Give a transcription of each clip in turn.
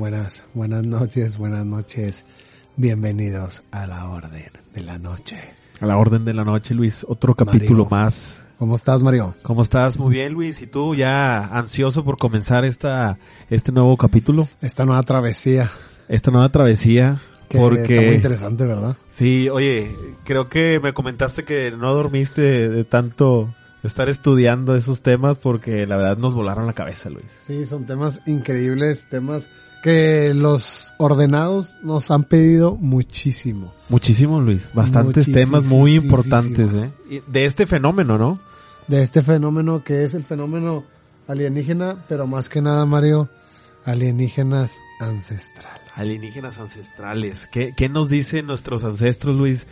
buenas, buenas noches, buenas noches. Bienvenidos a la Orden de la Noche. A la Orden de la Noche, Luis. Otro capítulo más. ¿Cómo estás, Mario? ¿Cómo estás? Muy bien, Luis. ¿Y tú ya ansioso por comenzar esta, este nuevo capítulo? Esta nueva travesía. Esta nueva travesía. Que porque está muy interesante, ¿verdad? Sí, oye, creo que me comentaste que no dormiste de tanto estar estudiando esos temas porque la verdad nos volaron la cabeza, Luis. Sí, son temas increíbles, temas que los ordenados nos han pedido muchísimo. Muchísimo, Luis. Bastantes temas muy importantes, ¿eh? De este fenómeno, ¿no? De este fenómeno que es el fenómeno alienígena, pero más que nada, Mario, alienígenas ancestrales. Alienígenas ancestrales. ¿Qué, qué nos dicen nuestros ancestros, Luis,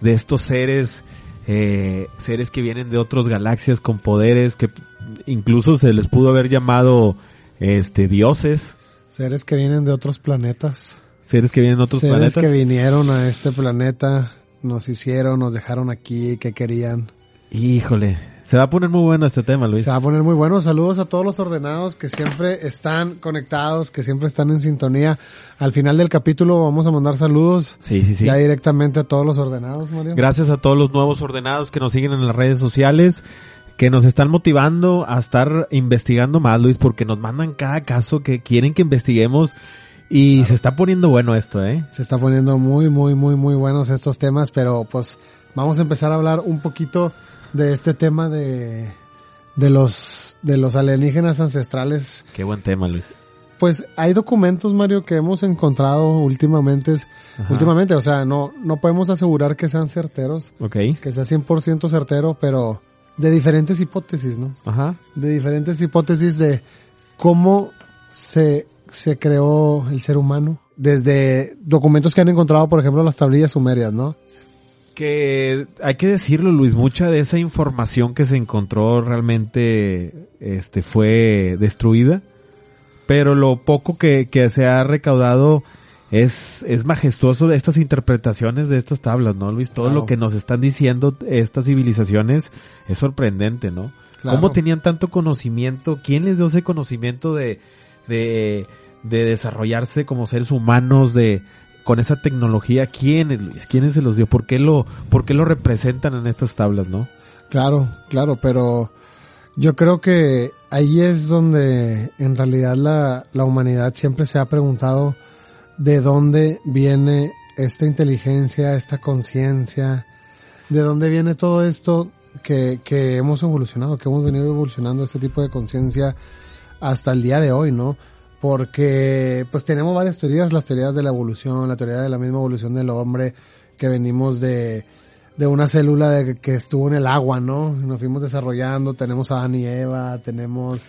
de estos seres, eh, seres que vienen de otras galaxias con poderes que incluso se les pudo haber llamado, este, dioses? Seres que vienen de otros planetas. Seres que vienen de otros Seres planetas. que vinieron a este planeta, nos hicieron, nos dejaron aquí, que querían. Híjole, se va a poner muy bueno este tema, Luis. Se va a poner muy bueno. Saludos a todos los ordenados que siempre están conectados, que siempre están en sintonía. Al final del capítulo vamos a mandar saludos Sí, sí, sí. ya directamente a todos los ordenados, Mario. Gracias a todos los nuevos ordenados que nos siguen en las redes sociales, que nos están motivando a estar investigando más, Luis, porque nos mandan cada caso que quieren que investiguemos y se está poniendo bueno esto, ¿eh? Se está poniendo muy, muy, muy, muy buenos estos temas, pero pues vamos a empezar a hablar un poquito de este tema de, de los, de los alienígenas ancestrales. Qué buen tema, Luis. Pues hay documentos, Mario, que hemos encontrado últimamente, Ajá. últimamente, o sea, no, no podemos asegurar que sean certeros, Ok. que sea 100% certero, pero de diferentes hipótesis, ¿no? Ajá. De diferentes hipótesis de cómo se, se creó el ser humano. Desde documentos que han encontrado, por ejemplo, las tablillas sumerias, ¿no? Que hay que decirlo, Luis, mucha de esa información que se encontró realmente este fue destruida, pero lo poco que, que se ha recaudado es, es majestuoso estas interpretaciones de estas tablas, ¿no, Luis? Todo Claro. lo que nos están diciendo estas civilizaciones es sorprendente, ¿no? Claro. ¿Cómo tenían tanto conocimiento? ¿Quién les dio ese conocimiento de, de, de desarrollarse como seres humanos, de, con esa tecnología? ¿Quiénes, Luis? ¿Quiénes se los dio? ¿Por qué lo, por qué lo representan en estas tablas, no? Claro, claro, pero yo creo que ahí es donde en realidad la, la humanidad siempre se ha preguntado de dónde viene esta inteligencia, esta conciencia, de dónde viene todo esto que, que hemos evolucionado, que hemos venido evolucionando este tipo de conciencia hasta el día de hoy, ¿no? Porque pues tenemos varias teorías, las teorías de la evolución, la teoría de la misma evolución del hombre, que venimos de, de una célula de, que estuvo en el agua, ¿no? Nos fuimos desarrollando, tenemos a Adán y Eva, tenemos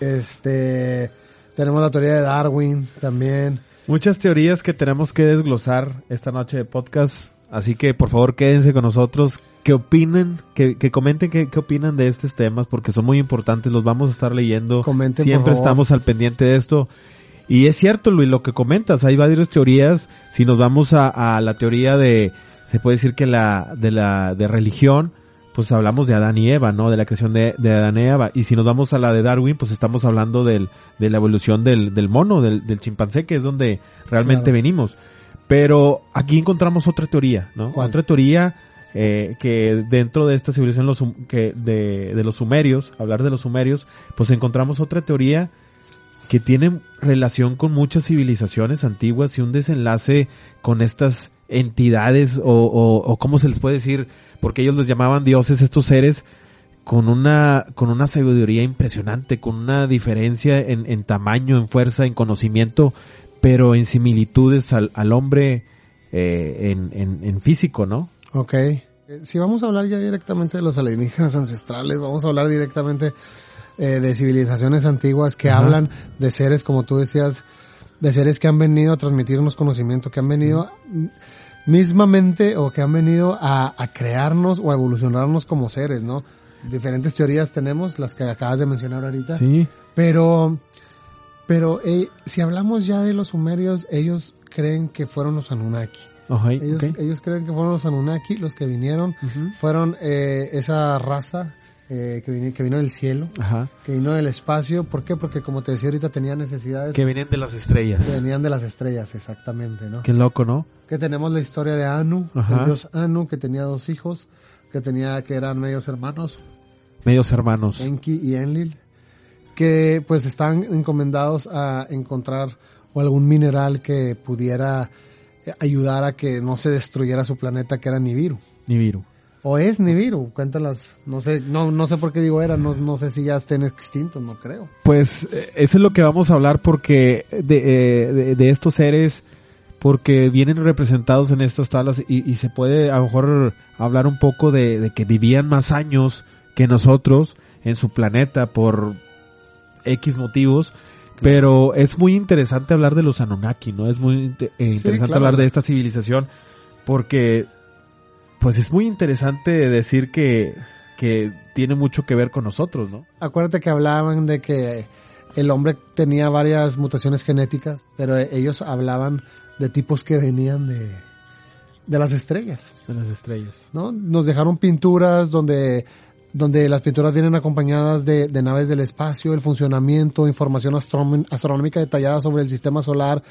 este tenemos la teoría de Darwin también. Muchas teorías que tenemos que desglosar esta noche de podcast. Así que por favor quédense con nosotros. Que opinen, que, que comenten qué, qué opinan de estos temas porque son muy importantes. Los vamos a estar leyendo. Comenten, por Siempre favor. estamos al pendiente de esto. Y es cierto, Luis, lo que comentas. Hay varias teorías. Si nos vamos a, a la teoría de, se puede decir que la, de la, de religión, pues hablamos de Adán y Eva, ¿no? De la creación de, de Adán y Eva. Y si nos vamos a la de Darwin, pues estamos hablando del, de la evolución del, del mono, del, del chimpancé, que es donde realmente Claro. venimos. Pero aquí encontramos otra teoría, ¿no? ¿Cuál? Otra teoría eh, que dentro de esta civilización los, que de, de los sumerios, hablar de los sumerios, pues encontramos otra teoría que tiene relación con muchas civilizaciones antiguas y un desenlace con estas entidades o, o, o cómo se les puede decir, porque ellos les llamaban dioses estos seres con una con una sabiduría impresionante, con una diferencia en, en tamaño, en fuerza, en conocimiento, pero en similitudes al, al hombre eh, en, en, en físico, ¿no? Ok. Eh, Si vamos a hablar ya directamente de los alienígenas ancestrales, vamos a hablar directamente eh, de civilizaciones antiguas que Ajá. hablan de seres, como tú decías, de seres que han venido a transmitirnos conocimiento, que han venido mm, mismamente o que han venido a, a crearnos o a evolucionarnos como seres, ¿no? Diferentes teorías tenemos, las que acabas de mencionar ahorita. Sí. Pero, pero eh, si hablamos ya de los sumerios, ellos creen que fueron los Anunnaki. Ajá, Ellos, ellos creen que fueron los Anunnaki los que vinieron, Ujú. fueron eh, esa raza eh, que, vino, que vino del cielo, Ajá. que vino del espacio. ¿Por qué? Porque como te decía ahorita tenía necesidades Que vienen de las que estrellas. venían de las estrellas, exactamente, ¿no? Qué loco, ¿no? Que tenemos la historia de Anu, Ajá. el dios Anu, que tenía dos hijos, que tenía, que eran medios hermanos, Medios hermanos. Enki y Enlil, que pues están encomendados a encontrar o algún mineral que pudiera eh, ayudar a que no se destruyera su planeta, que era Nibiru. Nibiru. O es Nibiru, cuéntalas, no sé, no, no sé por qué digo era, no, no sé si ya estén extintos, no creo. Pues eh, eso es lo que vamos a hablar porque de, eh, de, de estos seres, porque vienen representados en estas tablas y, y se puede a lo mejor hablar un poco de, de que vivían más años que nosotros en su planeta por X motivos. Pero es muy interesante hablar de los Anunnaki, ¿no? Es muy inte- eh, Sí, interesante claro. hablar de esta civilización porque, pues es muy interesante decir que, que tiene mucho que ver con nosotros, ¿no? Acuérdate que hablaban de que el hombre tenía varias mutaciones genéticas, pero ellos hablaban de tipos que venían de, de las estrellas. De las estrellas. ¿no? Nos dejaron pinturas donde, donde las pinturas vienen acompañadas de, de naves del espacio, el funcionamiento, información astronómica detallada sobre el sistema solar,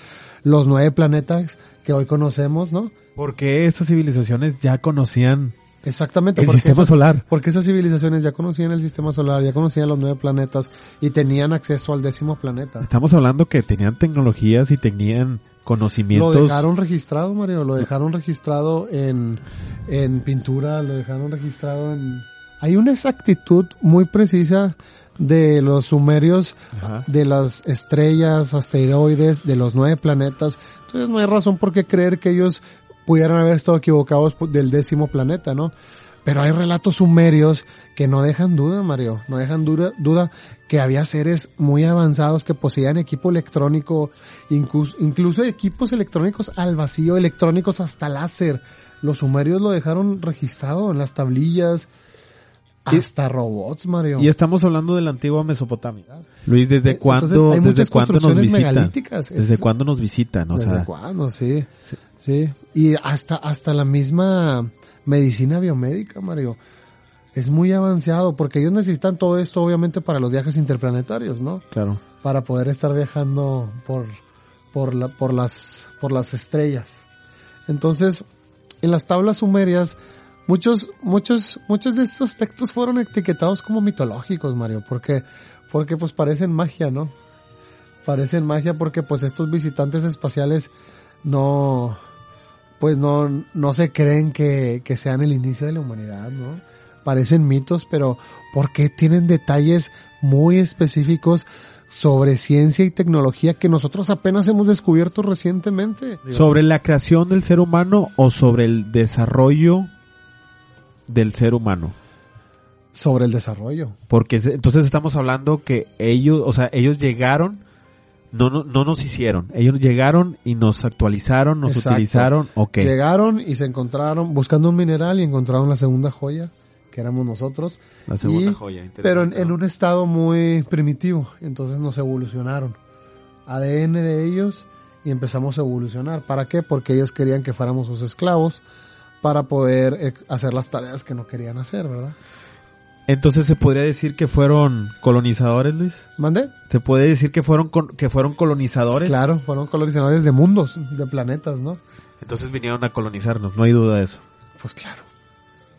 los nueve planetas que hoy conocemos, ¿no? Porque estas civilizaciones ya conocían Exactamente. el porque sistema esas- solar. Porque esas civilizaciones ya conocían el sistema solar, ya conocían los nueve planetas y tenían acceso al décimo planeta. Estamos hablando que tenían tecnologías y tenían Lo conocimientos. dejaron registrado, Mario, lo dejaron registrado en, en pintura, lo dejaron registrado en... Hay una exactitud muy precisa de los sumerios, Ajá. de las estrellas, asteroides, de los nueve planetas. Entonces no hay razón por qué creer que ellos pudieran haber estado equivocados del décimo planeta, ¿no? Pero hay relatos sumerios que no dejan duda, Mario, no dejan duda, duda que había seres muy avanzados que poseían equipo electrónico, incluso, incluso equipos electrónicos al vacío, electrónicos hasta láser. Los sumerios lo dejaron registrado en las tablillas, hasta robots, Mario. Y estamos hablando de la antigua Mesopotamia. Luis, ¿desde Eh, cuándo, entonces, hay desde muchas cuándo nos construcciones visitan? megalíticas. ¿Desde Es- cuándo nos visitan? O ¿Desde sea, cuándo? Sí, sí. Y hasta, hasta la misma medicina biomédica, Mario. Es muy avanzado porque ellos necesitan todo esto obviamente para los viajes interplanetarios, ¿no? claro. Para poder estar viajando por, por, la, por, las, por las estrellas. Entonces, en las tablas sumerias, muchos, muchos, muchos de estos textos fueron etiquetados como mitológicos, Mario, porque, porque pues parecen magia, ¿no? Parecen magia porque pues estos visitantes espaciales no, pues no, no se creen que, que sean el inicio de la humanidad, ¿no? Parecen mitos, pero ¿por qué tienen detalles muy específicos sobre ciencia y tecnología que nosotros apenas hemos descubierto recientemente? ¿Sobre la creación del ser humano o sobre el desarrollo del ser humano? Sobre el desarrollo. Porque entonces estamos hablando que ellos, o sea, ellos llegaron, no, no, no nos hicieron. Ellos llegaron y nos actualizaron, nos Exacto. utilizaron, ok. Llegaron y se encontraron buscando un mineral y encontraron la segunda joya, que éramos nosotros. La segunda Y- joya. interesante, pero en, en un estado muy primitivo. Entonces nos evolucionaron. ADN de ellos y empezamos a evolucionar. ¿Para qué? Porque ellos querían que fuéramos sus esclavos para poder eh, hacer las tareas que no querían hacer, ¿verdad? Entonces se podría decir que fueron colonizadores, Luis. ¿Mandé? Se puede decir que fueron con- que fueron colonizadores. Claro, fueron colonizadores de mundos, de planetas, ¿no? Entonces vinieron a colonizarnos, no hay duda de eso. Pues claro.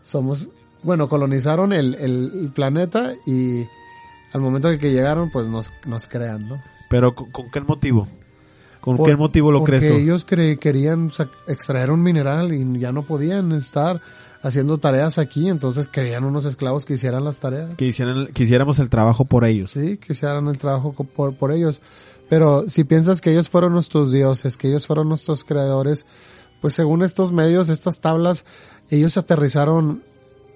Somos, bueno, colonizaron el, el- el planeta y al momento que llegaron, pues nos, nos crean, ¿no? Pero ¿con, con qué motivo? ¿Con Por- qué motivo lo Porque crees tú? ellos cre- querían extraer un mineral y ya no podían estar haciendo tareas aquí, entonces querían unos esclavos que hicieran las tareas. Que hicieran, que hiciéramos el trabajo por ellos. Sí, que hicieran el trabajo por, por ellos. Pero si piensas que ellos fueron nuestros dioses, que ellos fueron nuestros creadores, pues según estos medios, estas tablas, ellos aterrizaron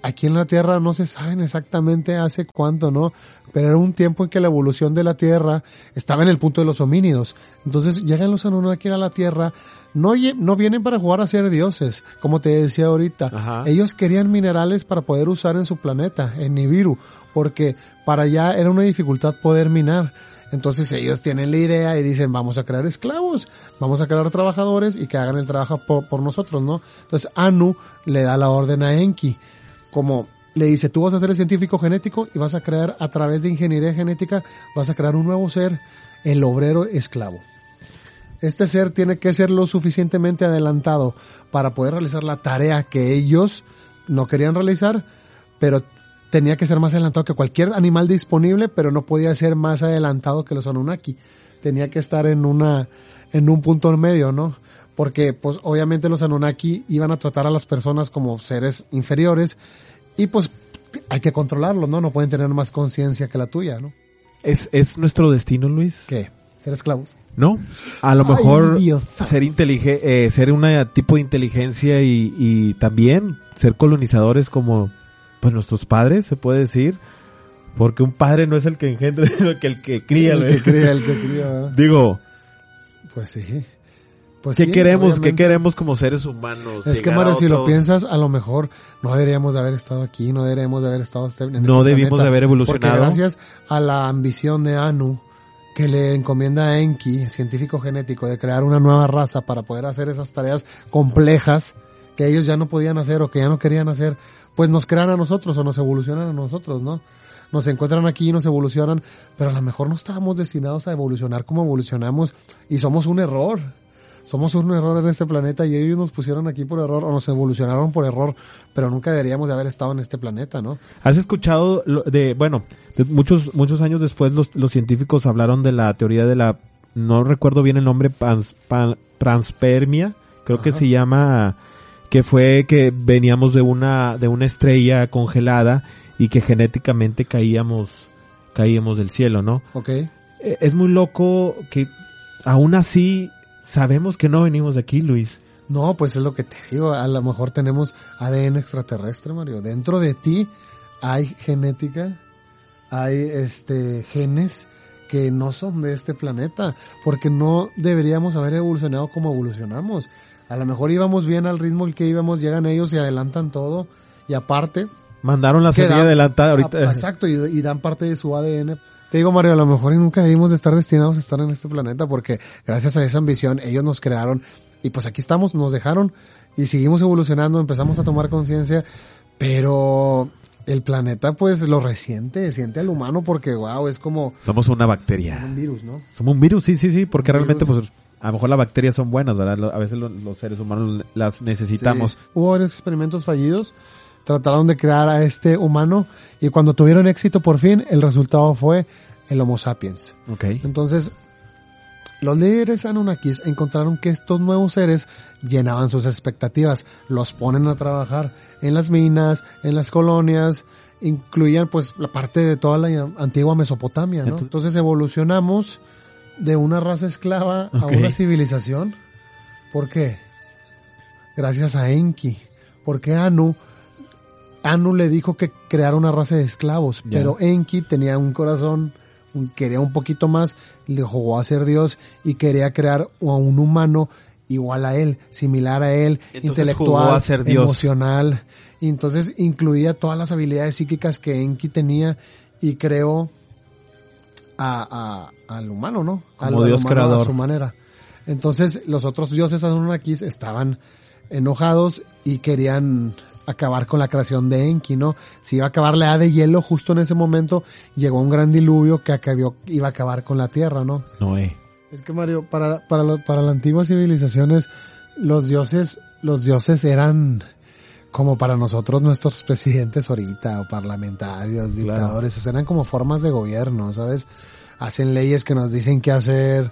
aquí en la Tierra, no se saben exactamente hace cuánto, ¿no? Pero era un tiempo en que la evolución de la Tierra estaba en el punto de los homínidos. Entonces llegan los Anunnaki a la Tierra, no, no vienen para jugar a ser dioses, como te decía ahorita. Ajá. Ellos querían minerales para poder usar en su planeta, en Nibiru, porque para allá era una dificultad poder minar. Entonces ellos tienen la idea y dicen, vamos a crear esclavos, vamos a crear trabajadores y que hagan el trabajo por, por nosotros, ¿no? Entonces Anu le da la orden a Enki, como le dice, tú vas a ser el científico genético y vas a crear a través de ingeniería genética, vas a crear un nuevo ser, el obrero esclavo. Este ser tiene que ser lo suficientemente adelantado para poder realizar la tarea que ellos no querían realizar, pero tenía que ser más adelantado que cualquier animal disponible, pero no podía ser más adelantado que los Anunnaki. Tenía que estar en una, en un punto medio, ¿no? Porque, pues, obviamente los Anunnaki iban a tratar a las personas como seres inferiores y, pues, hay que controlarlos, ¿no? No pueden tener más conciencia que la tuya, ¿no? ¿Es, ¿Es nuestro destino, Luis? ¿Qué? ¿Ser esclavos? No, a lo mejor ser intelige eh, ser un tipo de inteligencia y, y también ser colonizadores como pues nuestros padres, se puede decir, porque un padre no es el que engendra, sino que el que cría. el que cría, el que cría. Digo, Pues sí. Pues ¿qué sí, queremos? ¿Qué queremos como seres humanos? Es que Mario, si lo piensas, a lo mejor no deberíamos de haber estado aquí, no deberíamos de haber estado este- en este No debimos planeta, de haber Porque evolucionado. gracias a la ambición de Anu, que le encomienda a Enki, científico genético, de crear una nueva raza para poder hacer esas tareas complejas que ellos ya no podían hacer o que ya no querían hacer, pues nos crean a nosotros o nos evolucionan a nosotros, ¿no? Nos encuentran aquí y nos evolucionan, pero a lo mejor no estábamos destinados a evolucionar como evolucionamos y somos un error. Somos un error en este planeta y ellos nos pusieron aquí por error o nos evolucionaron por error, pero nunca deberíamos de haber estado en este planeta, ¿no? ¿Has escuchado de, bueno, de muchos, muchos años después los, los científicos hablaron de la teoría de la, no recuerdo bien el nombre, pans- pan- transpermia, creo que se llama, que fue que veníamos de una, de una estrella congelada y que genéticamente caíamos, caíamos del cielo, ¿no? ¿Ok? Eh, Es muy loco que aún así sabemos que no venimos de aquí, Luis. No, pues es lo que te digo, a lo mejor tenemos ADN extraterrestre, Mario. Dentro de ti hay genética, hay este genes que no son de este planeta, porque no deberíamos haber evolucionado como evolucionamos. A lo mejor íbamos bien al ritmo el que íbamos, llegan ellos y adelantan todo, y aparte, Mandaron la ¿Qué semilla da? adelantada ahorita. Ah, Exacto, y, y dan parte de su ADN. Te digo, Mario, a lo mejor nunca debimos de estar destinados a estar en este planeta porque gracias a esa ambición ellos nos crearon y pues aquí estamos, nos dejaron y seguimos evolucionando, empezamos a tomar conciencia, pero el planeta pues lo resiente, siente al humano porque wow, es como Somos una bacteria. un virus, ¿no? Somos un virus, sí, sí, sí, porque Un realmente, virus. pues, a lo mejor las bacterias son buenas, ¿verdad? A veces los, los seres humanos las necesitamos. Sí. Hubo varios experimentos fallidos, trataron de crear a este humano y cuando tuvieron éxito por fin, el resultado fue el Homo sapiens. Ok. Entonces, los líderes Anunnakis encontraron que estos nuevos seres llenaban sus expectativas, los ponen a trabajar en las minas, en las colonias, incluían pues la parte de toda la antigua Mesopotamia, ¿no? Entonces- evolucionamos de una raza esclava a una civilización. ¿Por qué? Gracias a Enki. Porque Anu, Anu le dijo que creara una raza de esclavos, pero Enki tenía un corazón, quería un poquito más, le jugó a ser Dios y quería crear a un humano igual a él, similar a él, Entonces intelectual, a ser Dios. emocional. Y entonces incluía todas las habilidades psíquicas que Enki tenía y creó a, a- al humano, ¿no? Al, Como al Dios humano creador. A su manera. Entonces los otros dioses Anunnakis estaban enojados y querían acabar con la creación de Enki, ¿no? Si iba a acabar la edad de hielo justo en ese momento, llegó un gran diluvio que acabó, iba a acabar con la tierra, ¿no? Noé. Es que Mario, para, para, lo- para las antiguas civilizaciones, los dioses, los dioses eran como para nosotros nuestros presidentes ahorita, o parlamentarios, Claro. dictadores, o sea, eran como formas de gobierno, ¿sabes? Hacen leyes que nos dicen qué hacer,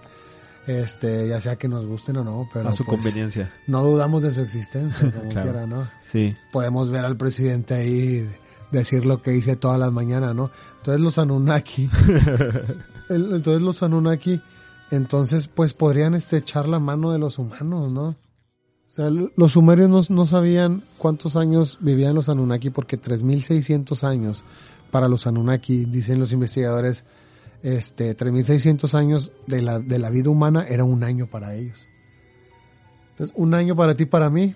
este, ya sea que nos gusten o no, pero a su pues, conveniencia. no dudamos de su existencia, como Claro. quiera, ¿no? Sí. Podemos ver al presidente ahí decir lo que dice todas las mañanas, ¿no? Entonces los Anunnaki, entonces los Anunnaki, entonces pues podrían este echar la mano de los humanos, ¿no? O sea, los sumerios no, no sabían cuántos años vivían los Anunnaki porque 3600 años para los Anunnaki, dicen los investigadores, este 3600 años de la, de la vida humana era un año para ellos. Entonces, un año para ti, para mí,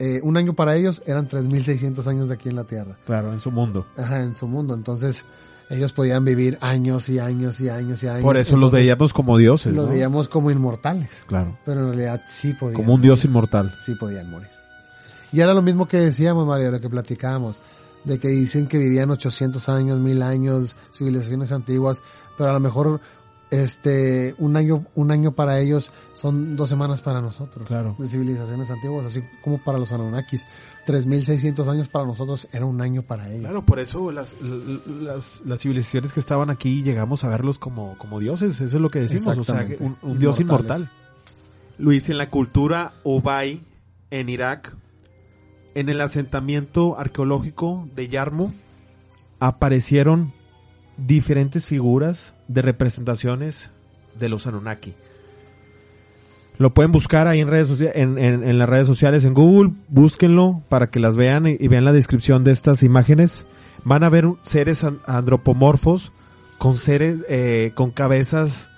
eh, un año para ellos eran 3600 años de aquí en la Tierra. Claro, en su mundo. Ajá, en su mundo. Entonces, ellos podían vivir años y años y años y años. Por eso los veíamos como dioses, Los ¿no? veíamos como inmortales. Claro. Pero en realidad sí podían. Como un dios inmortal. Sí podían morir. Y era lo mismo que decíamos, Mario, lo que platicábamos. De que dicen que vivían 800 años, 1000 años, civilizaciones antiguas, pero a lo mejor este un año un año para ellos son dos semanas para nosotros Claro. de civilizaciones antiguas así como para los Anunnakis 3600 años para nosotros era un año para ellos Claro, por eso las, las, las civilizaciones que estaban aquí llegamos a verlos como, como dioses, eso es lo que decimos, o sea, un, un dios inmortal. Luis, en la cultura Obai, en Irak, en el asentamiento arqueológico de Yarmo, aparecieron diferentes figuras de representaciones de los Anunnaki. Lo pueden buscar ahí en redes en, en- las redes sociales, en Google, búsquenlo para que las vean y, vean la descripción de estas imágenes. Van a ver seres an- antropomorfos con seres, eh, con cabezas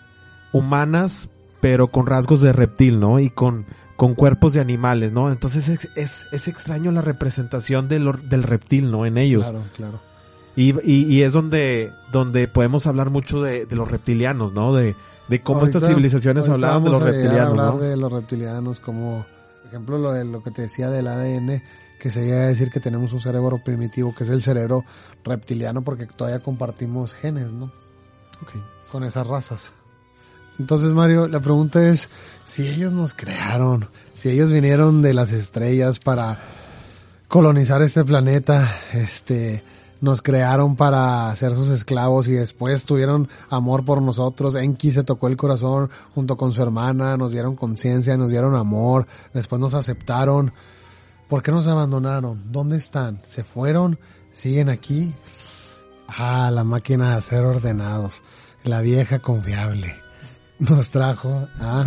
humanas, pero con rasgos de reptil, ¿no? Y con, con cuerpos de animales, ¿no? Entonces es, es, es extraño la representación del, del reptil, ¿no? En ellos. claro claro Y, y, y es donde, donde podemos hablar mucho de, de los reptilianos, ¿no? De, de cómo Ahorita- estas civilizaciones hablaban de los reptilianos, hablar ¿no? de los reptilianos como por ejemplo lo de lo que te decía del ADN que se llega a decir que tenemos un cerebro primitivo que es el cerebro reptiliano porque todavía compartimos genes no Ok. con esas razas entonces Mario la pregunta es si ellos nos crearon si ellos vinieron de las estrellas para colonizar este planeta este nos crearon para ser sus esclavos y después tuvieron amor por nosotros. Enki se tocó el corazón junto con su hermana, nos dieron conciencia, nos dieron amor, después nos aceptaron. ¿Por qué nos abandonaron? ¿Dónde están? ¿Se fueron? ¿Siguen aquí? Ah, la máquina de hacer ordenados, la vieja confiable. Nos trajo a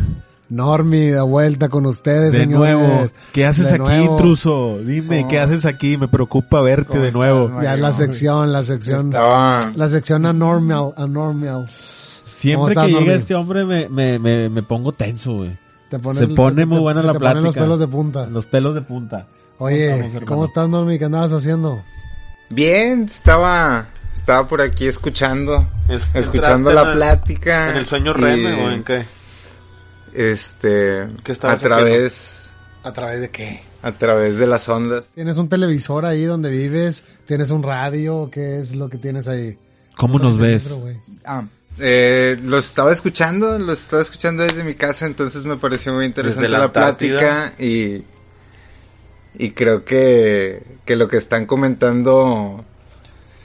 Normi de vuelta con ustedes, De señores. nuevo, ¿qué haces De aquí, nuevo. intruso? Dime, ¿Cómo? ¿qué haces aquí? Me preocupa verte ¿Cómo de estás, nuevo. Mario? Ya la sección, la sección, la sección anormal, anormal. Siempre estás, que llega este hombre me, me, me, me pongo tenso, güey. Te pone Se pone muy buena se la te ponen los plática. pelos de punta. Los pelos de punta. Oye, estamos, hermano? ¿cómo estás, Normi? ¿Qué andabas haciendo? bien, estaba, estaba por aquí escuchando, Es- escuchando la en plática. ¿En el sueño REM o en qué? Este, ¿Qué a través, ¿A través de qué? a través de las ondas. ¿Tienes un televisor ahí donde vives? ¿Tienes un radio? ¿Qué es lo que tienes ahí? ¿Cómo nos ves? Ah, eh, los estaba escuchando, los estaba escuchando desde mi casa, entonces me pareció muy interesante Desde la plática y, y creo que, que lo que están comentando,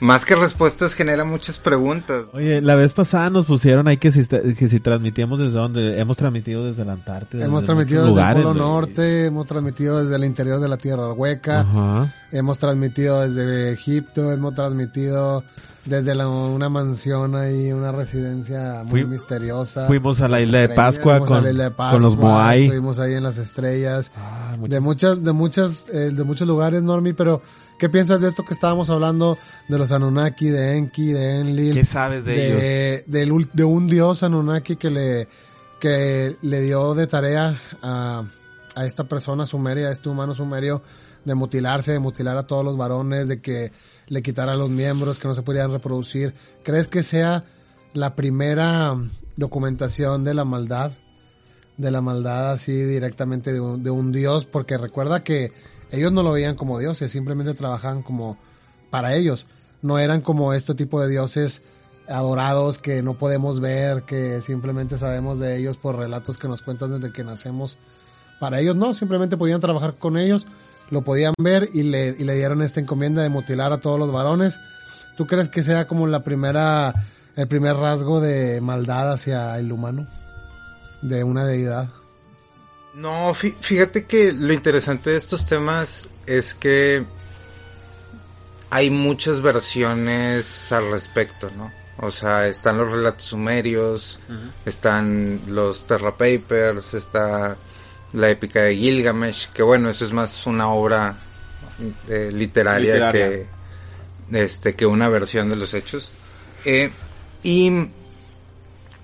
más que respuestas, genera muchas preguntas. Oye, la vez pasada nos pusieron ahí que si, que si transmitíamos desde donde hemos transmitido desde la Antártida. Hemos desde transmitido desde lugares, el Polo. Norte, hemos transmitido desde el interior de la Tierra Hueca, Ajá. hemos transmitido desde Egipto, hemos transmitido desde la- una mansión ahí, una residencia muy Fui- misteriosa. Fuimos a la isla de Pascua, Fuimos a con, la isla de con los Moai. Estuvimos ahí en las estrellas. Ah, muchas- de muchas, de muchas, eh, de muchos lugares, Normi, pero ¿qué piensas de esto que estábamos hablando de los Anunnaki, de Enki, de Enlil? ¿Qué sabes de, ellos? de, del ul- de un dios Anunnaki que le, que le dio de tarea a, a esta persona sumeria, a este humano sumerio, de mutilarse, de mutilar a todos los varones, de que le quitara los miembros, que no se pudieran reproducir. ¿Crees que sea la primera documentación de la maldad? De la maldad así directamente de un, de un dios, porque recuerda que ellos no lo veían como dioses, simplemente trabajaban como para ellos. No eran como este tipo de dioses adorados que no podemos ver, que simplemente sabemos de ellos por relatos que nos cuentan desde que nacemos. Para ellos no, simplemente podían trabajar con ellos, lo podían ver y le, y le dieron esta encomienda de mutilar a todos los varones. ¿Tú crees que sea como la primera, el primer rasgo de maldad hacia el humano? De una deidad. No, fí- fíjate que lo interesante de estos temas es que hay muchas versiones al respecto, ¿no? O sea, están los relatos sumerios, están los Terra Papers, está la épica de Gilgamesh, que bueno, eso es más una obra eh, literaria, Literaria. que este que una versión de los hechos. Eh, y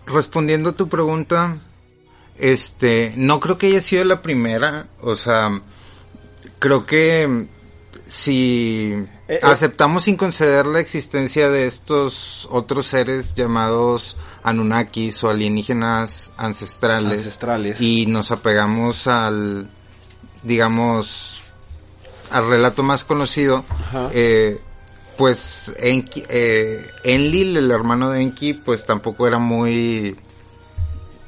respondiendo a tu pregunta, este, no creo que haya sido la primera, o sea, creo que si Eh, eh. aceptamos sin conceder la existencia de estos otros seres llamados Anunnakis o alienígenas ancestrales, Ancestrales. y nos apegamos al, digamos, al relato más conocido, eh, pues Enki, eh, Enlil, el hermano de Enki, pues tampoco era muy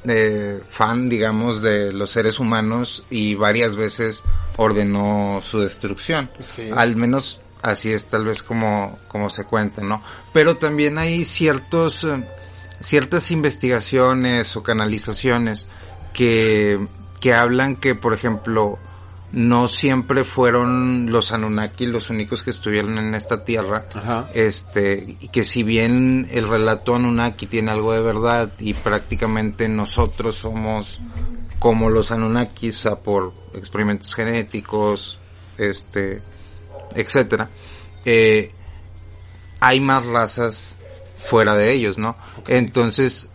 eh, fan, digamos, de los seres humanos y varias veces ordenó su destrucción. Sí. Al menos así es tal vez como, como se cuenta, ¿no? Pero también hay ciertos, eh, ciertas investigaciones o canalizaciones que, que hablan que, por ejemplo, no siempre fueron los Anunnaki los únicos que estuvieron en esta tierra. Ajá. Este, y que si bien el relato Anunnaki tiene algo de verdad y prácticamente nosotros somos como los Anunnakis, o sea, por experimentos genéticos, este, etcétera, eh, hay más razas fuera de ellos, ¿no? Entonces,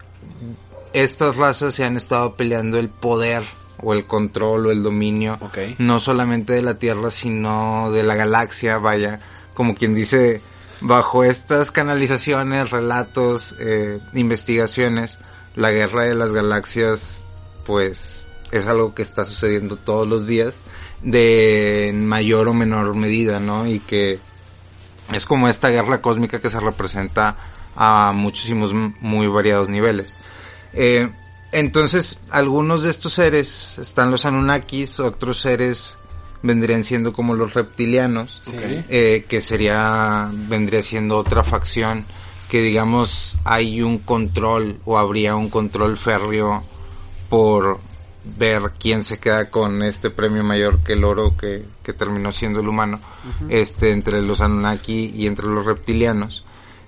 estas razas se han estado peleando el poder o el control o el dominio, no solamente de la Tierra, sino de la galaxia, vaya, como quien dice, bajo estas canalizaciones, relatos, eh, investigaciones, la guerra de las galaxias, pues, es algo que está sucediendo todos los días, de mayor o menor medida, ¿no? Y que es como esta guerra cósmica que se representa a muchísimos muy variados niveles. Eh, entonces, algunos de estos seres están los Anunnakis, otros seres vendrían siendo como los reptilianos, Sí. eh, que sería, vendría siendo otra facción que digamos hay un control o habría un control férreo por ver quién se queda con este premio mayor que el oro que, que terminó siendo el humano, este, entre los Anunnaki y entre los reptilianos.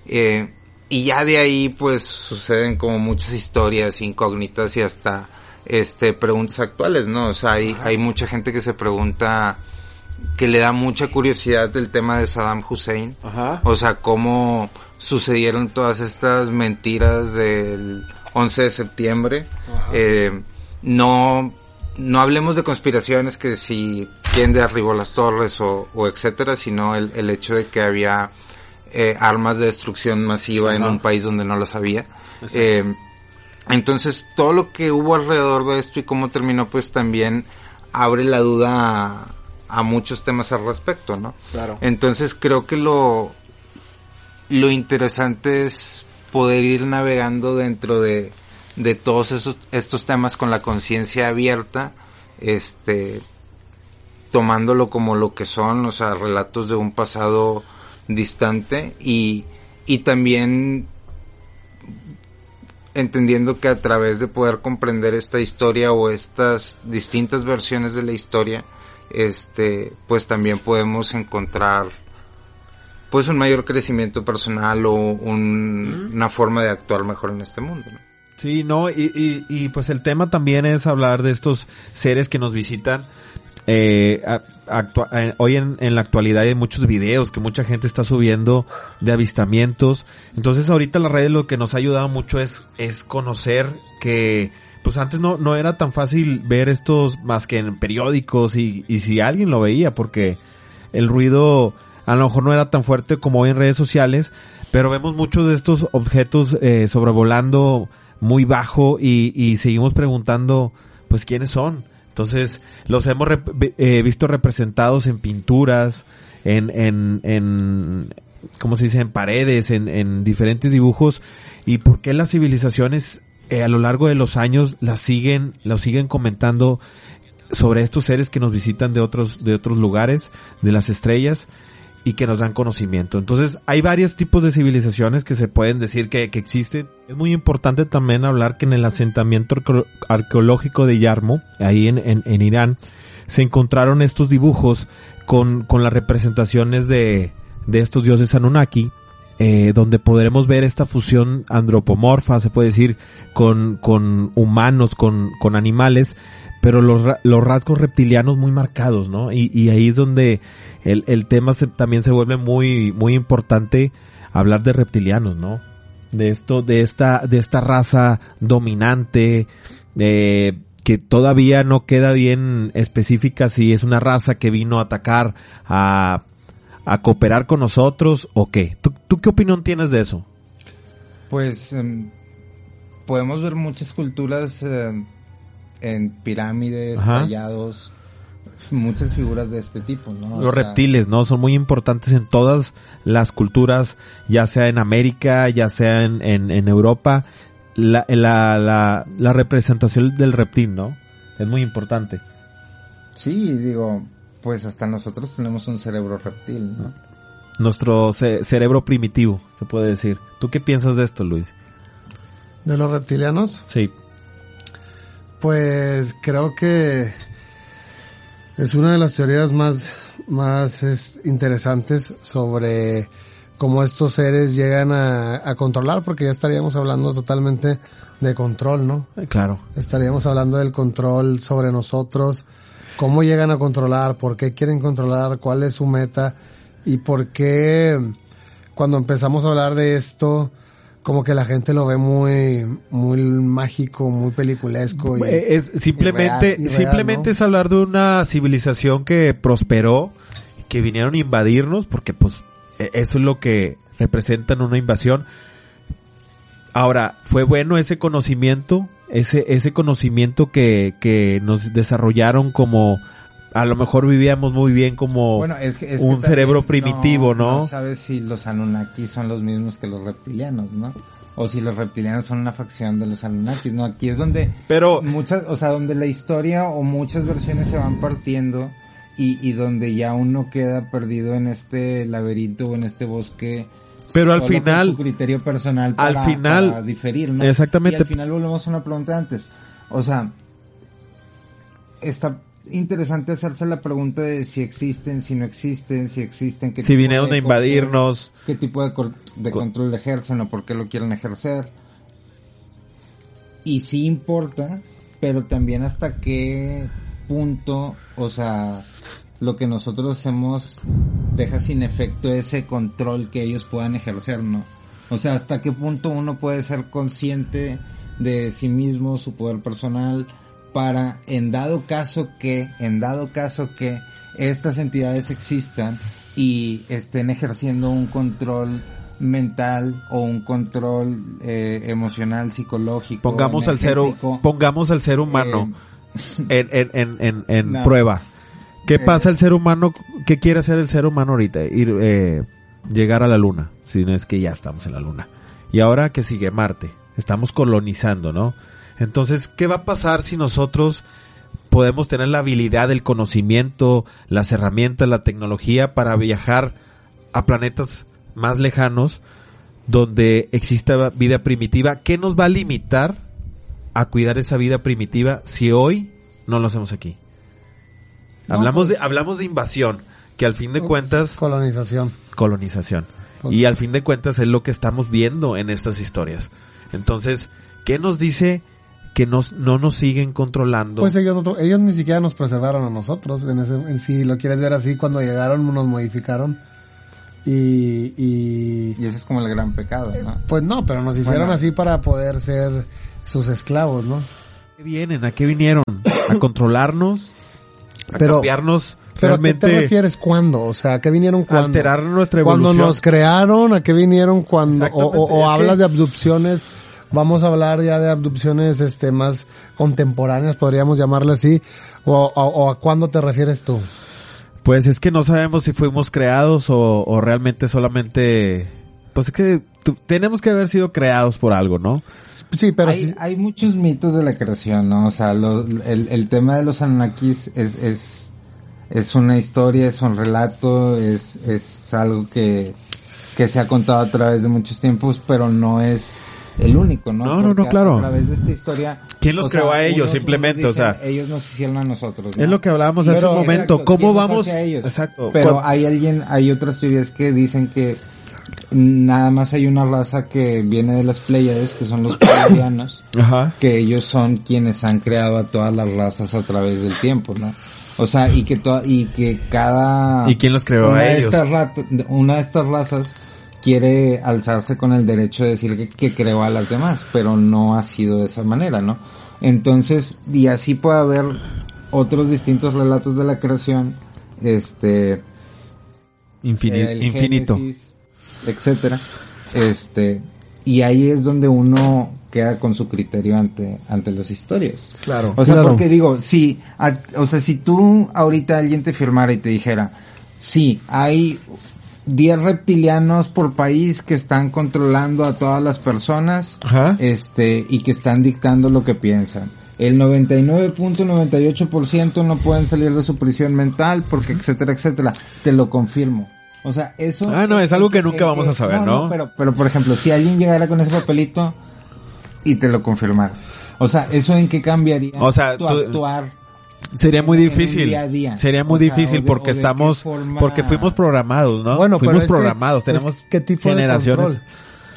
Eh, y ya de ahí pues suceden como muchas historias incógnitas y hasta este preguntas actuales, ¿no? O sea, hay, hay mucha gente que se pregunta que le da mucha curiosidad del tema de Saddam Hussein. Ajá. O sea, cómo sucedieron todas estas mentiras del 11 de septiembre. Eh, no, no hablemos de conspiraciones que si quién derribó las torres o, o etcétera, sino el, el hecho de que había eh, armas de destrucción masiva en un país donde no las había. Eh, entonces, todo lo que hubo alrededor de esto y cómo terminó, pues también abre la duda a, a muchos temas al respecto, ¿no? Claro. Entonces creo que lo, lo interesante es poder ir navegando dentro de, de todos esos, estos temas con la conciencia abierta, este, tomándolo como lo que son, o sea, relatos de un pasado distante y, y también entendiendo que a través de poder comprender esta historia o estas distintas versiones de la historia, este, pues también podemos encontrar pues un mayor crecimiento personal o un- una forma de actuar mejor en este mundo. ¿no? Sí, no, y, y, y pues el tema también es hablar de estos seres que nos visitan. Eh, hoy en, en la actualidad hay muchos videos que mucha gente está subiendo de avistamientos. Entonces ahorita la red lo que nos ha ayudado mucho es, es conocer que pues antes no, no era tan fácil ver estos más que en periódicos y, y si alguien lo veía porque el ruido a lo mejor no era tan fuerte como hoy en redes sociales, pero vemos muchos de estos objetos eh, sobrevolando muy bajo y, y seguimos preguntando, pues, ¿quiénes son? Entonces, los hemos eh, visto representados en pinturas, en, en, en, ¿cómo se dice? En paredes, en, en diferentes dibujos. ¿Y por qué las civilizaciones eh, a lo largo de los años las siguen, los siguen comentando sobre estos seres que nos visitan de otros, de otros lugares, de las estrellas? Y que nos dan conocimiento. Entonces, hay varios tipos de civilizaciones que se pueden decir que, que existen. Es muy importante también hablar que en el asentamiento arqueo- arqueológico de Yarmo, ahí en, en, en Irán, se encontraron estos dibujos con, con las representaciones de, de estos dioses Anunnaki, eh, donde podremos ver esta fusión antropomorfa, se puede decir, con, con humanos, con, con animales, pero los, los rasgos reptilianos muy marcados, ¿no? Y, y ahí es donde el, el tema se- también se vuelve muy, muy importante hablar de reptilianos, ¿no? De esto, de esta, de esta raza dominante, eh, que todavía no queda bien específica si es una raza que vino a atacar, a, a cooperar con nosotros o qué. ¿Tú, tú qué opinión tienes de eso? Pues em, podemos ver muchas culturas em, en pirámides, Ajá. tallados, muchas figuras de este tipo, ¿no? O Los sea, reptiles, ¿no? Son muy importantes en todas las culturas, ya sea en América, ya sea en, en, en Europa. La, la, la, la representación del reptil, ¿no? Es muy importante. Sí, digo, pues hasta nosotros tenemos un cerebro reptil, ¿no? Nuestro ce- cerebro primitivo, se puede decir. ¿Tú qué piensas de esto, Luis? De los reptilianos, Sí. pues creo que es una de las teorías más, más es, interesantes sobre cómo estos seres llegan a, a controlar, porque ya estaríamos hablando totalmente de control, ¿no? Eh, Claro. Estaríamos hablando del control sobre nosotros, cómo llegan a controlar, por qué quieren controlar, cuál es su meta y por qué cuando empezamos a hablar de esto, como que la gente lo ve muy, muy mágico, muy peliculesco. Y, Eh, Es simplemente, Irreal, irreal, simplemente ¿no? es hablar de una civilización que prosperó, que vinieron a invadirnos, porque pues e- eso es lo que representan una invasión. Ahora, fue bueno ese conocimiento, ese, ese conocimiento que, que nos desarrollaron como, a lo mejor vivíamos muy bien como Bueno, es que, es que un cerebro primitivo, ¿no? No sabes si los Anunnakis son los mismos que los reptilianos, ¿no? O si los reptilianos son una facción de los Anunnakis, ¿no? Aquí es donde Pero, muchas, o sea, donde la historia o muchas versiones se van partiendo y, y donde ya uno queda perdido en este laberinto o en este bosque. Pero al final- su criterio personal al para, final- para diferir, ¿no? Exactamente. Y al final volvemos a una pregunta antes. O sea, está interesante hacerse la pregunta de si existen, si no existen, si existen, qué si tipo vinieron de a invadirnos, qué tipo de, de Co- control ejercen o por qué lo quieren ejercer. Y sí importa, pero también hasta qué punto, o sea, lo que nosotros hacemos deja sin efecto ese control que ellos puedan ejercer, ¿no? O sea, hasta qué punto uno puede ser consciente de sí mismo, su poder personal, para, en dado caso que, en dado caso que estas entidades existan y estén ejerciendo un control mental o un control eh, emocional, psicológico. pongamos al ser, pongamos al ser humano eh, en, en, en, en, en No. prueba. ¿Qué Eh. pasa el ser humano? ¿Qué quiere hacer el ser humano ahorita? Ir, eh, llegar a la luna. Si no es que ya estamos en la luna. Y ahora que sigue Marte. Estamos colonizando, ¿no? Entonces, ¿qué va a pasar si nosotros podemos tener la habilidad, el conocimiento, las herramientas, la tecnología para viajar a planetas más lejanos donde exista vida primitiva? ¿Qué nos va a limitar a cuidar esa vida primitiva si hoy no lo hacemos aquí? No, hablamos pues- de hablamos de invasión, que al fin de cuentas colonización. colonización. Pues- Y al fin de cuentas es lo que estamos viendo en estas historias. Entonces, ¿qué nos dice que nos, no nos siguen controlando? Pues ellos, no- ellos ni siquiera nos preservaron a nosotros. En ese, en- si lo quieres ver así, cuando llegaron nos modificaron. Y, y Y ese es como el gran pecado, ¿no? pues no, pero nos hicieron Bueno. así para poder ser sus esclavos, ¿no? qué vienen? ¿A qué vinieron? ¿A controlarnos? ¿A Pero- cambiarnos? Pero ¿a qué te refieres cuándo? O sea, ¿a qué vinieron cuando? alterar nuestra Cuando evolución. nos crearon, ¿a qué vinieron cuando? O, hablas que- de abducciones, vamos a hablar ya de abducciones este más contemporáneas, podríamos llamarle así, o, o- o a cuándo te refieres tú? Pues es que no sabemos si fuimos creados o, o realmente solamente... Pues es que tu- tenemos que haber sido creados por algo, ¿no? Sí, pero hay, sí- hay muchos mitos de la creación, ¿no? O sea, lo- el, el tema de los Anunnakis es, es, es una historia, es un relato, es, es algo que, que se ha contado a través de muchos tiempos, pero no es el único, ¿no? No, no, no, claro. A través de esta historia. ¿Quién los sea, creó a ellos? unos- Simplemente, unos o sea. Ellos nos hicieron a nosotros. ¿no? Es lo que hablábamos hace Pero- un momento. Exacto, ¿Cómo ¿quién nos vamos? hace ellos? Exacto. Pero hay alguien, hay otras teorías que dicen que nada más hay una raza que viene de las Pléyades, que son los pleiadianos, que ellos son quienes han creado a todas las razas a través del tiempo, ¿no? O sea, y que to- y que cada ¿Y quién los creó una a de ellos? estas una de estas razas quiere alzarse con el derecho de decir que, que creó a las demás, pero no ha sido de esa manera, ¿no? Entonces, y así puede haber otros distintos relatos de la creación, este, el infinito. Etcétera. Este, y ahí es donde uno queda con su criterio ante, ante las historias. Claro. O sea, Claro. porque digo, si, a- o sea, si tú ahorita alguien te firmara y te dijera, sí, hay 10 reptilianos por país que están controlando a todas las personas, Ajá. este, y que están dictando lo que piensan. El 99.98% no pueden salir de su prisión mental porque etcétera, etcétera. Te lo confirmo. O sea, eso... Ah, no, es algo que nunca vamos a saber, ¿no? pero, pero por ejemplo, si alguien llegara con ese papelito y te lo confirmara. O sea, ¿eso en qué cambiaría? O sea, tu tú- actuar. Sería muy difícil. día a día. Sería muy O sea, difícil de- porque estamos, forma- porque fuimos programados, ¿no? Bueno, pero fuimos es que- programados, es tenemos ¿qué tipo generaciones. de?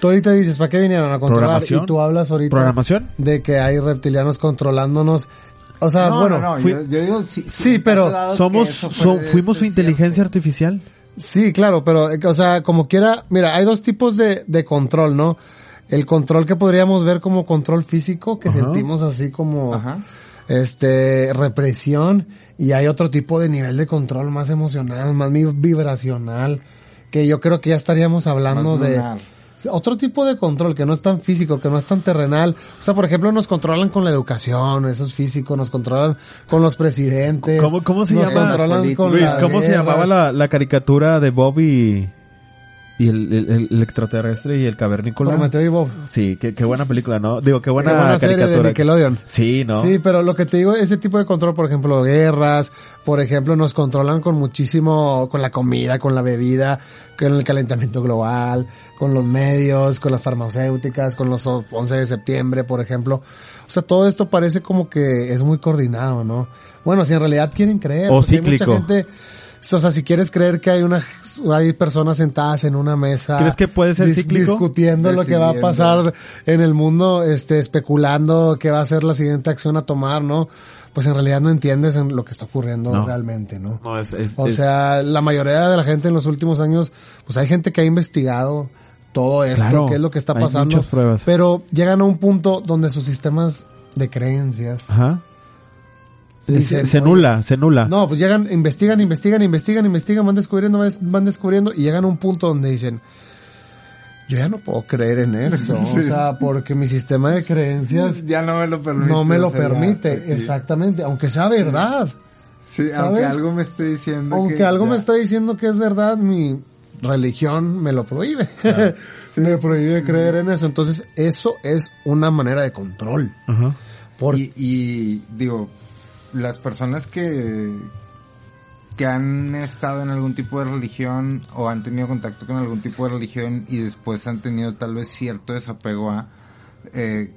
Tú ahorita dices, ¿para qué vinieron a controlar? ¿Programación? Y tú hablas ahorita ¿Programación? de que hay reptilianos controlándonos. O sea, No, bueno, no, no, fui- yo, yo digo, sí, Sí, pero Somos, fuimos su inteligencia cierto. artificial. Sí, claro, pero, eh, o sea, como quiera, mira, hay dos tipos de, de control, ¿no? El control que podríamos ver como control físico, que Ajá. sentimos así como, Ajá. este, represión, y hay otro tipo de nivel de control más emocional, más vibracional, que yo creo que ya estaríamos hablando Más de lunar. Otro tipo de control que no es tan físico, que no es tan terrenal. O sea, por ejemplo, nos controlan con la educación, eso es físico, nos controlan con los presidentes. ¿Cómo- cómo se nos llama? controlan con Luis, ¿cómo se llamaba la, la caricatura de Bob y, el, el- el extraterrestre y el cavernícola? Prometeo y Bob. Sí, qué, qué buena película, ¿no? Digo, qué buena, Qué buena serie de caricatura. Nickelodeon. Sí, ¿no? Sí, pero lo que te digo, ese tipo de control, por ejemplo, guerras, por ejemplo, nos controlan con muchísimo, con la comida, con la bebida, con el calentamiento global, con los medios, con las farmacéuticas, con los 11 de septiembre, por ejemplo. O sea, todo esto parece como que es muy coordinado, ¿no? Bueno, si en realidad quieren creer. O porque hay mucha cíclico. gente- o sea, si quieres creer que hay una, hay personas sentadas en una mesa. ¿Crees que puede ser dis- cíclico? Discutiendo lo que va a pasar en el mundo, este, especulando qué va a ser la siguiente acción a tomar, ¿no? Pues en realidad no entiendes en lo que está ocurriendo No. realmente, ¿no? No, es, es- O es- sea, la mayoría de la gente en los últimos años, pues hay gente que ha investigado todo esto, Claro, qué es lo que está hay pasando. muchas pruebas. Pero llegan a un punto donde sus sistemas de creencias Ajá. Dicen, se, nula, se nula. no, pues llegan, investigan, investigan, investigan, investigan, van descubriendo, van- descubriendo y llegan a un punto donde dicen, yo ya no puedo creer en esto, Sí. o sea, porque mi sistema de creencias Ya no me lo permite. no me lo permite, exactamente, aunque sea verdad, Sí, ¿sabes? aunque algo me esté diciendo. aunque que algo ya- me está diciendo que es verdad, mi religión me lo prohíbe, me prohíbe creer en eso, entonces eso es una manera de control, Ajá. por, Y, y, digo, las personas que que han estado en algún tipo de religión o han tenido contacto con algún tipo de religión y después han tenido tal vez cierto desapego a eh,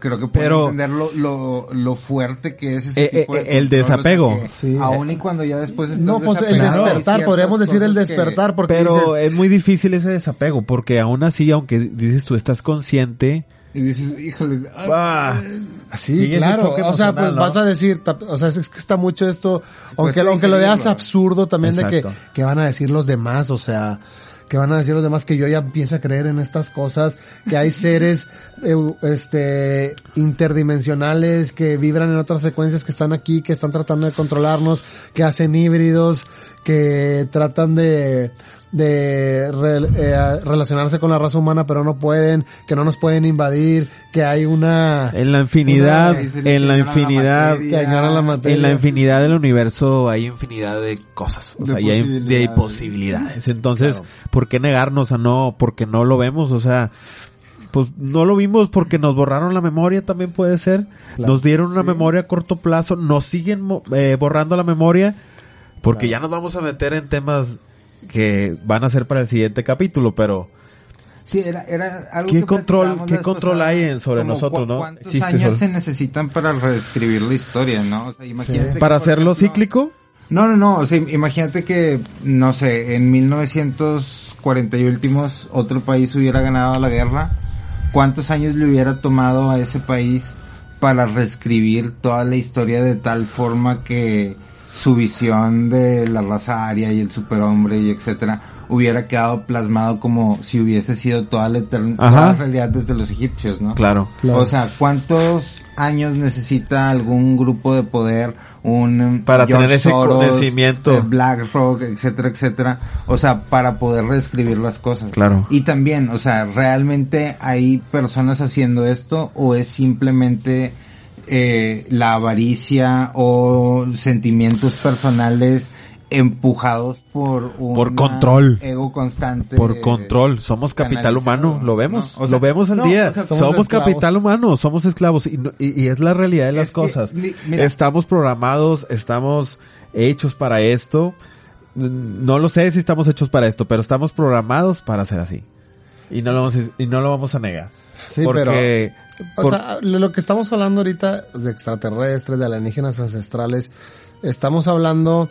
creo que pueden Pero- entender lo, lo, lo fuerte que es ese Eh, tipo de eh, el control, o sea, desapego. Sí. Aún y cuando ya después estás no, pues el despertar, podríamos decir el que- despertar, porque Pero dices, es muy difícil ese desapego, porque aún así, aunque dices tú estás consciente, y dices, híjole, ¡ah! Sí, Sigue ese claro. O sea, pues vas a decir, o sea, es, que está mucho esto, aunque, Cuesta aunque lo veas absurdo también de que, que van a decir los demás, o sea, que van a decir los demás que yo ya empiezo a creer en estas cosas, que hay seres, este, interdimensionales que vibran en otras frecuencias que están aquí, que están tratando de controlarnos, que hacen híbridos, que tratan de, de re- eh, relacionarse con la raza humana pero no pueden, que no nos pueden invadir, que hay una... en la infinidad, Una- en la ignoran la infinidad, materia. la materia. en la infinidad del universo hay infinidad de cosas, o De sea, y hay de posibilidades. Entonces, ¿por qué negarnos a no? Porque no lo vemos, o sea, pues no lo vimos porque nos borraron la memoria, también puede ser. Claro. nos dieron una memoria a corto plazo, nos siguen eh, borrando la memoria, porque ya nos vamos a meter en temas que van a ser para el siguiente capítulo, pero Sí, era, era algo ¿Qué que control- qué control hay en- sobre como nosotros, no? ¿Cuántos Existe años sobre- se necesitan para reescribir la historia, no? O sea, imagínate que, para hacerlo ejemplo- cíclico, No, no, no, o sea, imagínate que, no sé, en 1940 y últimos otro país hubiera ganado la guerra, ¿cuántos años le hubiera tomado a ese país para reescribir toda la historia de tal forma que su visión de la raza aria y el superhombre y etcétera hubiera quedado plasmado como si hubiese sido toda la, toda la realidad desde los egipcios, ¿no? Claro. Claro. O sea, ¿cuántos años necesita algún grupo de poder, un Para George tener ese Soros, conocimiento. eh, BlackRock, etcétera, etcétera? O sea, para poder reescribir las cosas. Claro. Y también, o sea, ¿realmente hay personas haciendo esto o es simplemente eh, la avaricia o sentimientos personales empujados por un Por control. ego constante Por control, somos capital humano, lo vemos, ¿no? O sea, lo vemos al no, día. o sea, somos capital humano, somos esclavos y, no- y- y es la realidad de las Es cosas. mira. estamos programados, estamos hechos para esto. No lo sé si estamos hechos para esto, pero estamos programados para ser así. Y no lo vamos a, y no lo vamos a negar. Sí, porque por- sea, lo que estamos hablando ahorita de extraterrestres, de alienígenas ancestrales, estamos hablando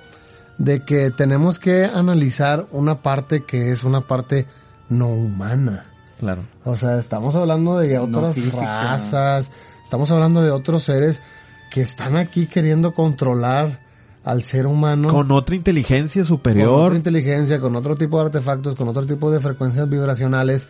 de que tenemos que analizar una parte que es una parte no humana. claro. O sea, estamos hablando de otras física. razas, estamos hablando de otros seres que están aquí queriendo controlar al ser humano Con otra inteligencia con superior. otra inteligencia, con otro tipo de artefactos, con otro tipo de frecuencias vibracionales,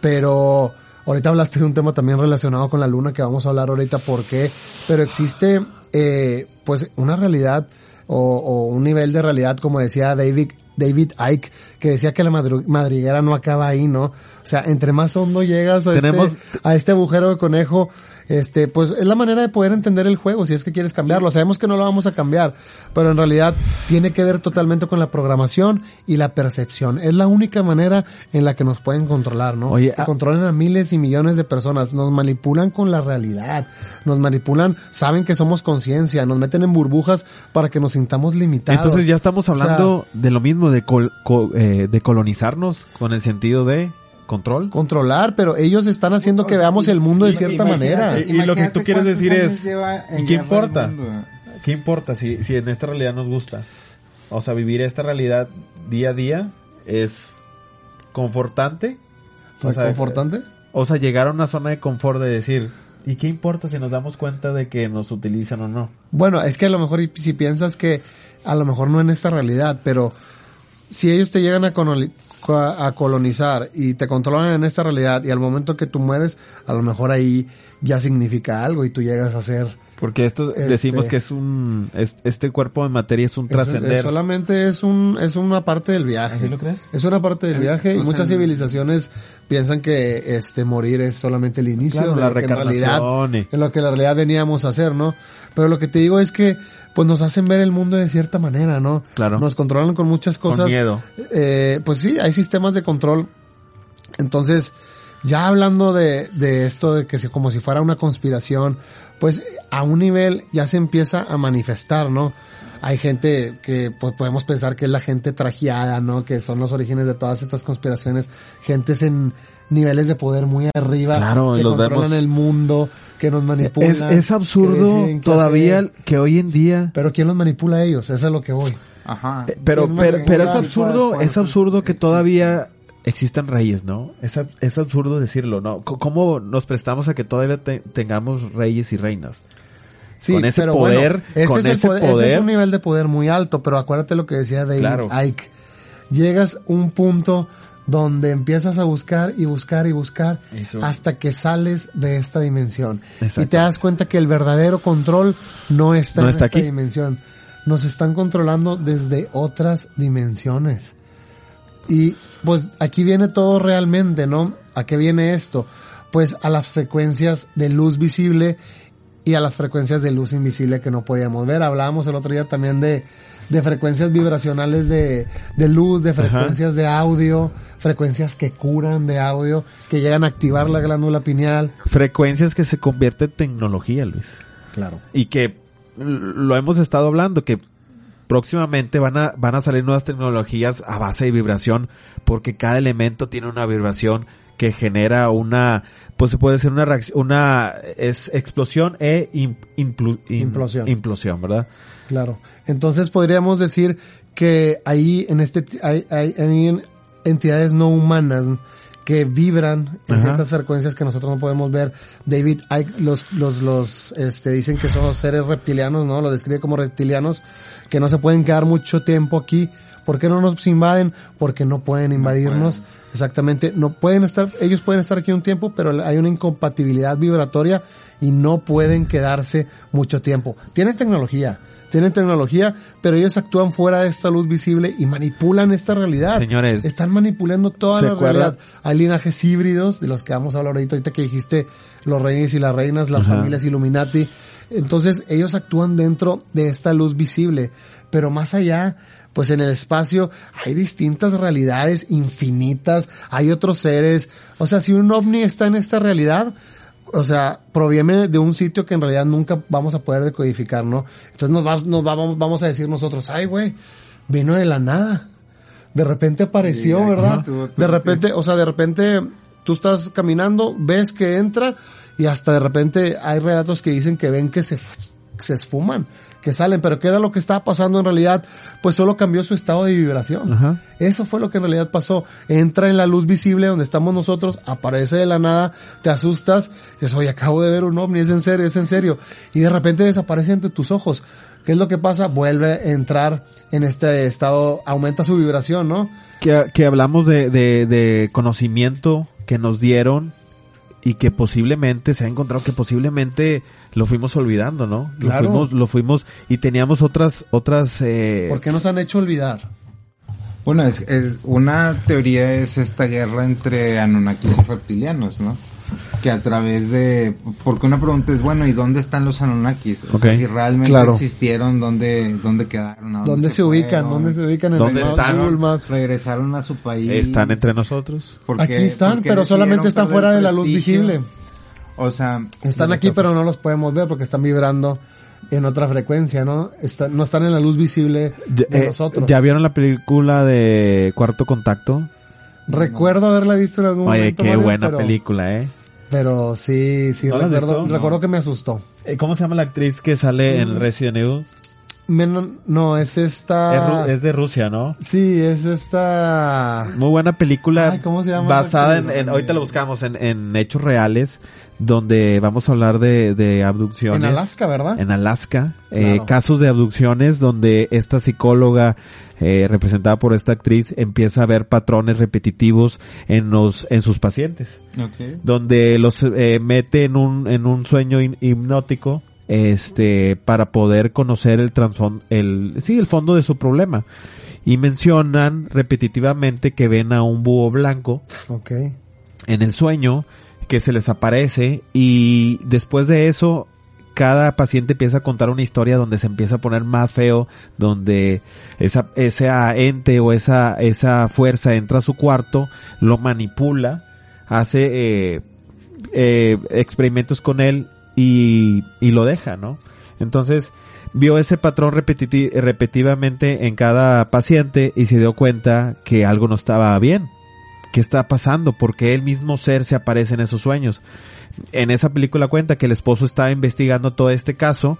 pero ahorita hablaste de un tema también relacionado con la luna que vamos a hablar ahorita por qué, pero existe eh, pues una realidad o, o un nivel de realidad como decía David David Icke que decía que la madriguera no acaba ahí, ¿no? O sea, entre más hondo llegas a, Tenemos- este, a este agujero de conejo, este, pues es la manera de poder entender el juego si es que quieres cambiarlo. Sabemos que no lo vamos a cambiar, pero en realidad tiene que ver totalmente con la programación y la percepción. Es la única manera en la que nos pueden controlar, ¿no? Oye, que ah- controlan a miles y millones de personas, nos manipulan con la realidad, nos manipulan, saben que somos conciencia, nos meten en burbujas para que nos sintamos limitados. Entonces ya estamos O sea, hablando de lo mismo, de, col- eh, de colonizarnos con el sentido de control. controlar, pero ellos están haciendo que O veamos el mundo de cierta manera. Y- lo que tú quieres decir es, lleva en ¿y qué importa? ¿Qué importa si, si en esta realidad nos gusta? O sea, vivir esta realidad día a día es confortante. O sea, ¿Reconfortante? O sea, llegar a una zona de confort de decir, ¿y qué importa si nos damos cuenta de que nos utilizan o no? Bueno, es que a lo mejor si piensas que a lo mejor no en esta realidad, pero si ellos te llegan a, a colonizar y te controlan en esta realidad y al momento que tú mueres, a lo mejor ahí ya significa algo y tú llegas a ser... Porque esto Este- decimos que es un, es- este cuerpo de materia es un trascender. es solamente es un es una parte del viaje. ¿Así lo crees? Es una parte del viaje y sea, muchas civilizaciones piensan que este morir es solamente el inicio Claro, de la lo que en realidad reencarnación y- en lo que en realidad veníamos a hacer, ¿no? Pero lo que te digo es que pues nos hacen ver el mundo de cierta manera, ¿no? Claro. Nos controlan con muchas Con cosas. miedo. Eh, pues sí, hay sistemas de control. Entonces, ya hablando de, de esto de que si, como si fuera una conspiración, pues a un nivel ya se empieza a manifestar, ¿no? Hay gente que pues podemos pensar que es la gente trajeada, ¿no? Que son los orígenes de todas estas conspiraciones, gentes en niveles de poder muy arriba, Claro, que los controlan vemos. el mundo, que nos manipulan. es absurdo todavía hacer. que hoy en día Pero ¿quién los manipula a ellos? Eso es a lo que voy. Ajá. Eh, Pero, ¿Quién pero, pero es absurdo, es fuerzas absurdo que todavía existan reyes, ¿no? Es, es absurdo decirlo, ¿no? ¿Cómo nos prestamos a que todavía te- tengamos reyes y reinas? Sí, Con ese pero poder, bueno, ese con es ese poder, ese es un nivel de poder muy alto, pero acuérdate lo que decía David Claro. Icke. Llegas a un punto donde empiezas a buscar y buscar y buscar Eso. hasta que sales de esta dimensión. Exacto. Y te das cuenta que el verdadero control no está No en está esta aquí. dimensión. Nos están controlando desde otras dimensiones. Y pues aquí viene todo realmente, ¿no? ¿A qué viene esto? Pues a las frecuencias de luz visible y a las frecuencias de luz invisible que no podíamos ver. Hablábamos el otro día también de, de frecuencias vibracionales de, de luz, de frecuencias de audio, frecuencias que curan de audio, que llegan a activar la glándula pineal. Frecuencias que se convierte en tecnología, Luis. Claro. Y que lo hemos estado hablando, que próximamente van a, van a salir nuevas tecnologías a base de vibración, porque cada elemento tiene una vibración que genera una, pues se puede ser una reacción, una, es explosión e Implosión. implosión, ¿verdad? Claro. Entonces podríamos decir que ahí en este hay, hay- hay entidades no humanas que vibran en Ajá. ciertas frecuencias que nosotros no podemos ver. David Icke los, los, los, este, dicen que son seres reptilianos, ¿no? Lo describe como reptilianos que no se pueden quedar mucho tiempo aquí. ¿Por qué no nos invaden? Porque no pueden invadirnos. Exactamente. No pueden estar, ellos pueden estar aquí un tiempo, pero hay una incompatibilidad vibratoria y no pueden quedarse mucho tiempo. Tienen tecnología, tienen tecnología, pero ellos actúan fuera de esta luz visible y manipulan esta realidad. Señores, Están manipulando toda ¿se la realidad. Hay linajes híbridos, de los que vamos a hablar ahorita, ahorita que dijiste los reyes y las reinas, las Ajá. familias Illuminati. Entonces, ellos actúan dentro de esta luz visible, pero más allá, pues en el espacio hay distintas realidades infinitas, hay otros seres. O sea, si un ovni está en esta realidad, o sea, proviene de un sitio que en realidad nunca vamos a poder decodificar, ¿no? Entonces nos, va- nos vamos, vamos a decir nosotros, ay, güey, vino de la nada. De repente apareció, Sí. ¿verdad? Tú- tú- de repente, o sea, de repente tú estás caminando, ves que entra y hasta de repente hay relatos que dicen que ven que se, se esfuman, que salen, pero ¿qué era lo que estaba pasando en realidad? Pues solo cambió su estado de vibración. Ajá. Eso fue lo que en realidad pasó. Entra en la luz visible donde estamos nosotros, aparece de la nada, te asustas, dices, oye, acabo de ver un ovni, es en serio, es en serio. Y de repente desaparece ante tus ojos. ¿Qué es lo que pasa? Vuelve a entrar en este estado, aumenta su vibración, ¿no? que, que hablamos de, de, de conocimiento que nos dieron y que posiblemente se ha encontrado que posiblemente lo fuimos olvidando, ¿no? Claro. Lo fuimos, lo fuimos y teníamos otras, otras, eh, ¿Por qué nos han hecho olvidar? Bueno, es, es- una teoría es esta guerra entre Anunnakis y reptilianos, ¿no? Que a través de... Porque una pregunta es, bueno, ¿y dónde están los Anunnakis? O sea, si realmente Claro. existieron, ¿dónde, dónde quedaron? ¿A ¿Dónde se ubican? ¿Dónde se ubican en ¿Dónde el están? Google Maps? Regresaron a su país. están entre nosotros. ¿Por qué- Aquí están, por qué pero solamente están fuera de la luz visible. O sea... Están aquí, pero no los podemos ver porque están vibrando en otra frecuencia, ¿no? Están, no están en la luz visible de Eh, nosotros. ¿Ya vieron la película de Cuarto Contacto? Recuerdo haberla visto en algún Oye, momento. qué Mario, buena pero- película, ¿eh? Pero sí, sí, ¿No la has recuerdo, visto? recuerdo No. que me asustó. Eh, ¿Cómo se llama la actriz que sale en Resident Evil? Men- no, es Es, esta... Es de Rusia, ¿no? Sí, es esta... Muy buena película Ay, ¿cómo se llama basada en, ahorita lo buscamos en, en hechos reales donde vamos a hablar de, de abducciones En Alaska, ¿verdad? en Alaska, eh, casos de abducciones donde esta psicóloga eh, representada por esta actriz empieza a ver patrones repetitivos en los en sus pacientes Ok. donde los eh, mete en un en un sueño hipnótico este para poder conocer el transfon el sí el fondo de su problema y mencionan repetitivamente que ven a un búho blanco Ok. en el sueño que se les aparece y después de eso cada paciente empieza a contar una historia donde se empieza a poner más feo, donde esa, esa ente o esa, esa fuerza entra a su cuarto, lo manipula, hace eh, eh, experimentos con él y, y lo deja, ¿no? Entonces vio ese patrón repetiti- repetitivamente en cada paciente y se dio cuenta que algo no estaba bien. ¿Qué está pasando? Porque el mismo ser se aparece en esos sueños. En esa película cuenta que el esposo estaba investigando todo este caso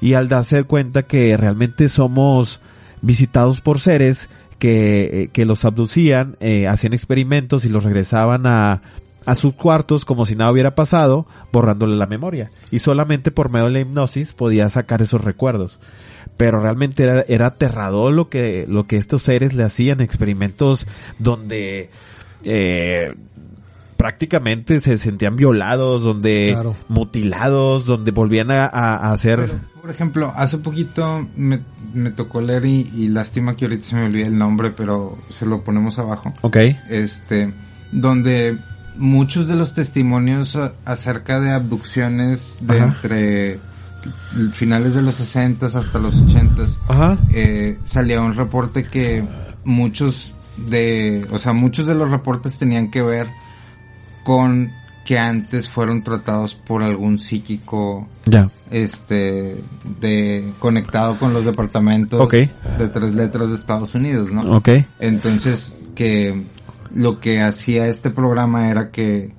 y al darse cuenta que realmente somos visitados por seres que, eh, que los abducían, eh, hacían experimentos y los regresaban a, a sus cuartos como si nada hubiera pasado, borrándole la memoria. Y solamente por medio de la hipnosis podía sacar esos recuerdos. Pero realmente era, era aterrador lo que, lo que estos seres le hacían, experimentos donde eh, prácticamente se sentían violados, donde Claro. mutilados, donde volvían a, a- a hacer... Pero, por ejemplo, hace poquito me, me tocó leer y, y lástima que ahorita se me olvide el nombre, pero se lo ponemos abajo. ok. Este, donde muchos de los testimonios acerca de abducciones de Ajá. entre finales de los 60 hasta los 80 Ajá. eh, salía un reporte que muchos de, o sea, muchos de los reportes tenían que ver con que antes fueron tratados por algún psíquico Ya. este de conectado con los departamentos de tres letras de Estados Unidos, ¿no? Ok. Entonces que lo que hacía este programa era que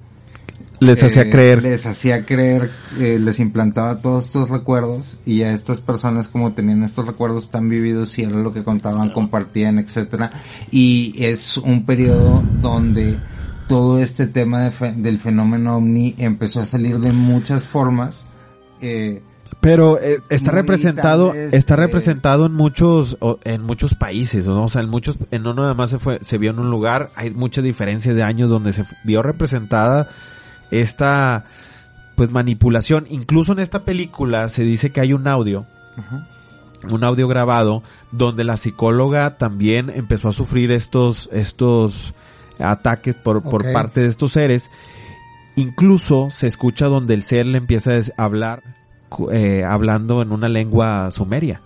Les eh, hacía creer. les hacía creer, eh, les implantaba todos estos recuerdos y a estas personas como tenían estos recuerdos tan vividos y era lo que contaban, compartían, etcétera. Y es un periodo donde todo este tema de fe- del fenómeno ovni empezó a salir de muchas formas. Eh, Pero eh, está Muy representado, está eh, representado en muchos, en muchos países, ¿no? O sea, en muchos, en no nada más se fue, se vio en un lugar, hay mucha diferencia de años donde se vio representada esta, pues manipulación. Incluso en esta película se dice que hay un audio, ajá. un audio grabado, donde la psicóloga también empezó a sufrir estos, estos ataques por, por parte de estos seres. Incluso se escucha donde el ser le empieza a hablar, eh, hablando en una lengua sumeria,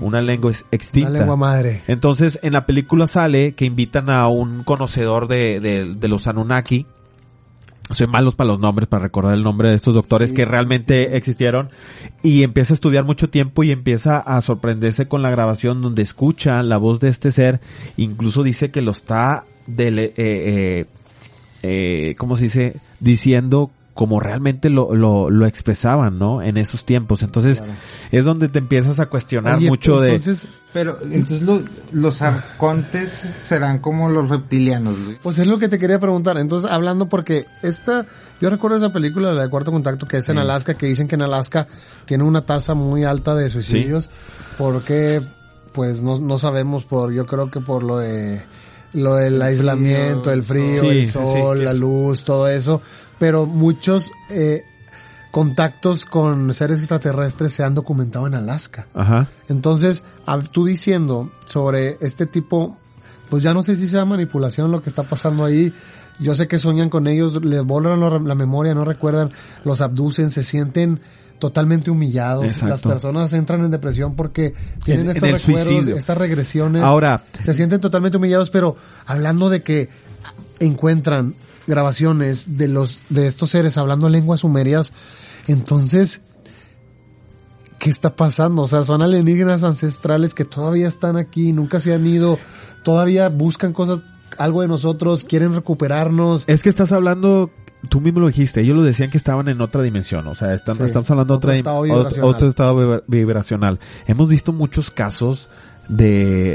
una lengua ex- extinta. La lengua madre. Entonces, en la película sale que invitan a un conocedor de, de, de los Anunnaki. Soy malos para los nombres, para recordar el nombre de estos doctores Sí. que realmente existieron. Y empieza a estudiar mucho tiempo y empieza a sorprenderse con la grabación donde escucha la voz de este ser. Incluso dice que lo está, dele- eh, eh, eh, ¿cómo se dice? Diciendo como realmente lo, lo, lo expresaban, ¿no? En esos tiempos. Entonces, es donde te empiezas a cuestionar Oye, mucho de... entonces, Pero entonces lo- los arcontes serán como los reptilianos, Luis. Pues es lo que te quería preguntar. Entonces, hablando porque esta, yo recuerdo esa película, la de Cuarto Contacto, que es en. Alaska, que dicen que en Alaska tiene una tasa muy alta de suicidios, porque, pues, no, no sabemos por, yo creo que por lo de, lo del aislamiento, el frío, Sí, el sí, sol, sí. la luz, todo eso, pero muchos, eh, contactos con seres extraterrestres se han documentado en Alaska. Ajá. Entonces, tú diciendo sobre este tipo, pues ya no sé si sea manipulación lo que está pasando ahí. Yo sé que sueñan con ellos, les borran la memoria, no recuerdan, los abducen, se sienten totalmente humillados. Exacto. Las personas entran en depresión porque tienen En- en estos el recuerdos, suicidio. estas regresiones. Ahora, se sienten totalmente humillados, pero hablando de que encuentran grabaciones de los de estos seres hablando lenguas sumerias, entonces ¿qué está pasando? O sea, son alienígenas ancestrales que todavía están aquí, nunca se han ido, todavía buscan cosas, algo de nosotros, quieren recuperarnos. es que estás hablando, tú mismo lo dijiste, ellos lo decían que estaban en otra dimensión, o sea, están, Sí, estamos hablando de otro otra, estado otro estado vibra- vibracional. Hemos visto muchos casos de,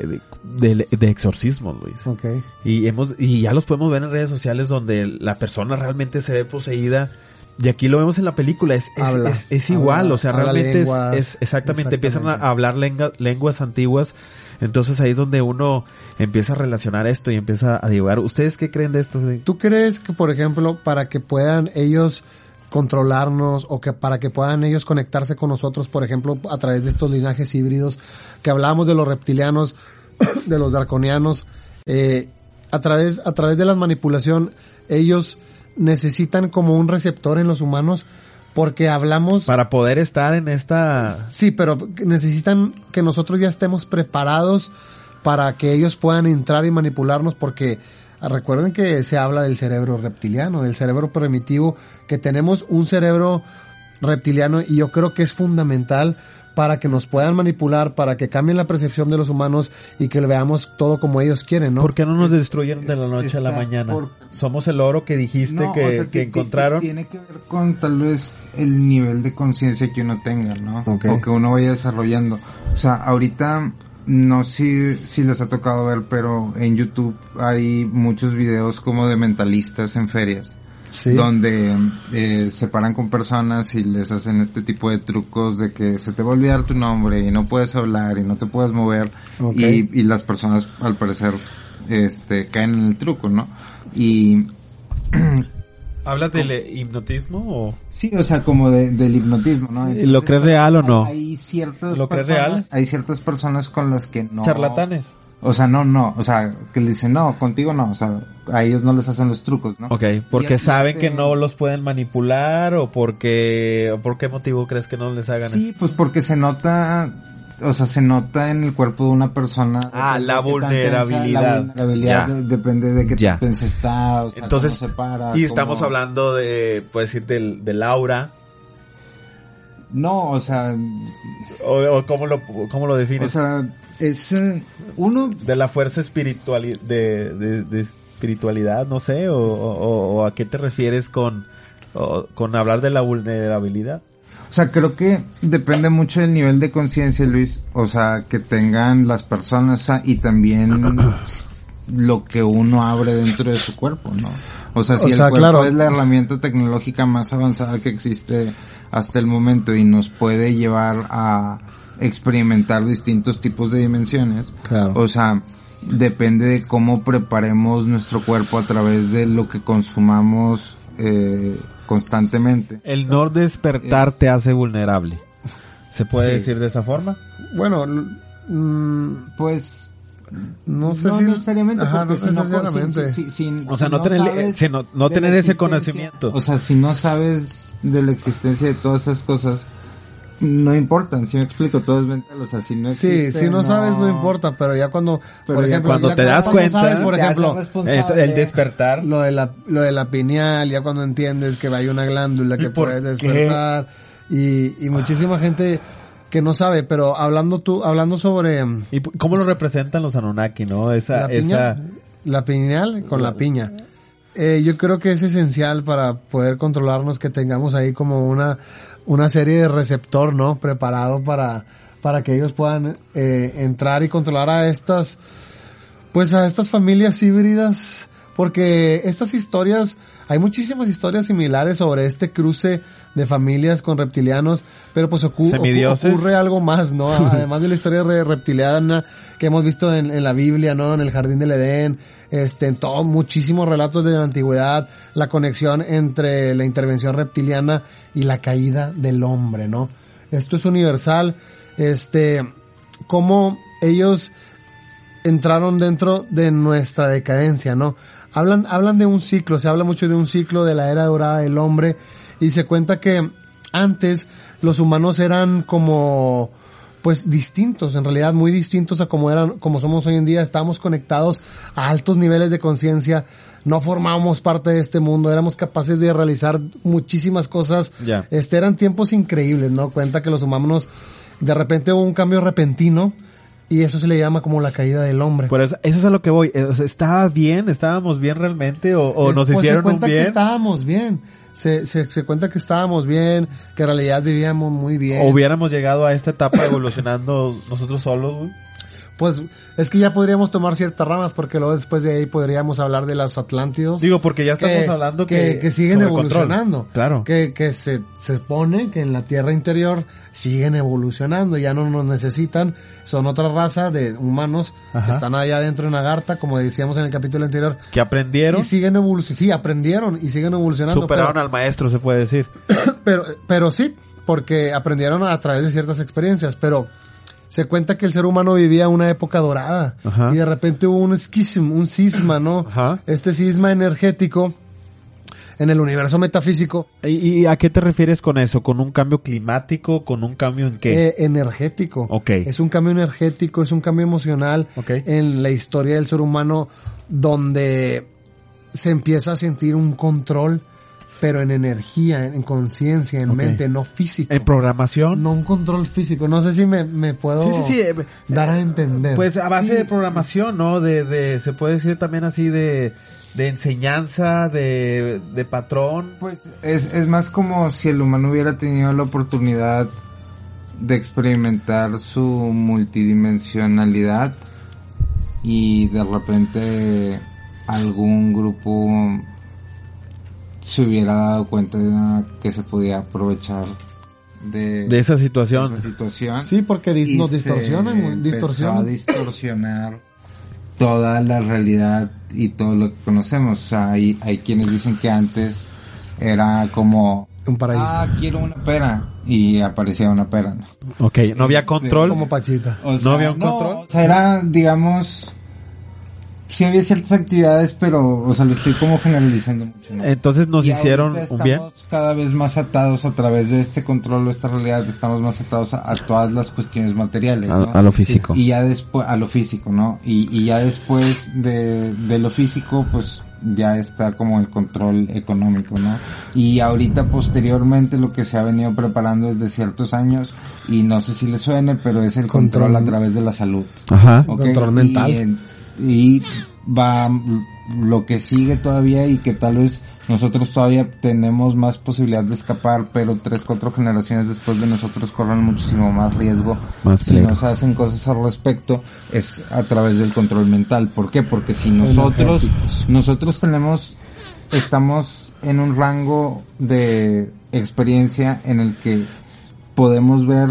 de, de, de exorcismos, Luis. Ok. Y hemos, y ya los podemos ver en redes sociales donde la persona realmente se ve poseída. Y aquí lo vemos en la película, es, es, Habla, es, es habla, igual, o sea, realmente es- lenguas, es, exactamente, empiezan a hablar lenga- lenguas antiguas, entonces ahí es donde uno empieza a relacionar esto y empieza a divagar. ¿Ustedes qué creen de esto? ¿Tú crees que, por ejemplo, para que puedan ellos controlarnos o que para que puedan ellos conectarse con nosotros, por ejemplo, a través de estos linajes híbridos, que hablamos de los reptilianos, de los draconianos, eh, a través, a través de la manipulación, ellos necesitan como un receptor en los humanos porque hablamos Para poder estar en esta... Sí, pero necesitan que nosotros ya estemos preparados para que ellos puedan entrar y manipularnos porque recuerden que se habla del cerebro reptiliano, del cerebro primitivo, que tenemos un cerebro reptiliano y yo creo que es fundamental para que nos puedan manipular, para que cambien la percepción de los humanos y que le veamos todo como ellos quieren, ¿no? ¿Por qué no nos destruyen de la noche a la mañana? por- Somos el oro que dijiste No, que, o sea, que ti- ti- encontraron. Tiene que ver con tal vez el nivel de conciencia que uno tenga, ¿no? O que uno vaya desarrollando. O sea, ahorita no sé si les ha tocado ver, pero en YouTube hay muchos videos como de mentalistas en ferias. Sí. Donde eh, se paran con personas y les hacen este tipo de trucos de que se te va a olvidar tu nombre y no puedes hablar y no te puedes mover Ok. y, y las personas al parecer este caen en el truco, ¿no? Y ¿Hablas del eh, hipnotismo o...? Sí, o sea, como de, del hipnotismo, ¿no? ¿Y lo crees real o no? Hay, hay ciertas ¿Lo crees personas, real? Hay ciertas personas con las que no... Charlatanes. O sea, no, no, o sea, que le dicen, no, contigo no, o sea, a ellos no les hacen los trucos, ¿no? Ok, porque saben que no los pueden manipular o porque... o ¿Por qué motivo crees que no les hagan eso? Sí, pues porque se nota, o sea, se nota en el cuerpo de una persona. Ah, la vulnerabilidad. tensa, La vulnerabilidad de- depende de qué tan está, o sea, Entonces, cómo se para, y cómo- estamos hablando de, puedes decir, del, del aura. No, o sea, ¿O, o cómo, lo, cómo lo defines? o sea, es eh, uno de la fuerza espiritual de, de, de espiritualidad, no sé, o, o- o a qué te refieres con, o- con hablar de la vulnerabilidad. O sea, creo que depende mucho del nivel de conciencia, Luis. O sea, que tengan las personas ah, y también lo que uno abre dentro de su cuerpo, ¿no? O sea, si O el cuerpo claro. es la herramienta tecnológica más avanzada que existe hasta el momento y nos puede llevar a experimentar distintos tipos de dimensiones, Claro. o sea, depende de cómo preparemos nuestro cuerpo a través de lo que consumamos eh, constantemente. El no despertar Es- te hace vulnerable. ¿Se puede Sí. decir de esa forma? Bueno, l- mm, Pues no sé no si... necesariamente Ajá, porque no si no, necesariamente. si- si- si- O sea, si no tener- sabes si no- tener la ese existencia- conocimiento. O sea, si no sabes de la existencia de todas esas cosas, no importan, si me explico, todo es mental, o sea, si no Sí, existe, si no, sabes no importa, pero ya cuando, Pero por ejemplo, cuando ya te das cuando cuenta, sabes, por ejemplo. El despertar. lo de la lo de la pineal, ya cuando entiendes que hay una glándula que puedes despertar y, y muchísima gente que no sabe, pero hablando tú hablando sobre mm, ¿Y cómo lo representan los Anunnaki, no? Esa, la piña, esa, la pineal con la piña. Eh, yo creo que es esencial para poder controlarnos que tengamos ahí como una, una serie de receptor, ¿no? Preparado para, para que ellos puedan eh, entrar y controlar a estas, pues a estas familias híbridas, porque estas historias, hay muchísimas historias similares sobre este cruce de familias con reptilianos, pero pues ocurre algo más, ¿no? Además de la historia re- reptiliana que hemos visto en, en la Biblia, ¿no? En el Jardín del Edén, este, en todo, muchísimos relatos de la antigüedad, la conexión entre la intervención reptiliana y la caída del hombre, ¿no? Esto es universal, este, cómo ellos entraron dentro de nuestra decadencia, ¿no? Hablan, hablan de un ciclo, se habla mucho de un ciclo de la era dorada del hombre y se cuenta que antes los humanos eran como pues distintos, en realidad muy distintos a como eran, como somos hoy en día, estábamos conectados a altos niveles de conciencia, no formábamos parte de este mundo, éramos capaces de realizar muchísimas cosas, este eran tiempos increíbles, ¿no? Cuenta que los humanos de repente hubo un cambio repentino y eso se le llama como la caída del hombre. por eso, eso es a lo que voy. Eh, ¿Estaba bien? ¿Estábamos bien realmente? ¿O, o nos hicieron se un cuenta que bien? estábamos bien. Se, se, se cuenta que estábamos bien, que en realidad vivíamos muy bien. ¿O hubiéramos llegado a esta etapa evolucionando nosotros solos, güey? Pues es que ya podríamos tomar ciertas ramas porque luego después de ahí podríamos hablar de los Atlántidos. Digo, porque ya estamos que, hablando que, que... que siguen control. evolucionando. Claro. Que, que se, se pone que en la Tierra interior siguen evolucionando, ya no nos necesitan, son otra raza de humanos Ajá. que están allá dentro en Agartha, como decíamos en el capítulo anterior, Que aprendieron, y siguen evolucionando, sí, aprendieron y siguen evolucionando. superaron pero- al maestro, se puede decir. pero, pero sí, porque aprendieron a través de ciertas experiencias, pero se cuenta que el ser humano vivía una época dorada Ajá. y de repente hubo un esquism, un cisma, ¿no? Ajá. Este cisma energético en el universo metafísico ¿Y, y a qué te refieres con eso? ¿Con un cambio climático? ¿Con un cambio en qué? eh, energético. Ok. Es un cambio energético, es un cambio emocional Ok. en la historia del ser humano donde se empieza a sentir un control, pero en energía, en, en conciencia, en mente, no físico. ¿En programación? No un control físico. No sé si me, me puedo Sí, sí, sí. eh, dar a entender. Pues a base Sí. de programación, ¿no? De, de, se puede decir también así de, de enseñanza, de, de patrón. Pues es, es más como si el humano hubiera tenido la oportunidad de experimentar su multidimensionalidad y de repente algún grupo se hubiera dado cuenta de que se podía aprovechar de, De esa situación. esa situación. sí, porque dis- y nos distorsionan, distorsionan. a distorsionar toda la realidad y todo lo que conocemos. O sea, hay, hay quienes dicen que antes era como, Un paraíso. ah, quiero una pera y aparecía una pera. ¿no? Ok, no había Este, control. como Pachita. O ¿No había un control? O sea, era, digamos, sí había ciertas actividades, pero, o sea, lo estoy como generalizando mucho. ¿no? Entonces nos Y hicieron un bien. estamos cada vez más atados a través de este control o esta realidad, estamos más atados a, a todas las cuestiones materiales. ¿no? lo físico. Y ya después, a lo físico, ¿no? Y, y ya después de, de lo físico, pues ya está como el control económico, ¿no? Y ahorita posteriormente lo que se ha venido preparando desde ciertos años, y no sé si le suene, pero es el control, Control. a través de la salud. Ajá. ¿ok? Control mental. Y, y va lo que sigue todavía y que tal vez nosotros todavía tenemos más posibilidad de escapar, pero tres, cuatro generaciones después de nosotros corren muchísimo más riesgo. Más si nos hacen cosas al respecto, es a través del control mental. ¿Por qué? Porque si nosotros, nosotros tenemos, estamos en un rango de experiencia en el que podemos ver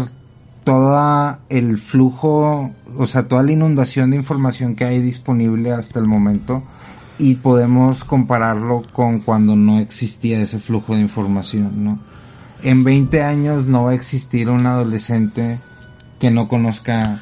toda el flujo, o sea, toda la inundación de información que hay disponible hasta el momento y podemos compararlo con cuando no existía ese flujo de información, ¿no? En 20 años no va a existir un adolescente que no conozca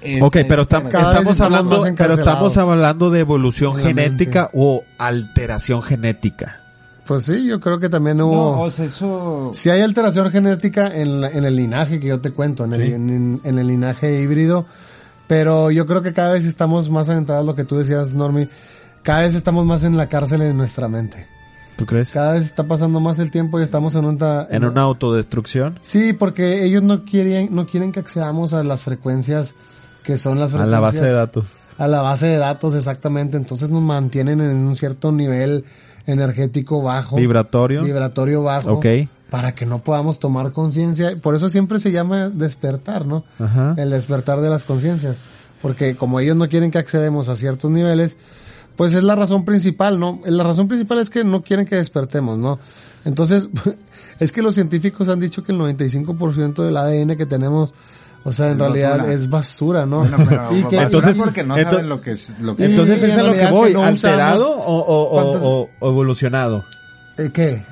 esta Ok, pero vez estamos estamos hablando, pero estamos hablando de evolución genética o alteración genética. Pues sí, yo creo que también No, hubo... o sea, eso... Si hay alteración genética en, la- en el linaje que yo te cuento, en el, en el linaje híbrido, pero yo creo que cada vez estamos más adentrados, lo que tú decías, Normi, cada vez estamos más en la cárcel en nuestra mente. ¿Tú crees? Cada vez está pasando más el tiempo y estamos en una... En una autodestrucción. Sí, porque ellos no quieren, no quieren que accedamos a las frecuencias que son las A frecuencias... la base de datos. A la base de datos, exactamente. Entonces nos mantienen en un cierto nivel energético bajo. Vibratorio. Vibratorio bajo. Ok. Para que no podamos tomar conciencia. Por eso siempre se llama despertar, ¿no? Ajá. El despertar de las conciencias. Porque como ellos no quieren que accedemos a ciertos niveles, pues es la razón principal, ¿no? La razón principal es que no quieren que despertemos, ¿no? Entonces, es que los científicos han dicho que el 95% del ADN que tenemos, o sea, en realidad es basura, ¿no? Bueno, pero Y que- basura entonces- porque no saben lo que es lo que Entonces en es a lo que voy. que no ¿Alterado o, o- o- ¿Cuántas- o- o evolucionado? ¿Eh, ¿Qué?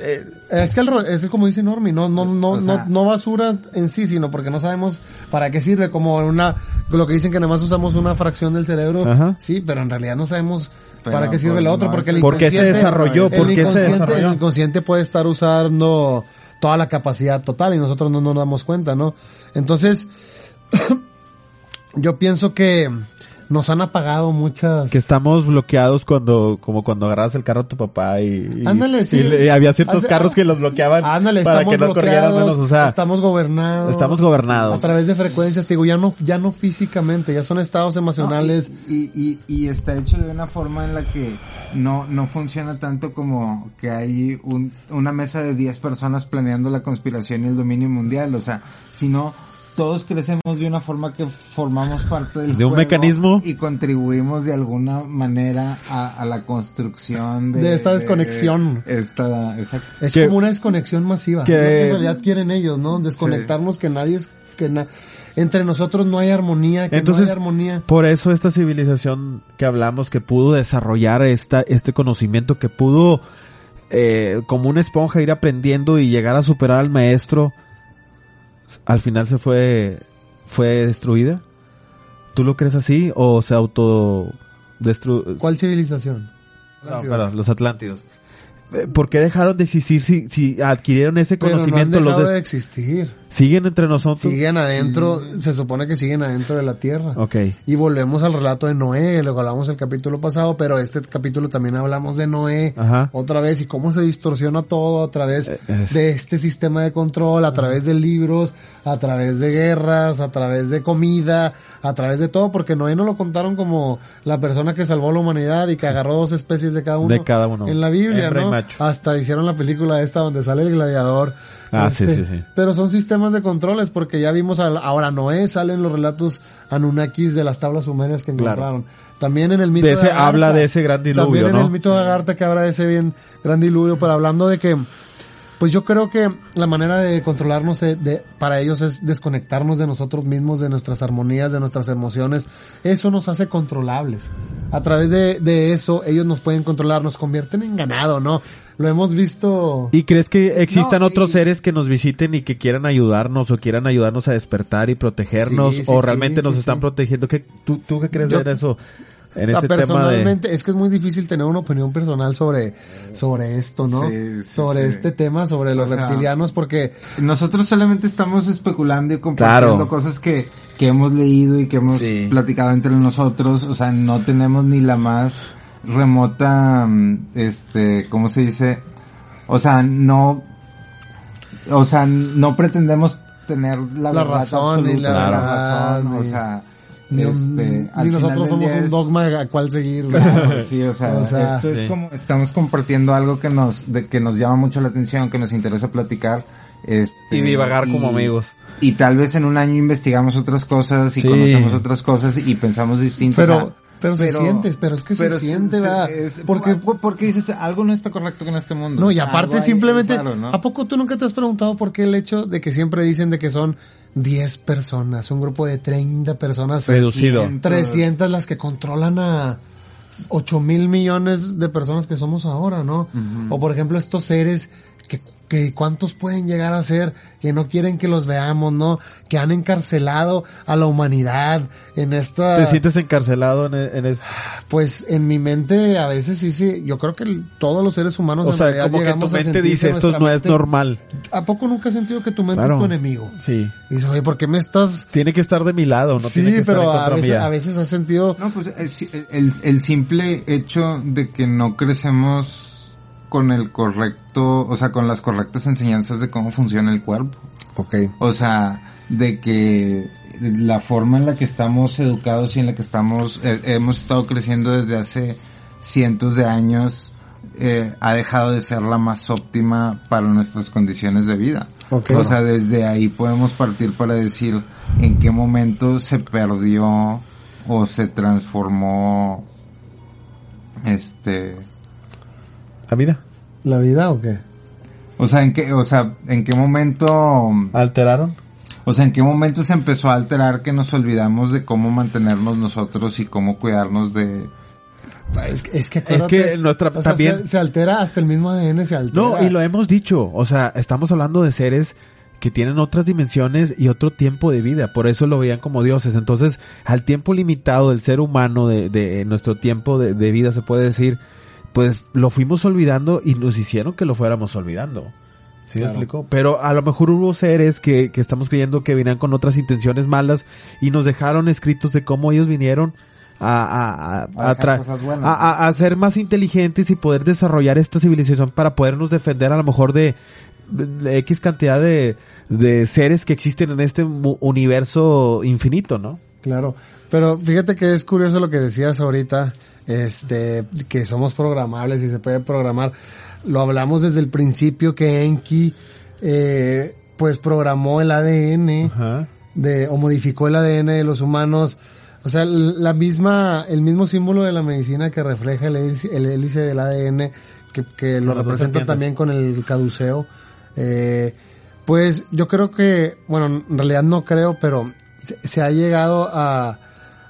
Eh, Es que el, es como dice Normi, no, no, no, O sea- no, no basura en sí, sino porque no sabemos para qué sirve, como una, lo que dicen que nada más usamos una fracción del cerebro, Ajá. sí, pero en realidad no sabemos Pero, para qué sirve pues, lo otro, no porque el ¿Por qué se inconsciente- desarrolló? ¿Por qué se inconsciente- desarrolló? El inconsciente puede estar usando toda la capacidad total y nosotros no nos damos cuenta, ¿no? Entonces, yo pienso que nos han apagado muchas... que estamos bloqueados cuando, como cuando agarras el carro a tu papá y, y- Ándale, sí. y había ciertos Hace- carros que los bloqueaban Ándale, para estamos que no corrieran menos, o sea, estamos gobernados. estamos gobernados. A través de frecuencias, te digo, ya no, ya no físicamente, ya son estados emocionales. No, y, y, y, y está hecho de una forma en la que no, no funciona tanto como que hay un, una mesa de 10 personas planeando la conspiración y el dominio mundial, o sea, sino todos crecemos de una forma que formamos parte del De un juego mecanismo. y contribuimos de alguna manera a, a la construcción de, De esta desconexión. esta, exacto. es que- como una desconexión masiva. que- en realidad quieren ellos, ¿no? Desconectarnos, que nadie es, que na- entre nosotros no hay armonía, que Entonces, no hay armonía. por eso esta civilización que hablamos, que pudo desarrollar esta, este conocimiento, que pudo, eh, como una esponja ir aprendiendo y llegar a superar al maestro, al final se fue, fue destruida. ¿Tú lo crees así o se auto ¿Cuál civilización? No, perdón, los Atlántidos. Eh, ¿Por qué dejaron de existir si, si adquirieron ese Pero no han conocimiento? los de existir. Siguen entre nosotros. Siguen adentro, se supone que siguen adentro de la tierra. Ok. Y volvemos al relato de Noé, lo que hablamos el capítulo pasado, pero este capítulo también hablamos de Noé Ajá. otra vez y cómo se distorsiona todo a través Eh, es- de este sistema de control, a través de libros, a través de guerras, a través de comida, a través de todo, porque Noé no lo contaron como la persona que salvó la humanidad y que agarró dos especies de cada uno. De cada uno. En la Biblia, Hembra ¿no? macho. Hasta hicieron la película esta donde sale el gladiador. Ah, sí, sí, sí. Pero son sistemas de controles porque ya vimos al- ahora Noé salen los relatos Anunnakis de las tablas sumerias que Claro. encontraron. También en el mito De ese- Agartha, habla de ese gran diluvio, También en el mito de Agartha que habla de ese bien gran diluvio, pero hablando de que pues yo creo que la manera de controlarnos eh, de, para ellos es desconectarnos de nosotros mismos, de nuestras armonías, de nuestras emociones. Eso nos hace controlables. A través de, de eso ellos nos pueden controlar, nos convierten en ganado, ¿no? Lo hemos visto. ¿Y crees que existan No, otros y- seres que nos visiten y que quieran ayudarnos o quieran ayudarnos a despertar y protegernos Sí, sí, o sí, realmente nos sí, están sí. protegiendo? ¿Qué, tú, ¿Tú qué crees Yo- de eso? En o sea, este tema de... personalmente, es que es muy difícil tener una opinión personal sobre, sobre esto, ¿no? Sí, sí, sobre sí. este tema, sobre los O sea, reptilianos, porque Nosotros solamente estamos especulando y compartiendo Claro. cosas que, que hemos leído y que hemos Sí. platicado entre nosotros. O sea, no tenemos ni la más remota, mm, este, ¿cómo se dice? O sea, no, o sea, no pretendemos tener la, La verdad razón y absoluta, la la verdad razón, o y- sea, Ni, Este, ni nosotros somos un dogma a cuál seguir. Claro, sí, o sea, O sea, esto es sí. como estamos compartiendo algo que nos de, que nos llama mucho la atención, que nos interesa platicar. Este, Y divagar y- como amigos. Y tal vez en un año investigamos otras cosas y Sí. conocemos otras cosas y pensamos distinto. Pero, o sea, pero, se siente, pero es que se siente, ¿verdad? porque, ¿por- porque dices algo no está correcto con este mundo. no, y aparte simplemente, raro, ¿no? ¿a poco tú nunca te has preguntado por qué el hecho de que siempre dicen de que son 10 personas, un grupo de 30 personas, Reducido. 300 las que controlan a 8 mil millones de personas que somos ahora, ¿no? O por ejemplo estos seres que, que cuántos pueden llegar a ser, que no quieren que los veamos, ¿no? Que han encarcelado a la humanidad en esta... ¿Te sientes encarcelado en, e- en es- Pues en mi mente a veces sí, sí, yo creo que todos los seres humanos O en sea, realidad como que tu a mente dice, esto no es normal. ¿A poco nunca has sentido que tu mente Claro. es tu enemigo? Sí. Y dices, oye, ¿por qué me estás...? Tiene que estar de mi lado, no tiene sí, que estar pero a contra veces, mía. a veces has sentido... No, pues el, el, el simple hecho de que no crecemos con el correcto, o sea, con las correctas enseñanzas de cómo funciona el cuerpo. Ok. O sea, de que la forma en la que estamos educados y en la que estamos, eh, hemos estado creciendo desde hace cientos de años, eh, ha dejado de ser la más óptima para nuestras condiciones de vida. Ok. O sea, desde ahí podemos partir para decir en qué momento se perdió o se transformó este ¿La vida? ¿La vida o qué? o sea en qué o sea en qué momento ¿Alteraron? o sea en qué momento se empezó a alterar que nos olvidamos de cómo mantenernos nosotros y cómo cuidarnos de Es, que- es que Es acuérdate, que nuestra o sea, también... se, se altera hasta el mismo ADN, se altera. No, y lo hemos dicho, o sea, estamos hablando de seres que tienen otras dimensiones y otro tiempo de vida, por eso lo veían como dioses. Entonces, al tiempo limitado del ser humano, de, de nuestro tiempo de, de vida, se puede decir, pues lo fuimos olvidando y nos hicieron que lo fuéramos olvidando. ¿Sí me Claro. explico? Pero a lo mejor hubo seres que, que estamos creyendo que venían con otras intenciones malas y nos dejaron escritos de cómo ellos vinieron a, a, a, A ser más inteligentes y poder desarrollar esta civilización para podernos defender a lo mejor de, de- X cantidad de, de seres que existen en este universo infinito, ¿no? Claro, pero fíjate que es curioso lo que decías ahorita, este, que somos programables y se puede programar. Lo hablamos desde el principio que Enki, eh, pues programó el ADN Ajá. de, o modificó el ADN de los humanos. O sea, la misma, el mismo símbolo de la medicina que refleja el hélice, el hélice del ADN, que, que lo representa también con el caduceo. Eh, pues yo creo que, bueno, en realidad no creo, pero se, se ha llegado a,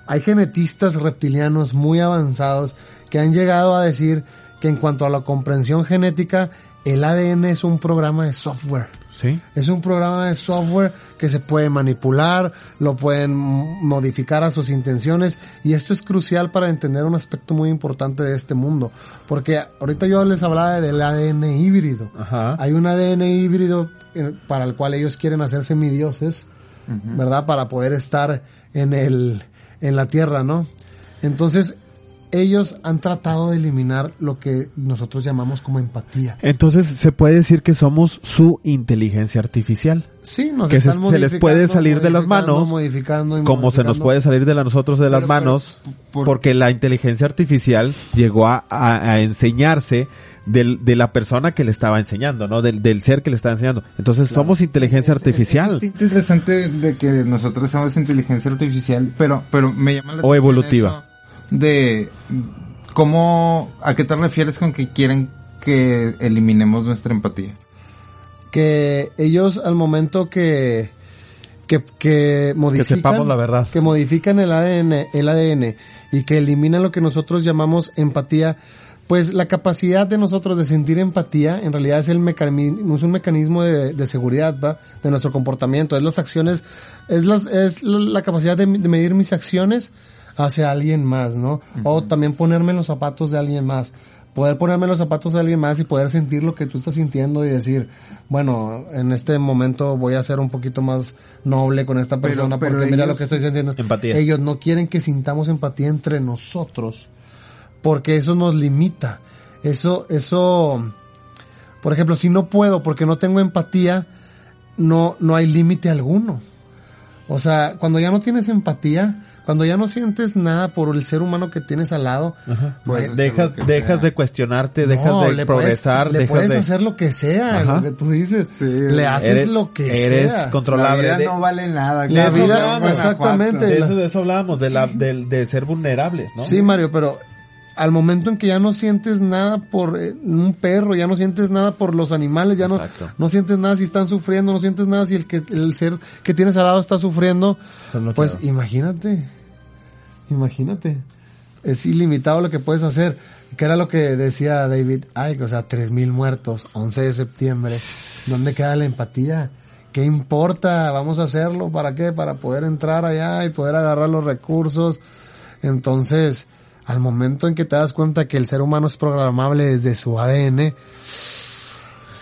hay genetistas reptilianos muy avanzados que han llegado a decir que en cuanto a la comprensión genética, el ADN es un programa de software. Sí. Es un programa de software que se puede manipular, lo pueden modificar a sus intenciones y esto es crucial para entender un aspecto muy importante de este mundo. Porque ahorita yo les hablaba del ADN híbrido. Ajá. Hay un ADN híbrido eh, para el cual ellos quieren hacer semidioses, ¿verdad? Para poder estar en el, en la tierra, ¿no? Entonces, ellos han tratado de eliminar lo que nosotros llamamos como empatía. Entonces se puede decir que somos su inteligencia artificial. Sí, nos Que se- están se les puede salir de las manos, modificando Como se nos puede salir de la nosotros de las pero, manos, ¿por porque la inteligencia artificial llegó a, a- a enseñarse del, de la persona que le estaba enseñando, ¿no? Del, del ser que le estaba enseñando. Entonces somos inteligencia Es- artificial Es, interesante de que nosotros somos inteligencia artificial, pero, pero me llama la O atención evolutiva. eso De cómo, a qué te refieres con que quieren que eliminemos nuestra empatía. que ellos al momento que que, que modifican sepamos la verdad. que modifican el ADN el ADN y que eliminan lo que nosotros llamamos empatía pues la capacidad de nosotros de sentir empatía en realidad es el mecanismo es un mecanismo de, de seguridad ¿va? de nuestro comportamiento es las acciones es las es la capacidad de, de medir mis acciones hacia alguien más no o también ponerme en los zapatos de alguien más poder ponerme en los zapatos de alguien más y poder sentir lo que tú estás sintiendo y decir, bueno, en este momento voy a ser un poquito más noble con esta persona pero porque mira lo que estoy sintiendo. Empatía. Ellos no quieren que sintamos empatía entre nosotros porque eso nos limita. Eso, eso, por ejemplo, si no puedo porque no tengo empatía, no, no hay límite alguno. O sea, cuando ya no tienes empatía, cuando ya no sientes nada por el ser humano que tienes al lado, hacer dejas, de cuestionarte, dejas no, de le progresar, puedes, le dejas puedes de... hacer lo que sea, Ajá. lo que tú dices. Sí, le haces eres- lo que eres sea. La controlable. vida De- no vale nada. de La vida- exactamente. de la- eso, de eso hablábamos, de, la, de, de ser vulnerables, ¿no? Sí, Mario, pero al momento en que ya no sientes nada por eh, un perro, ya no sientes nada por los animales, ya no, no sientes nada si están sufriendo, no sientes nada si el que el ser que tienes al lado está sufriendo, pues imagínate, imagínate, es ilimitado lo que puedes hacer, que era lo que decía David Icke, o sea, tres mil muertos, 11 de septiembre, ¿dónde queda la empatía? ¿Qué importa? Vamos a hacerlo, ¿para qué? Para poder entrar allá y poder agarrar los recursos. Entonces, al momento en que te das cuenta que el ser humano es programable desde su ADN,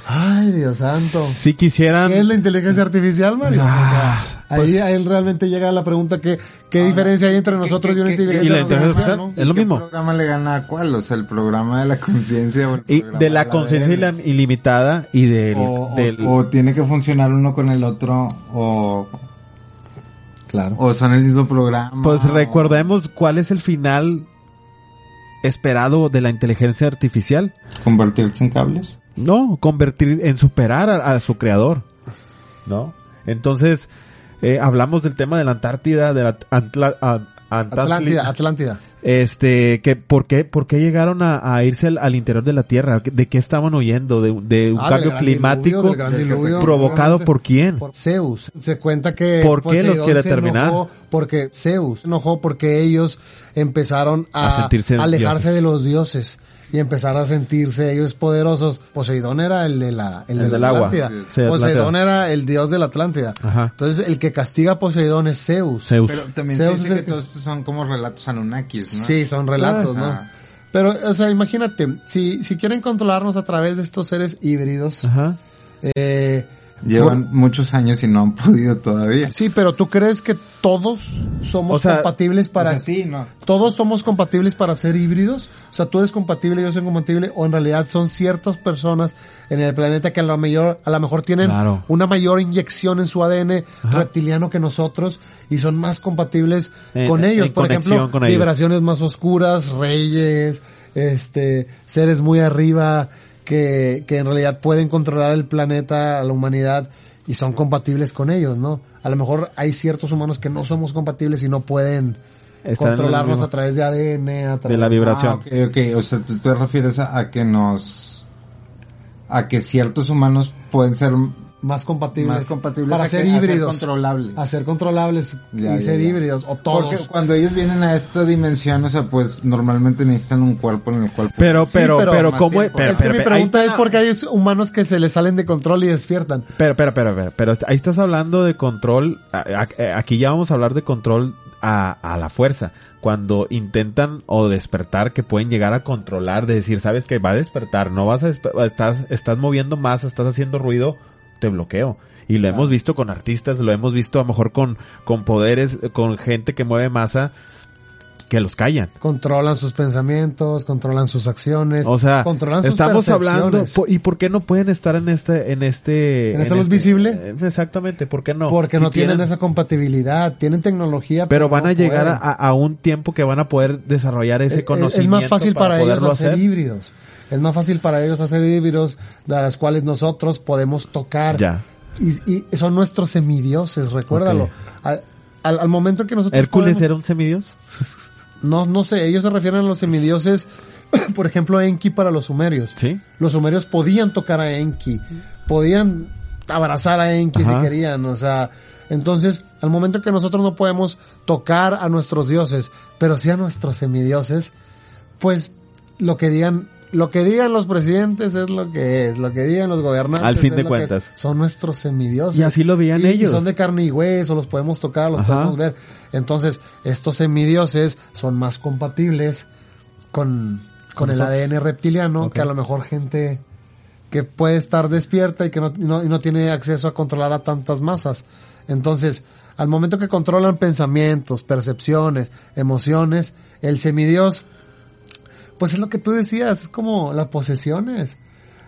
ay Dios santo. Si quisieran... ¿Qué es la inteligencia artificial, Mario? O sea, ahí, ahí realmente llega la pregunta que, ¿qué diferencia hay entre nosotros y una qué- qué- inteligencia y la inteligencia artificial? artificial? no? Es lo ¿Qué mismo. programa le gana a cuál? O sea, el programa de la conciencia. o Y de la conciencia ilimitada y del... O, o- del- o tiene que funcionar uno con el otro o, Claro. o son el mismo programa. Pues o- recordemos cuál es el final esperado de la inteligencia artificial. Convertirse en cables. No, convertir en superar a, a su creador. ¿No? Entonces, eh, hablamos del tema de la Antártida, de la Antla- a- Atlántida. Atlántida. Este, que por qué, por qué llegaron a, a irse al, al interior de la Tierra? ¿De qué estaban huyendo? ¿De, de un Ah, cambio climático diluvio, del gran diluvio, provocado por quién? Por Zeus. Se cuenta que ¿Por qué los Poseidón quiere se terminar? Porque Zeus enojó porque ellos empezaron a, A sentirse alejarse dioses. de los dioses y empezar a sentirse ellos poderosos. Poseidón era el de la el, El de del la agua. Atlántida. Sí, Poseidón era el dios de la Atlántida. Ajá. Entonces el que castiga a Poseidón es Zeus. Zeus. Pero también Zeus se dice que todos estos son como relatos anunnakis, ¿no? Sí, son relatos, Claro. ¿no? Ajá. Pero, o sea, imagínate, si, si quieren controlarnos a través de estos seres híbridos, Ajá. eh, Llevan muchos años y no han podido todavía. Sí, pero tú crees que todos somos O sea, compatibles para... O sea, sí, no. Todos somos compatibles para ser híbridos. O sea, tú eres compatible, yo soy compatible, o en realidad son ciertas personas en el planeta que a lo mejor, a lo mejor tienen Claro. una mayor inyección en su ADN reptiliano que nosotros y son más compatibles En- con ellos. Por ejemplo, con ellos. vibraciones más oscuras, reyes, este, seres muy arriba que, que en realidad pueden controlar el planeta, a la humanidad y son compatibles con ellos, ¿no? A lo mejor hay ciertos humanos que no somos compatibles y no pueden Están controlarnos a través de ADN, a de través la vibración. Ah, ok, ok. O sea, tú te refieres a, a que nos... A que ciertos humanos pueden ser más compatibles, más compatibles para ser que- híbridos, controlables. ser controlables Ya, y ya, ser ya. híbridos o todos. Porque cuando ellos vienen a esta dimensión, o sea, pues normalmente necesitan un cuerpo en el cual... Pero, Sí, pero, pero pero, más ¿cómo es? Pero, es que pero, mi pero, pregunta está- es porque hay humanos que se les salen de control y despiertan. Pero, pero, pero, pero, pero ahí estás hablando de control. a- Aquí ya vamos a hablar de control a, a la fuerza. Cuando intentan o despertar, que pueden llegar a controlar, de decir, sabes que va a despertar, no vas a desper- estás, estás moviendo más, estás haciendo ruido, te bloqueo. Y lo hemos visto con artistas, lo hemos visto a lo mejor con, con poderes, con gente que mueve masa, que los callan. Controlan sus pensamientos, controlan sus acciones, O sea, controlan sus estamos hablando, ¿y por qué no pueden estar en este, en este, ¿En esta luz visible? eh, Exactamente, ¿por qué no? porque Si no tienen esa compatibilidad, tienen tecnología, pero van no a llegar a, un tiempo que van a poder desarrollar ese Es- es, conocimiento. es más fácil para, ellos hacer, híbridos. Es más fácil para ellos hacer híbridos de las cuales nosotros podemos tocar. Ya. Y, y son nuestros semidioses, recuérdalo. Al, al, al momento en que nosotros ¿Hércules podemos- era un semidios? No, no sé, ellos se refieren a los semidioses, por ejemplo, Enki para los sumerios. Sí. Los sumerios podían tocar a Enki, podían abrazar a Enki Ajá. si querían, o sea, entonces, al momento que nosotros no podemos tocar a nuestros dioses, pero sí a nuestros semidioses, pues lo que digan, lo que digan los presidentes es lo que es, lo que digan los gobernantes Al fin es de lo que es. cuentas. son nuestros semidioses. Y así lo veían Y- y ellos. son de carne y hueso, los podemos tocar, los Ajá. podemos ver. Entonces, estos semidioses son más compatibles con, con el. ADN reptiliano que a lo mejor gente que puede estar despierta y que no, y no, y no tiene acceso a controlar a tantas masas. Entonces, al momento que controlan pensamientos, percepciones, emociones, el semidios, pues es lo que tú decías, es como las posesiones.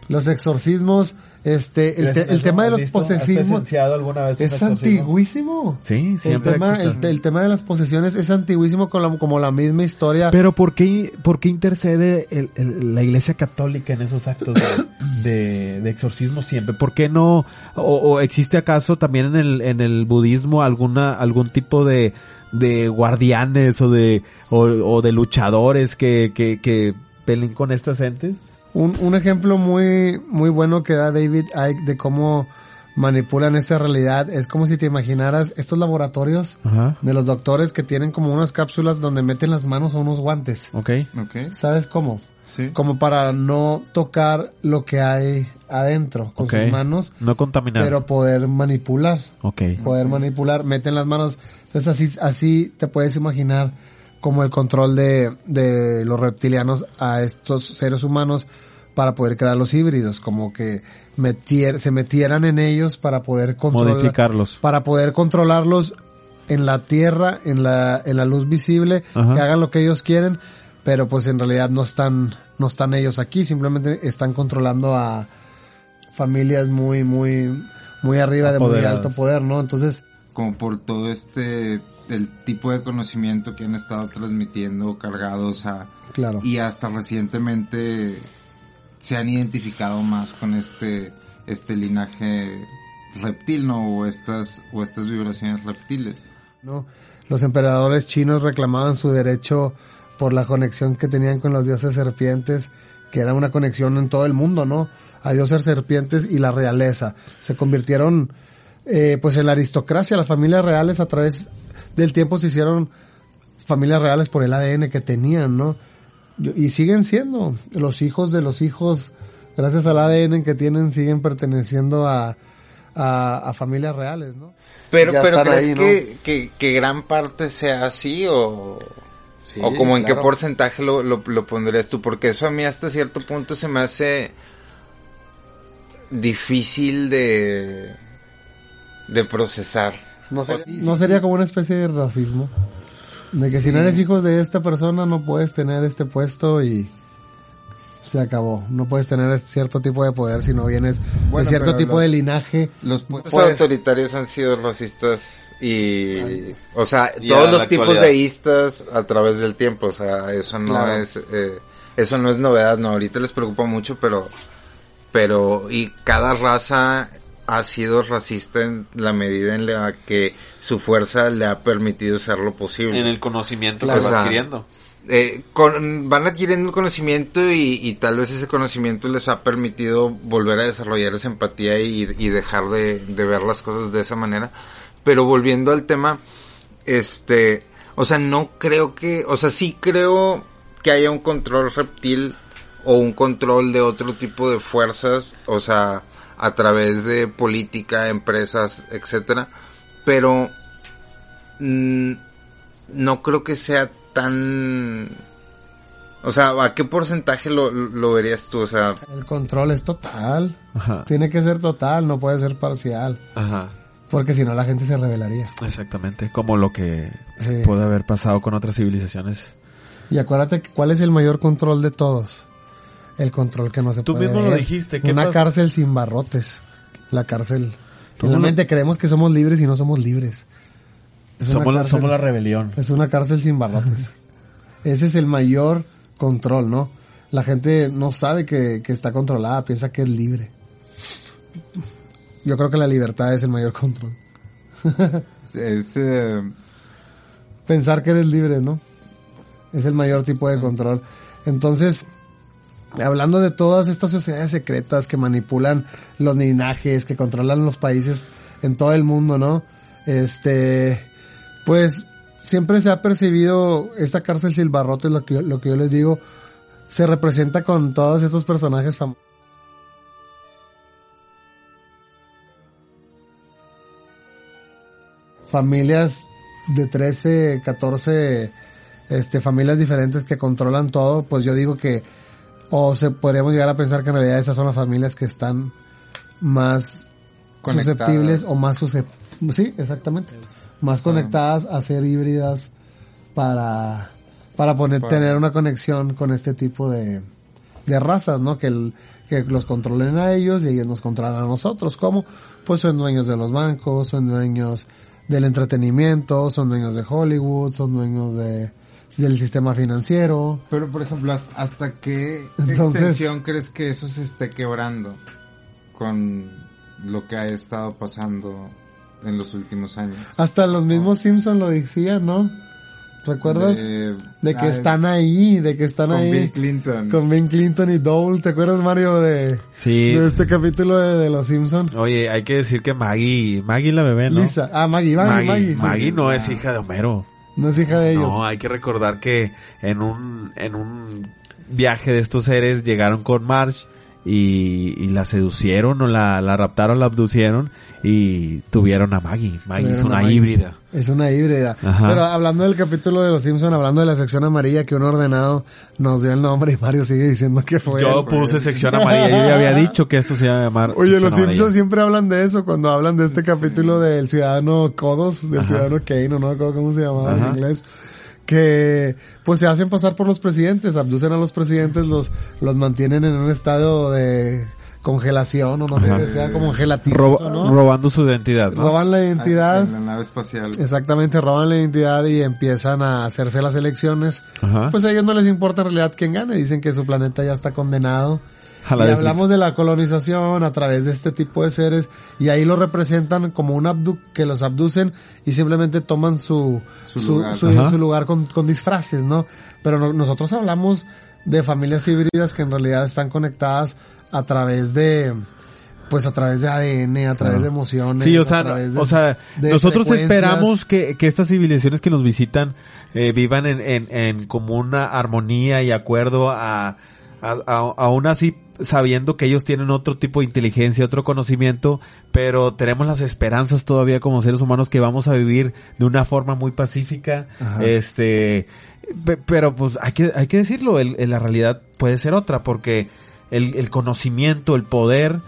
Los exorcismos, este, el, te- el tema de los posesismos alguna vez un es antiguísimo. Sí, El siempre tema, existen. el, el tema de las posesiones es antiguísimo con la- como la misma historia. Pero ¿por qué, por qué intercede el- el- la Iglesia Católica en esos actos de, de- de exorcismo siempre? ¿Por qué no? O, o existe acaso también en el, en el budismo alguna algún tipo de, de guardianes o de o, o de luchadores que, que, que peleen con estas entes? Un, un ejemplo muy, muy bueno que da David Icke de cómo manipulan esa realidad es como si te imaginaras estos laboratorios Ajá. de los doctores que tienen como unas cápsulas donde meten las manos o unos guantes. Ok. Ok. ¿Sabes cómo? Sí. Como para no tocar lo que hay adentro con Ok. sus manos, No contaminar. pero poder manipular. ok. poder manipular, meten las manos. Entonces así, así te puedes imaginar como el control de, de los reptilianos a estos seres humanos para poder crear los híbridos, como que metier, se metieran en ellos para poder controlar, Modificarlos. para poder controlarlos en la tierra, en la, en la luz visible, Ajá. que hagan lo que ellos quieren, pero pues en realidad no están, no están ellos aquí, simplemente están controlando a familias muy, muy, muy arriba de muy alto poder, ¿no? Entonces, Como por todo este, el tipo de conocimiento que han estado transmitiendo cargados a, claro. y hasta recientemente se han identificado más con este, este linaje reptil, ¿no? O estas, o estas vibraciones reptiles. ¿no? Los emperadores chinos reclamaban su derecho por la conexión que tenían con los dioses serpientes, que era una conexión en todo el mundo, ¿no? A dioses serpientes y la realeza. Se convirtieron, eh, pues en la aristocracia, las familias reales a través del tiempo se hicieron familias reales por el ADN que tenían, ¿no? Y siguen siendo los hijos de los hijos, gracias al ADN que tienen, siguen perteneciendo a, a, a familias reales, ¿no? Pero, Ya pero ¿crees ahí, ¿no? que, que, que gran parte sea así o, Sí, o como en qué porcentaje lo, lo, lo pondrías tú? Porque eso a mí hasta cierto punto se me hace difícil de, de procesar. No sería, O- no sería como una especie de racismo. De que si no eres hijo de esta persona no puedes tener este puesto y se acabó. No puedes tener cierto tipo de poder si no vienes Bueno, de cierto tipo los- de linaje. Los pu- Los Pues- autoritarios han sido racistas y, Ay. o sea, Y todos los tipos actualidad. de istas a través del tiempo, o sea, eso no Claro. es, eh, eso no es novedad, no, ahorita les preocupa mucho, pero, pero, y cada raza ha sido racista en la medida en la que su fuerza le ha permitido ser lo posible. En el conocimiento Claro. que O va adquiriendo. Eh, con- van adquiriendo conocimiento y, y tal vez ese conocimiento les ha permitido volver a desarrollar esa empatía y, y dejar de, de ver las cosas de esa manera. Pero volviendo al tema, este, o sea, no creo que, o sea, sí creo que haya un control reptil o un control de otro tipo de fuerzas, o sea, a través de política, empresas, etcétera, pero mm, no creo que sea tan o sea, ¿a qué porcentaje lo, lo verías tú? O sea, El control es total. Ajá. Tiene que ser total, no puede ser parcial. Ajá. Porque si no la gente se rebelaría. Exactamente. Como lo que Sí. puede haber pasado con otras civilizaciones. Y acuérdate que cuál es el mayor control de todos. El control que no se Tú puede mismo lo dijiste, ¿qué Una pasa? cárcel sin barrotes. La cárcel. ¿Cómo En la lo- mente creemos que somos libres y no somos libres. Es Somos la, cárcel- somos la rebelión. Es una cárcel sin barrotes. Ese es el mayor control, ¿no? La gente no sabe que, que está controlada, piensa que es libre. Yo creo que la libertad es el mayor control. es, eh, Pensar que eres libre, ¿no? Es el mayor tipo de control. Entonces, hablando de todas estas sociedades secretas que manipulan los linajes, que controlan los países en todo el mundo, ¿no? Este, pues siempre se ha percibido esta cárcel silbarrote, lo que, lo que yo les digo, se representa con todos esos personajes famosos. Familias de 13, 14 este, familias diferentes que controlan todo, pues yo digo que o se podríamos llegar a pensar que en realidad esas son las familias que están más Conectadas. susceptibles o más susceptibles, sí, exactamente, más conectadas a ser híbridas para para poner Para- tener una conexión con este tipo de de razas, ¿no? Que, el, que los controlen a ellos y ellos nos controlan a nosotros. ¿Cómo? Pues son dueños de los bancos, son dueños del entretenimiento, son dueños de Hollywood, son dueños de, del sistema financiero. Pero, por ejemplo, ¿hasta, hasta qué Entonces- extensión crees que eso se esté quebrando con lo que ha estado pasando en los últimos años? Hasta los mismos Simpson lo decían, ¿no? ¿Recuerdas? De, De, que ah, están ahí, de que están con ahí. Bill Clinton. Con Ben Clinton y Dole, ¿te acuerdas Mario de, Sí. de este capítulo de, de Los Simpson? Oye, hay que decir que Maggie, Maggie la bebé, ¿no? Lisa, ah Maggie, Maggie, Maggie, Maggie, sí. Maggie no es hija de Homero. No es hija de ellos. No, hay que recordar que en un, en un viaje de estos seres llegaron con Marge y, y la seducieron o la, la raptaron, la abducieron y tuvieron a Maggie. Maggie es Tuvieron una Maggie. híbrida. Es una híbrida. Ajá. Pero hablando del capítulo de Los Simpson, hablando de la sección amarilla que un ordenado nos dio el nombre y Mario sigue diciendo que fue. Yo él. puse sección amarilla. Yo ya había dicho que esto se iba a llamar. Oye, los. Simpsons siempre hablan de eso cuando hablan de este capítulo del ciudadano Codos, del Ajá. ciudadano Kane, o no me acuerdo cómo se llamaba Ajá. en inglés. Que pues se hacen pasar por los presidentes, abducen a los presidentes, los, los mantienen en un estado de congelación o no sé que sea como gelatinoso, ¿no? Robando su identidad, ¿no? Roban la Ah, identidad. En la nave espacial. Exactamente, roban la identidad y empiezan a hacerse las elecciones. Ajá. Pues a ellos no les importa en realidad quién gane, dicen que su planeta ya está condenado. A la y hablamos de la colonización a través de este tipo de seres y ahí lo representan como un abdu que los abducen y simplemente toman su Su su, lugar. su- Ajá. su lugar con, con disfraces, ¿no? Pero no- nosotros hablamos de familias híbridas que en realidad están conectadas a través de pues a través de ADN, a través de emociones, Sí, o a sea, través de- o sea, de nosotros esperamos que, que estas civilizaciones que nos visitan eh, vivan en, en, en como una armonía y acuerdo a, a, a- aún así sabiendo que ellos tienen otro tipo de inteligencia, otro conocimiento, pero tenemos las esperanzas todavía como seres humanos que vamos a vivir de una forma muy pacífica, Ajá. este, pe- pero pues hay que, hay que decirlo, el- el- la realidad puede ser otra, porque el, el conocimiento, el poder,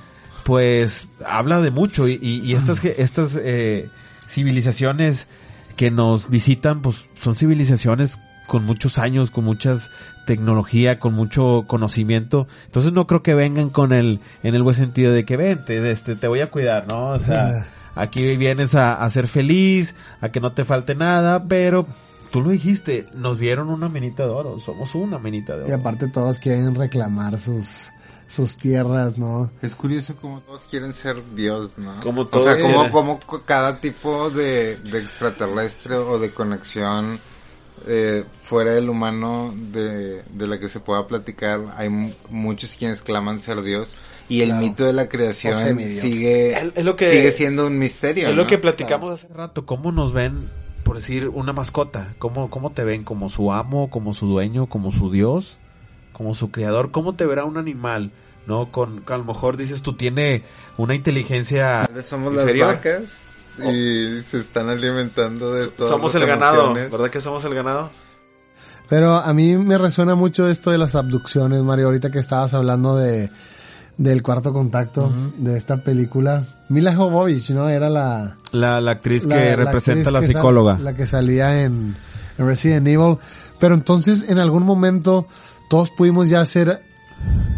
pues habla de mucho y, y- y estas, estas eh, civilizaciones que nos visitan, pues son civilizaciones con muchos años, con muchas tecnología, con mucho conocimiento. Entonces no creo que vengan con el, en el buen sentido de que vente, este, te voy a cuidar, ¿no? O sea, aquí vienes a, a ser feliz, a que no te falte nada, pero tú lo dijiste, nos dieron una minita de oro, somos una minita de Y oro. aparte todos quieren reclamar sus, sus tierras, ¿no? Es curioso como Todos quieren ser Dios, ¿no? Como o todos sea, como, como cada tipo de, de extraterrestre o de conexión eh, fuera del humano de, de la que se pueda platicar, hay mu- muchos quienes claman ser Dios y el Claro. mito de la O creación sigue, Es- es lo que- sigue siendo un misterio. Es lo ¿no? que platicamos hace rato, cómo nos ven, por decir, una mascota, cómo, cómo te ven, como su amo, como su dueño, como su dios, como su creador, cómo te verá un animal, ¿no? Con, con- a lo mejor dices tú tiene una inteligencia Tal vez somos inferior. las vacas y se están alimentando de todas somos el ganado, emociones. ¿verdad que somos el ganado? Pero a mí me resuena mucho esto de las abducciones, Mario, ahorita que estabas hablando de del cuarto contacto de esta película. Mila Jovovich, ¿no? Era la, La, la actriz la- que la representa a la actriz que sal- psicóloga. la que salía en, en Resident Evil. Pero entonces, en algún momento, todos pudimos ya ser,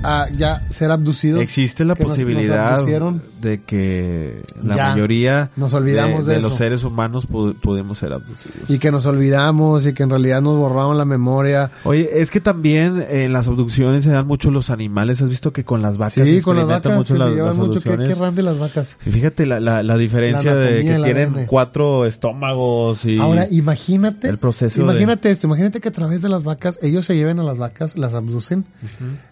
ah, ya ser abducidos. Existe la nos- nos posibilidad abducieron. de que la Ya, mayoría nos olvidamos de los seres humanos pu- pudimos ser abducidos. Y que nos olvidamos y que en realidad nos borraron la memoria. Oye, es que también en las abducciones se dan mucho los animales. ¿Has visto que con las vacas se sí, con las vacas mucho que las, se llevan las mucho. Vacas? Y fíjate la, la, la diferencia La de que tienen ADN. cuatro estómagos y... Ahora, imagínate. el proceso Imagínate esto, imagínate que a través de las vacas, ellos se lleven a las vacas, las abducen,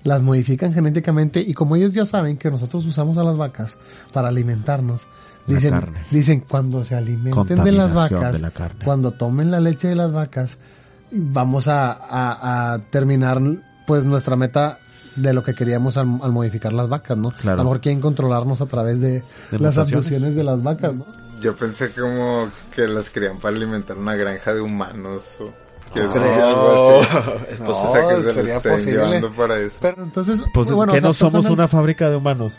las modifican genéticamente y como ellos ya saben que nosotros usamos a las vacas para alimentarnos, La dicen, carne. dicen cuando se alimenten de las vacas, de la carne. cuando tomen la leche de las vacas, vamos a, a- a terminar pues nuestra meta de lo que queríamos al, al modificar las vacas, ¿no? Claro. A lo mejor quieren controlarnos a través de, De las abducciones de las vacas, ¿no? Yo pensé como que las querían para alimentar una granja de humanos o que No. es algo así. No, o sea, que se sería posible. para eso. Pero entonces, Pues, bueno, ¿qué o sea, no somos una fábrica de humanos?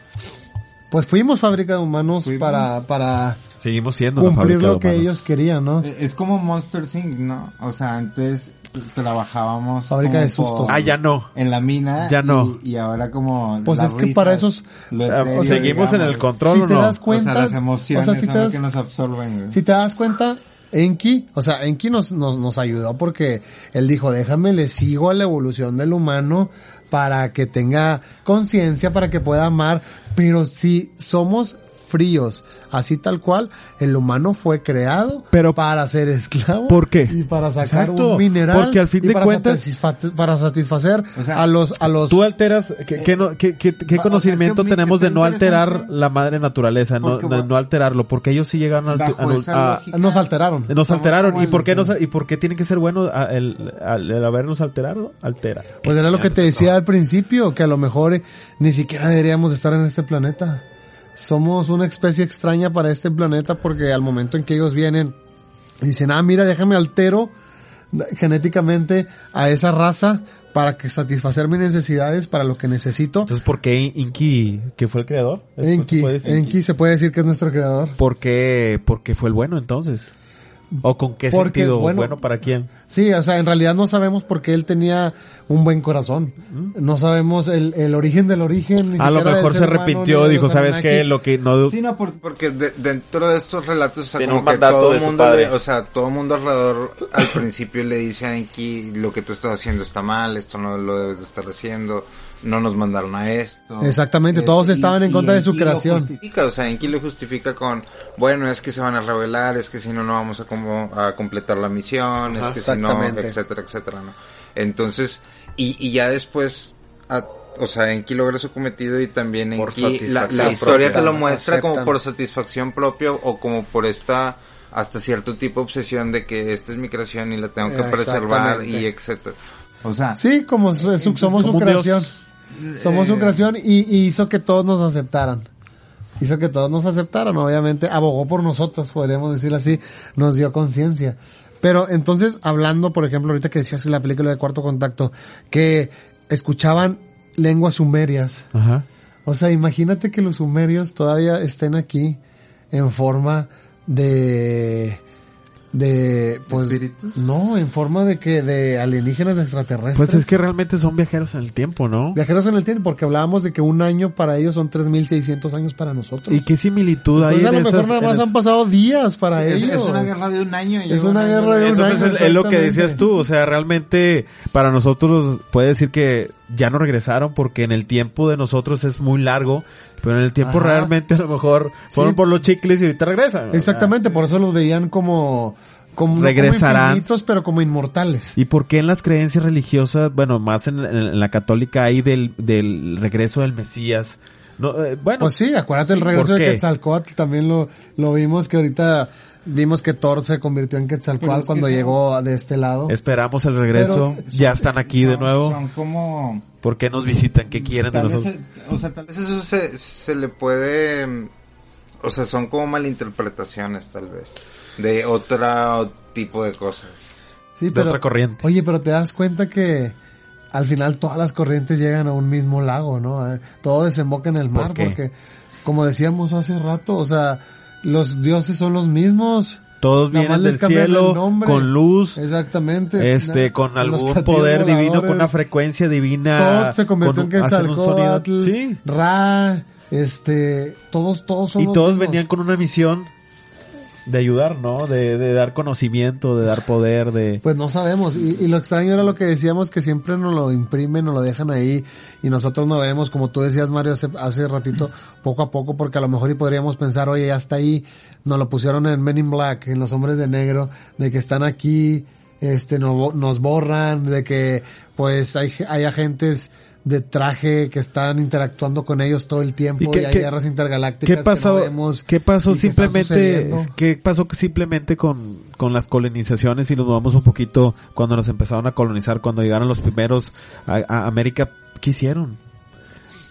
Pues fuimos fábrica de humanos Fuimos. para, para, Seguimos siendo cumplir lo que ellos querían, ¿no? Eh, Es como Monster Inc., ¿no? O sea, antes trabajábamos Fábrica de sustos. Ah, ya no. en la mina Ya no. y, y ahora como Pues es que para esos- lo Ah, etéreo, ¿Seguimos en digamos. el control Si o te no? das cuenta, o sea, las emociones o sea, si son te lo das- que nos absorben. güey. Si te das cuenta, Enki, o sea, Enki nos, nos, nos ayudó porque él dijo, déjame, le sigo a la evolución del humano para que tenga conciencia, para que pueda amar, pero si somos fríos, así tal cual, el humano fue creado Pero- para ser esclavo. ¿Por qué? Y para sacar Exacto, un mineral. porque al fin y de para cuentas- satisfa- para satisfacer O sea, a los, a los, Tú alteras, ¿qué, qué no- qué- qué- qué Va, o sea, conocimiento es que tenemos de no alterar la madre naturaleza, no, Porque no, va- no alterarlo? Porque ellos sí llegaron al- a, a- nos alteraron. nos Estamos alteraron. ¿Y por qué nos, y por qué tiene que ser bueno a- el, al- el habernos alterado? Altera. Pues era lo que te decía al principio, que a lo mejor eh, ni siquiera deberíamos de estar en este planeta. Somos una especie extraña para este planeta porque al momento en que ellos vienen y dicen, ah, mira, déjame altero genéticamente a esa raza para que satisfacer mis necesidades para lo que necesito. Entonces, ¿por qué Inki, que fue el creador? Enki se puede decir que es nuestro creador. ¿Por qué, por qué fue el bueno entonces? ¿O con qué Porque, sentido? bueno, Bueno, para quién? Sí, o sea, en realidad no sabemos por qué él tenía un buen corazón. No sabemos el, el origen del origen. ni A lo mejor se arrepintió, dijo, ¿sabes Anunnaki". qué? Lo que no... Sí, no, por- Porque de- dentro de estos relatos, o sea, Tiene como un que mandato todo de el su mundo, padre. le- o sea, todo el mundo alrededor al principio le dice a Enki, lo que tú estás haciendo está mal, esto no lo debes de estar haciendo, no nos mandaron a esto. Exactamente, Este, todos y- estaban en contra de su creación. justifica, o sea, Enki lo justifica con, bueno, es que se van a revelar, es que si no, no vamos a, como, a completar la misión, Ajá, es que si no, exactamente. etcétera, etcétera, ¿no? Entonces, y, y ya después, a- o sea, Enki logra su cometido y también Enki, la, historia te lo muestra como por satisfacción propia o como por esta hasta cierto tipo de obsesión de que esta es mi creación y la tengo que preservar y etcétera. O sea, Sí, como su- su- somos su dios. Creación. Somos su eh, creación y, y hizo que todos nos aceptaran. Hizo que todos nos aceptaran, obviamente. Abogó por nosotros, podríamos decirlo así. Nos dio conciencia. Pero entonces, hablando, por ejemplo, ahorita que decías en la película de Cuarto Contacto, que escuchaban lenguas sumerias. Ajá. O sea, imagínate que los sumerios todavía estén aquí en forma de de pues ¿Espíritus? no, en forma de que de alienígenas extraterrestres. Pues es que realmente son viajeros en el tiempo, ¿no? viajeros en el tiempo, porque hablábamos de que un año para ellos son 3600 años para nosotros. ¿Y qué similitud hay Entonces a en lo mejor esas- nada más han pasado días para es, ellos. es una guerra de un año. Es lleva una guerra de un Entonces año, es, es lo que decías tú, o sea, realmente para nosotros puede decir que ya no regresaron porque en el tiempo de nosotros es muy largo, pero en el tiempo Ajá. realmente a lo mejor fueron Sí. por los chicles y ahorita regresan. Exactamente, por eso los veían como como como Regresarán. infinitos, pero como inmortales. ¿Y por qué en las creencias religiosas, bueno, más en, en- en la católica hay del, del regreso del Mesías? No, eh, bueno, Pues sí, acuérdate el regreso ¿por de? Quetzalcóatl, también lo, lo vimos que ahorita vimos que Thor se convirtió en Pero Quetzalcóatl es que cuando son- llegó de este lado. esperamos el regreso, Pero- ya están aquí de nuevo. Son como... ¿Por qué nos visitan? ¿Qué quieren de Tal vez, nosotros? o sea, tal veces eso se, se le puede, mm, o sea, son como malinterpretaciones tal vez, de otro tipo de cosas. Sí, de otra corriente. Oye, pero te das cuenta que al final todas las corrientes llegan a un mismo lago, ¿no? Eh, Todo desemboca en el mar porque, como decíamos hace rato, o sea, los dioses son los mismos. Todos Nada vienen del cielo, con luz, Exactamente. este, con algún poder divino, con una frecuencia divina. Todo se convirtió con en. Quetzalcóatl, Sí. Ra, este, todos, todos son Y los todos mismos. venían con una misión de ayudar, ¿no? De, de dar conocimiento, de dar poder, de... Pues no sabemos. Y, y lo extraño era lo que decíamos, que siempre nos lo imprimen, nos lo dejan ahí y nosotros no vemos, como tú decías, Mario, hace, hace ratito, poco a poco, porque a lo mejor y podríamos pensar, oye, ya está ahí, nos lo pusieron en Men in Black, en Los Hombres de Negro, de que están aquí, este, no- nos borran, de que pues hay, hay agentes de traje que están interactuando con ellos todo el tiempo ¿Y hay qué- guerras intergalácticas ¿Qué que pasó, no vemos ¿qué pasó que simplemente, qué pasó que simplemente con, con las colonizaciones y nos vamos un poquito cuando nos empezaron a colonizar, cuando llegaron los primeros a, a América, ¿qué hicieron?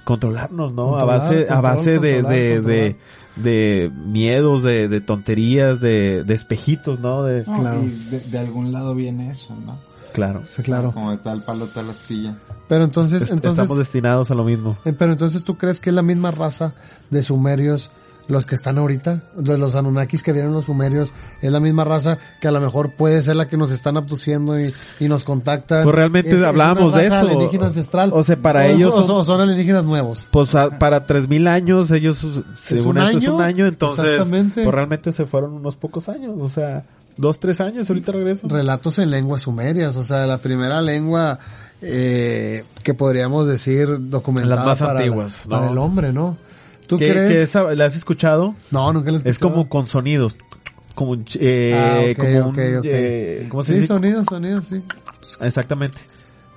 Controlarnos, ¿no? Controlar, a base, a base de, de, controlar. de, de miedos, de, de tonterías, de, de espejitos, ¿no? De, No, Claro. y de, de algún lado viene eso, ¿no? Claro. Sí, claro. Como de tal palo, tal astilla. Pero entonces, Es- entonces, Estamos destinados a lo mismo. Eh, Pero entonces tú crees que es la misma raza de sumerios los que están ahorita, de los Anunnakis que vienen los sumerios, es la misma raza que a lo mejor puede ser la que nos están abduciendo y, y nos contactan. Pues realmente Es- es hablábamos de eso. alienígena ancestral. O sea, para O- ellos o, son- o son alienígenas nuevos. Pues a- para 3000 años, ellos, según un esto, es un año, entonces, exactamente. pues realmente se fueron unos pocos años, o sea, dos, tres años, ahorita regresan. Relatos en lenguas sumerias, o sea, la primera lengua eh, que podríamos decir documentada Las más para, antiguas, para ¿no? el hombre, ¿no? ¿Tú ¿Qué, crees? qué esa- ¿La has escuchado? No, nunca les Es como con sonidos. Como, eh, Ah, ok, como un, eh, ¿cómo se Sí, dice? sonidos, sonidos, sí. Exactamente.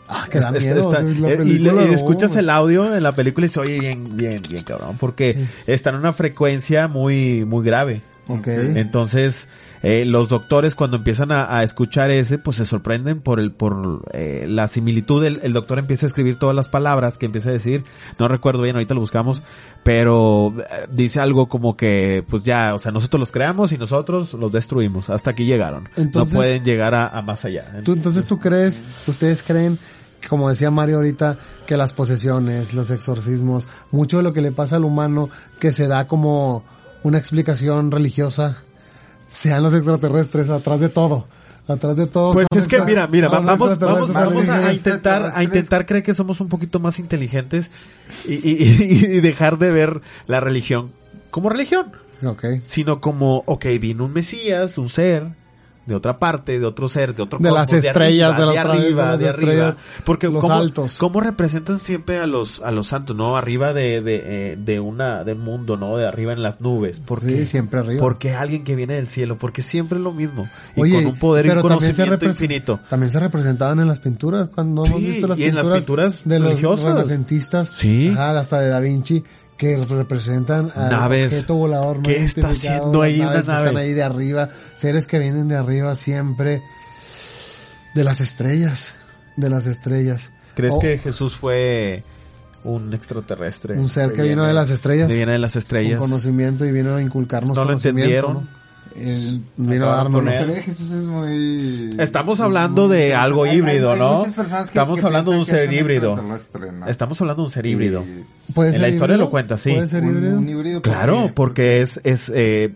Ah, que da es- miedo. está- la eh, y, le- escuchas el audio en la película y se oye bien, bien, bien cabrón, porque está en una frecuencia muy, muy grave. Ok. Entonces, eh, los doctores cuando empiezan a, a escuchar ese, pues se sorprenden por el, por eh, la similitud. El, el doctor empieza a escribir todas las palabras que empieza a decir. No recuerdo bien, ahorita lo buscamos, pero eh, dice algo como que, pues ya, o sea, nosotros los creamos y nosotros los destruimos. Hasta aquí llegaron. Entonces- no pueden llegar a, a más allá. Tú, entonces tú crees, ustedes creen, como decía Mario ahorita, que las posesiones, los exorcismos, mucho de lo que le pasa al humano que se da como una explicación religiosa, sean los extraterrestres atrás de todo. Atrás de todo. Pues es que mira, mira, vamos, vamos, vamos a, intentar, a intentar creer que somos un poquito más inteligentes y, y- y dejar de ver la religión como religión, Ok. sino como, ok, vino un Mesías, un ser de otra parte, de otro ser, de otro De las estrellas, de arriba, las de vez, arriba, de las de arriba. estrellas, Porque los ¿cómo, altos. ¿cómo representan siempre a los, a los santos, no? Arriba de, de, eh, de una, del mundo, ¿no? De arriba en las nubes. ¿Por Sí, qué? siempre arriba. Porque alguien que viene del cielo, porque siempre es lo mismo. Y Oye, con un poder y un conocimiento infinito. También se representaban en las pinturas, cuando hemos visto las y en las pinturas, pinturas de los religiosas. renacentistas, Sí. ajá, hasta de Da Vinci, que representan al Naves. objeto volador no ¿Qué está haciendo ahí una naves que nave? están ahí de arriba, seres que vienen de arriba siempre, de las estrellas, de las estrellas. ¿Crees O que Jesús fue un extraterrestre? un ser que vino de las estrellas, Que viene de las un estrellas. conocimiento y vino a inculcarnos No lo conocimiento, entendieron. ¿no? Eh, Vino a darnos la poner- historia de Jesús es muy... Estamos es hablando muy de algo Hay- híbrido, hay- ¿no? que- Estamos que hablando de un ser híbrido. Estamos hablando de un ser híbrido. ¿Puede En la historia híbrido? lo cuenta, sí. ¿Puede ser híbrido? un híbrido Claro, porque es, es, eh,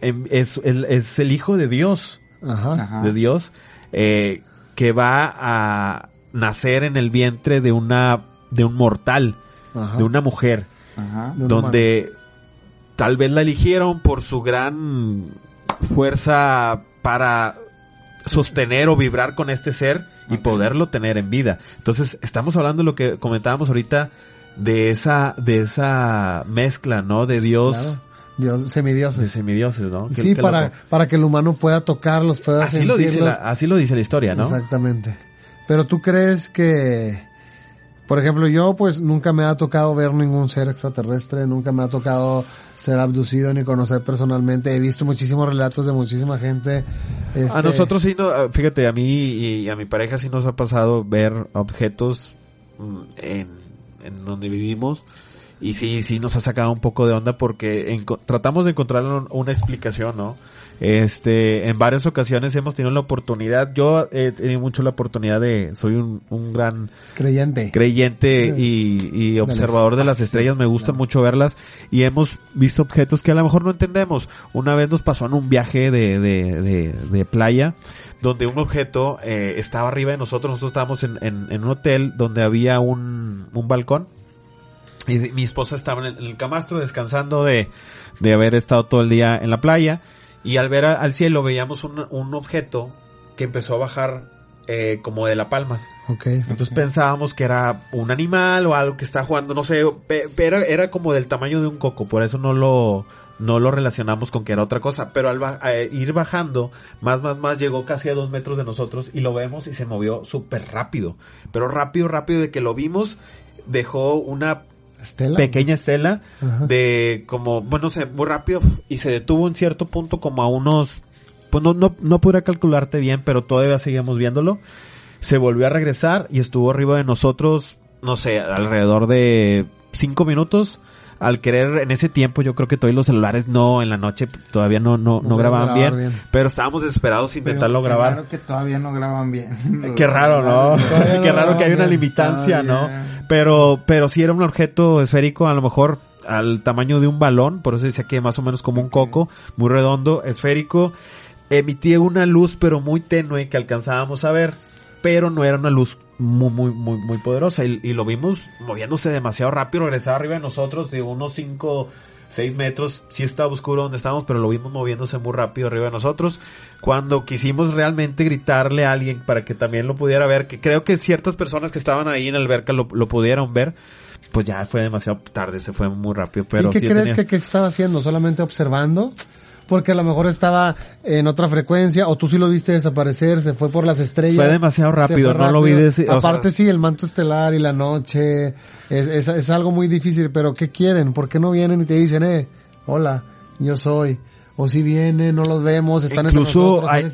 em- es, el, es el hijo de Dios. Ajá. De Dios, eh, que va a nacer en el vientre de una, de un mortal, Ajá. de una mujer, Ajá. Donde tal vez la eligieron por su gran fuerza para sostener o vibrar con este ser y poderlo tener en vida. Entonces, estamos hablando de lo que comentábamos ahorita de esa, de esa mezcla, ¿no? De Dios, Claro. Dios, de semidioses. semidioses, ¿no? Qué- Sí, qué para, loco. para que el humano pueda tocarlos, pueda así lo dice la, sentirlos. así lo dice la historia, ¿no? Exactamente. Pero tú crees que, por ejemplo, yo pues nunca me ha tocado ver ningún ser extraterrestre, nunca me ha tocado ser abducido ni conocer personalmente. He visto muchísimos relatos de muchísima gente. A este, nosotros sí, no, fíjate, a mí y a mi pareja sí nos ha pasado ver objetos mm, en, en donde vivimos y sí, sí nos ha sacado un poco de onda porque enco- tratamos de encontrar un- una explicación, ¿no? Este, en varias ocasiones hemos tenido la oportunidad, yo he tenido mucho la oportunidad de, soy un, un gran creyente. creyente y, y observador de las espacio, estrellas, me gusta claro. mucho verlas y hemos visto objetos que a lo mejor no entendemos. Una vez nos pasó en un viaje de, de, de, de playa donde un objeto eh, estaba arriba de nosotros, nosotros estábamos en, en, en un hotel donde había un, un balcón y mi esposa estaba en el, en el camastro descansando de, de haber estado todo el día en la playa y al ver a- al cielo veíamos un, un objeto que empezó a bajar eh, como de la palma. Ok. Entonces pensábamos que era un animal o algo que está jugando, no sé, pe- pero era como del tamaño de un coco, por eso no lo no lo relacionamos con que era otra cosa, pero al ba- ir bajando, más, más, más, llegó casi a dos metros de nosotros y lo vemos y se movió súper rápido, pero rápido, rápido de que lo vimos, dejó una Estela. pequeña estela Ajá. de como, bueno, no sé, muy rápido y se detuvo en cierto punto como a unos, pues no, no, no podría calcularte bien, pero todavía seguíamos viéndolo. Se volvió a regresar y estuvo arriba de nosotros, no sé, alrededor de cinco minutos. Al querer, en ese tiempo, yo creo que todavía los celulares no, en la noche todavía no, no, no, No grababan bien, bien. pero estábamos desesperados intentarlo grabar. raro que todavía no graban bien. Qué raro, ¿no? Todavía Qué raro que hay una limitancia, ¿no? Pero, pero si era un objeto esférico, a lo mejor al tamaño de un balón, por eso decía que más o menos como un coco, muy redondo, esférico, emitía una luz pero muy tenue que alcanzábamos a ver, pero no era una luz muy, muy, muy, muy poderosa y, y lo vimos moviéndose demasiado rápido, regresaba arriba de nosotros de unos 5, 6 metros, sí estaba oscuro donde estábamos, pero lo vimos moviéndose muy rápido arriba de nosotros. Cuando quisimos realmente gritarle a alguien para que también lo pudiera ver, que creo que ciertas personas que estaban ahí en la alberca lo, lo pudieron ver, pues ya fue demasiado tarde, se fue muy rápido. Pero ¿Y qué sí crees tenía- que, que estaba haciendo? ¿Solamente observando? Porque a lo mejor estaba en otra frecuencia, o tú sí lo viste desaparecer, se fue por las estrellas. Fue demasiado rápido, fue no lo vi o Aparte sea- sí, el manto estelar y la noche, es, es, es algo muy difícil, pero ¿qué quieren? ¿Por qué no vienen y te dicen, eh, hola, yo soy? O si vienen, no los vemos, están entre Incluso nosotros, hay-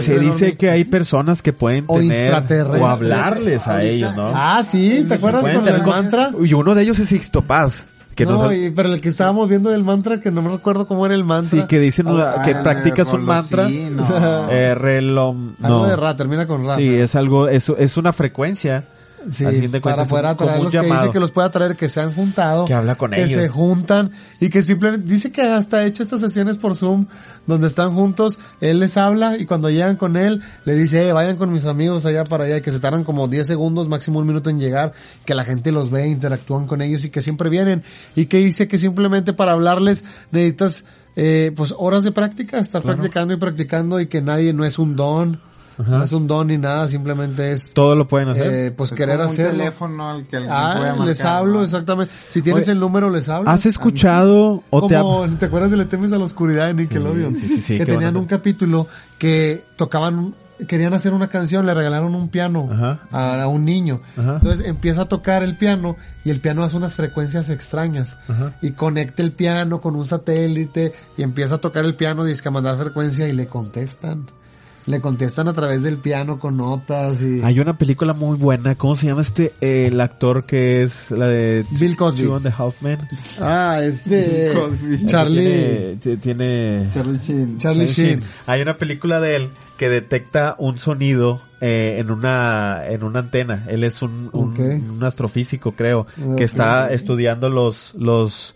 se, dice que hay personas que pueden O tener o hablarles a ellos, ¿no? Ah, sí, ¿te acuerdas con el mantra? Y uno de ellos es Sixto Paz. Que no, y- pero el que estábamos viendo del mantra, que no me recuerdo cómo era el mantra. sí, que dicen Ah, que el practicas un mantra. no. Eh, relom- Algo no. de ra, termina con ra. Sí, es algo, es, es una frecuencia Sí, al fin de para poder un- atraer los que dice que los puede atraer, que se han juntado. Que habla con que ellos. se juntan y que simplemente, dice que hasta ha hecho estas sesiones por Zoom donde están juntos, él les habla y cuando llegan con él le dice, eh, vayan con mis amigos allá para allá que se tardan como 10 segundos, máximo un minuto en llegar, que la gente los ve, interactúan con ellos y que siempre vienen y que dice que simplemente para hablarles necesitas eh, pues horas de práctica, estar practicando y practicando y que nadie no es un don, no es un don ni nada, simplemente es Todo lo pueden hacer. eh, pues Es querer como un teléfono al que alguien puede Ah, marcar, les hablo, ¿no? exactamente. Si tienes Oye, el número, les hablo. ¿Has escuchado o te ha- ¿te acuerdas de Le temes a la oscuridad de Nickelodeon? Sí, sí, sí, sí, que tenían un capítulo que tocaban, querían hacer una canción, le regalaron un piano a, a un niño. Ajá. Entonces empieza a tocar el piano y el piano hace unas frecuencias extrañas. Ajá. Y conecta el piano con un satélite y empieza a tocar el piano, dice que a mandar frecuencia y le contestan. Le contestan a través del piano con notas y... Hay una película muy buena, ¿cómo se llama este? eh, el actor que es la de Bill Cosby. Two and the Half Men. Ah, este... Cosby. Charlie... Tiene, tiene- Charlie Sheen. Charlie Sheen. Hay una película de él que detecta un sonido eh, en una en una antena. Él es un, un, astrofísico, creo, que está estudiando los los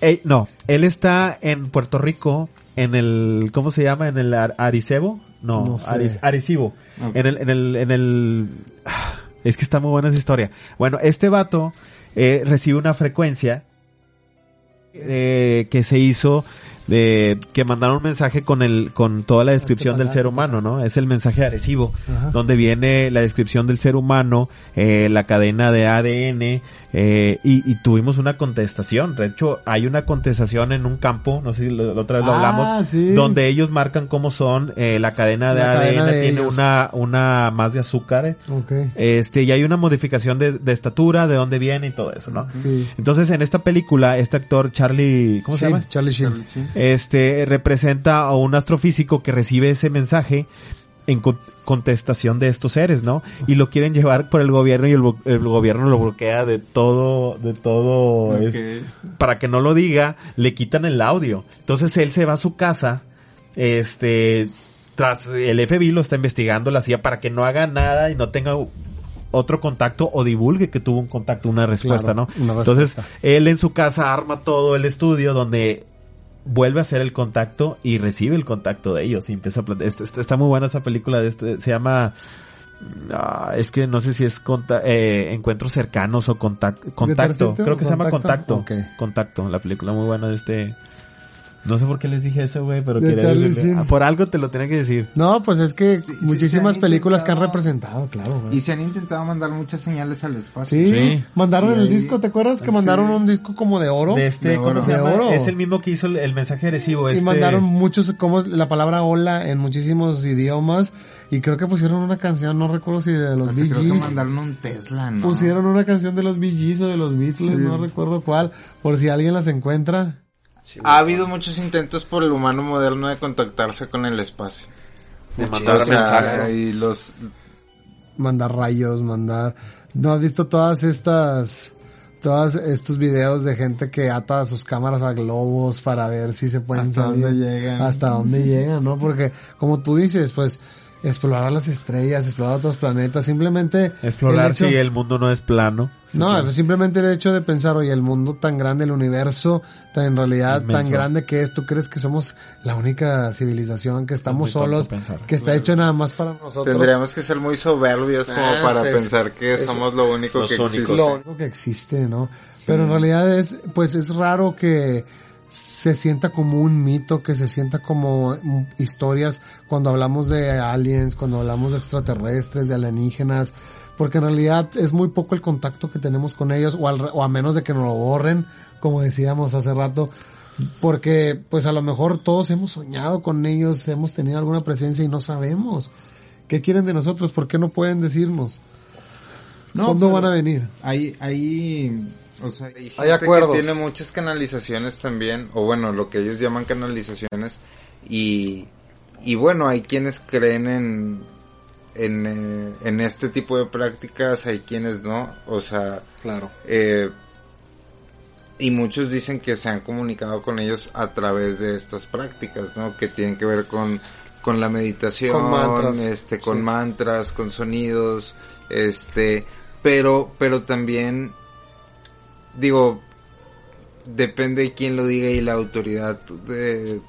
eh, no, él está en Puerto Rico en el ¿cómo se llama? En el Ar- Aricebo? No, No sé. Arecibo. En el en el en el es que está muy buena esa historia. Bueno, este vato eh, recibe una frecuencia eh, que se hizo de que mandaron un mensaje con el con toda la descripción del ser humano, ¿no? Es el mensaje adhesivo Ajá. donde viene la descripción del ser humano, eh, la cadena de ADN eh, y, y tuvimos una contestación. De hecho, hay una contestación en un campo, no sé si lo- la otra vez lo Ah, hablamos, sí. donde ellos marcan cómo son eh, la cadena de La ADN cadena de tiene ellos. una una más de azúcar. eh, Ok. Este, y hay una modificación de, de estatura, de dónde viene y todo eso, ¿no? Sí. Entonces, en esta película, este actor Charlie, ¿cómo se llama? Charlie Sheen. Charlie Sheen. Este representa a un astrofísico que recibe ese mensaje en con- contestación de estos seres, ¿no? Y lo quieren llevar por el gobierno y el, gobierno lo bloquea de todo, de todo, es- para que no lo diga, le quitan el audio. Entonces él se va a su casa, este, tras el FBI lo está investigando la CIA para que no haga nada y no tenga otro contacto o divulgue que tuvo un contacto, una respuesta, Claro, ¿no? una Entonces, él en su casa arma todo el estudio donde vuelve a hacer el contacto y recibe el contacto de ellos y empieza a este- está muy buena esa película de este se llama ah, es que no sé si es conta- eh, encuentros cercanos o contac- contacto creo que se llama contacto? contacto la película muy buena de este no sé por qué les dije eso güey pero De quería decirle- ah, por algo te lo tenía que decir No, pues es que sí, muchísimas películas que han representado, claro. güey. Y se han intentado mandar muchas señales al espacio. Sí, Sí. mandaron Y el ahí- disco, ¿te acuerdas que sí. mandaron un disco como de oro? de este De cómo oro. se De oro. es el mismo que hizo el, el mensaje adhesivo Y este mandaron muchos, como la palabra hola en muchísimos idiomas. Y creo que pusieron una canción, no recuerdo si de los Bee que Gees. mandaron un Tesla, ¿no? Pusieron una canción de los Bee Gees o de los Beatles, Sí. no recuerdo cuál. Por si alguien las encuentra. Ha habido muchos intentos por el humano moderno de contactarse con el espacio. de O mandar sea, mensajes y los mandar rayos, mandar... ¿No has visto todas estas... Todos estos videos de gente que ata sus cámaras a globos para ver si se pueden Hasta salir, dónde llegan. Hasta dónde llegan, ¿no? Porque, como tú dices, pues, explorar las estrellas, explorar otros planetas, simplemente... Explorar el hecho- si el mundo no es plano. No, simplemente el hecho de pensar, oye, el mundo tan grande, el universo, tan en realidad tan grande que es, ¿tú crees que somos la única civilización, que estamos solos, que está hecho nada más para nosotros? Tendríamos que ser muy soberbios como Ah, para pensar que somos lo único que únicos. existe. lo único que existe, ¿no? Pero en realidad es, pues es raro que se sienta como un mito, que se sienta como mm, historias cuando hablamos de aliens, cuando hablamos de extraterrestres, de alienígenas, porque en realidad es muy poco el contacto que tenemos con ellos, o, al o a menos de que nos lo borren, como decíamos hace rato, porque pues a lo mejor todos hemos soñado con ellos, hemos tenido alguna presencia y no sabemos. ¿Qué quieren de nosotros? ¿Por qué no pueden decirnos? No, ¿Cuándo pero van a venir? Hay, hay, o sea, Hay, Hay gente acuerdos. que tiene muchas canalizaciones también, o bueno, lo que ellos llaman canalizaciones, y, y bueno, hay quienes creen en, en, eh, en este tipo de prácticas, hay quienes no, o sea, Claro. eh, y muchos dicen que se han comunicado con ellos a través de estas prácticas, ¿no? Que tienen que ver con, con la meditación, Con mantras, este, con sí. mantras, con sonidos, este, pero, pero también, digo, depende de quién lo diga y la autoridad de,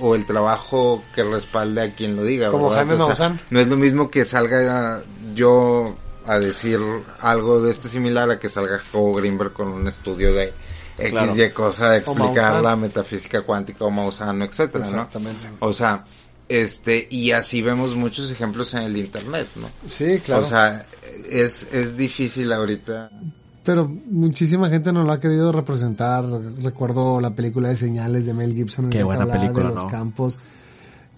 o el trabajo que respalde a quien lo diga. Como. Jaime O sea, no es lo mismo que salga yo a decir algo de este similar a que salga Jacobo Greenberg con un estudio de X Claro. y cosa de explicar la metafísica cuántica o Maussan, etcétera, ¿no? Exactamente. O sea, este, y así vemos muchos ejemplos en el internet, ¿no? Sí, claro. O sea, es, es difícil ahorita. Pero muchísima gente no lo ha querido representar. Recuerdo la película de Señales de Mel Gibson. en Qué buena película, de los ¿no? campos.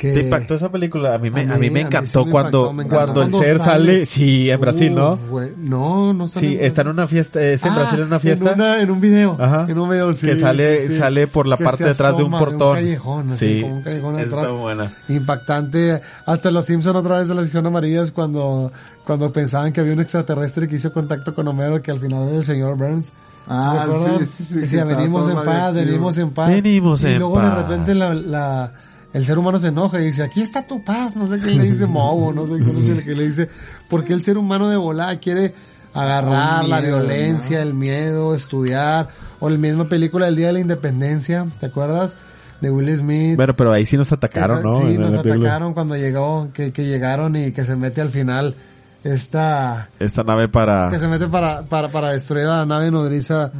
Que, ¿Te impactó esa película? A mí me, A a mí, me a mí encantó sí cuando, impactó, me encantó. cuando el ser sale- sale, sí, en Brasil, ¿no? Uf. No, no está Sí, está en una fiesta, es en Ah, Brasil en una fiesta. En, una- en un video. Ajá. En un video, sí. que sale, sí, sí. sale por la Que parte de atrás de un portón. callejón, así, sí, como un callejón Está atrás. buena. Impactante. Hasta los Simpson otra vez de la sección amarillas cuando, cuando pensaban que había un extraterrestre que hizo contacto con Homero que al final era el señor Burns. Ah, sí, sí, sí, Decía, venimos en paz, venimos en paz. Venimos y en luego de paz. repente la, la, el ser humano se enoja y dice, aquí está tu paz, no sé qué le dice Mobo, no sé qué, no sé qué le dice, porque el ser humano de volada quiere agarrar la violencia, ¿no? el miedo, estudiar, o la misma película del Día de la Independencia, ¿te acuerdas? De Will Smith. Bueno, pero ahí sí nos atacaron, ¿no? Sí, En nos película. atacaron cuando llegó, que, que llegaron y que se mete al final esta, Esta nave para... que se mete para, para, para destruir a la nave nodriza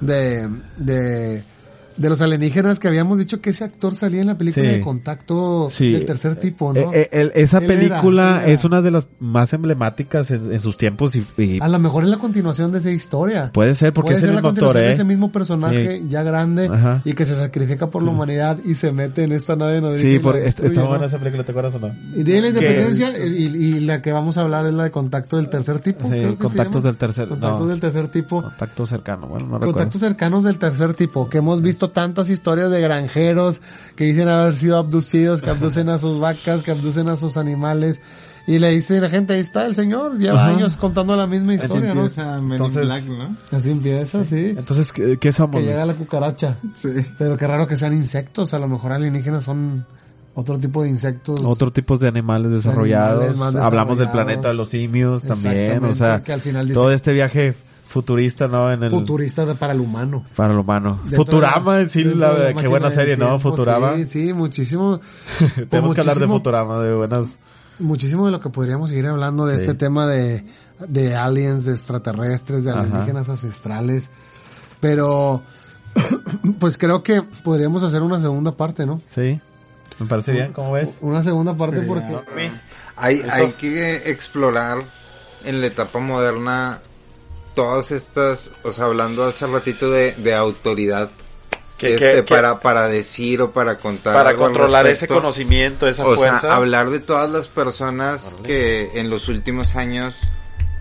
de, de, de los alienígenas que habíamos dicho que ese actor salía en la película Sí. de contacto Sí. del tercer tipo, ¿no? Eh, eh, el- esa Él era, película él era. es una de las más emblemáticas en, en sus tiempos y, y a lo mejor es la continuación de esa historia. puede ser porque Puede es el ser la mismo actor, continuación de ¿eh? ese mismo personaje Sí. ya grande Ajá. y que se sacrifica por la humanidad y se mete en esta nave nodriza. Sí, la por, est- destruye, está buena esa película, ¿te acuerdas o no? Y de la independencia y, y la que vamos a hablar es la de contacto del tercer tipo. Sí, creo que contactos del tercer- Contactos no. del tercer tipo. Contacto cercano, bueno, no recuerdo. Contactos cercanos del tercer tipo, que hemos visto tantas historias de granjeros que dicen haber sido abducidos, que abducen a sus vacas, que abducen a sus animales, y le dice la gente, ahí está el señor, lleva Ajá. años contando la misma Así historia, ¿no? Men in Entonces- Black, ¿no? Así empieza, sí. Entonces, ¿qué, qué somos? Que llega la cucaracha. Sí. Pero qué raro que sean insectos, a lo mejor alienígenas son otro tipo de insectos. Otro tipo de animales desarrollados. Animales Hablamos del planeta de los simios también, o sea, que al final dice- todo este viaje futurista, ¿no? En el, futurista de- para el humano. para el humano. Dentro Futurama, de- sí, la, de la qué buena serie, ¿no? Futurama. Sí, sí, muchísimo. Tenemos que hablar de Futurama, de buenas. muchísimo de lo que podríamos seguir hablando de Sí. este tema de, de aliens, de extraterrestres, de Ajá. alienígenas ancestrales. Pero, pues creo que podríamos hacer una segunda parte, ¿no? Sí, me parece bien, ¿cómo ves? Una segunda parte Sí, porque... Hay, hay que explorar en la etapa moderna todas estas, o sea, hablando hace ratito de, de autoridad. Que- este, que- que- para, para decir o para contar. Para algo controlar ese conocimiento, esa o fuerza. sea, hablar de todas las personas que en los últimos años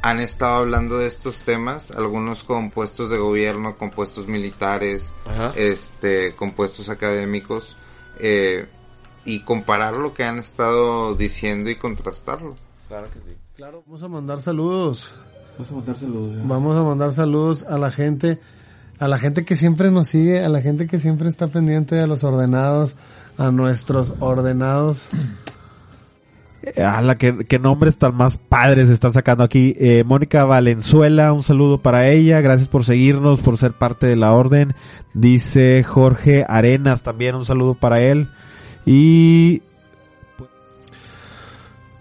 han estado hablando de estos temas, algunos con puestos de gobierno, con puestos militares, Ajá. este, con puestos académicos, eh, y comparar lo que han estado diciendo y contrastarlo. Claro que sí. Claro, vamos a mandar saludos. Vamos a mandárselos. Vamos a mandar saludos a la gente, a la gente que siempre nos sigue, a la gente que siempre está pendiente de los ordenados, a nuestros ordenados. Eh, ala, qué, qué nombres tan más padres están sacando aquí. Eh, Mónica Valenzuela, un saludo para ella. Gracias por seguirnos, por ser parte de la orden. Dice Jorge Arenas, también un saludo para él. Y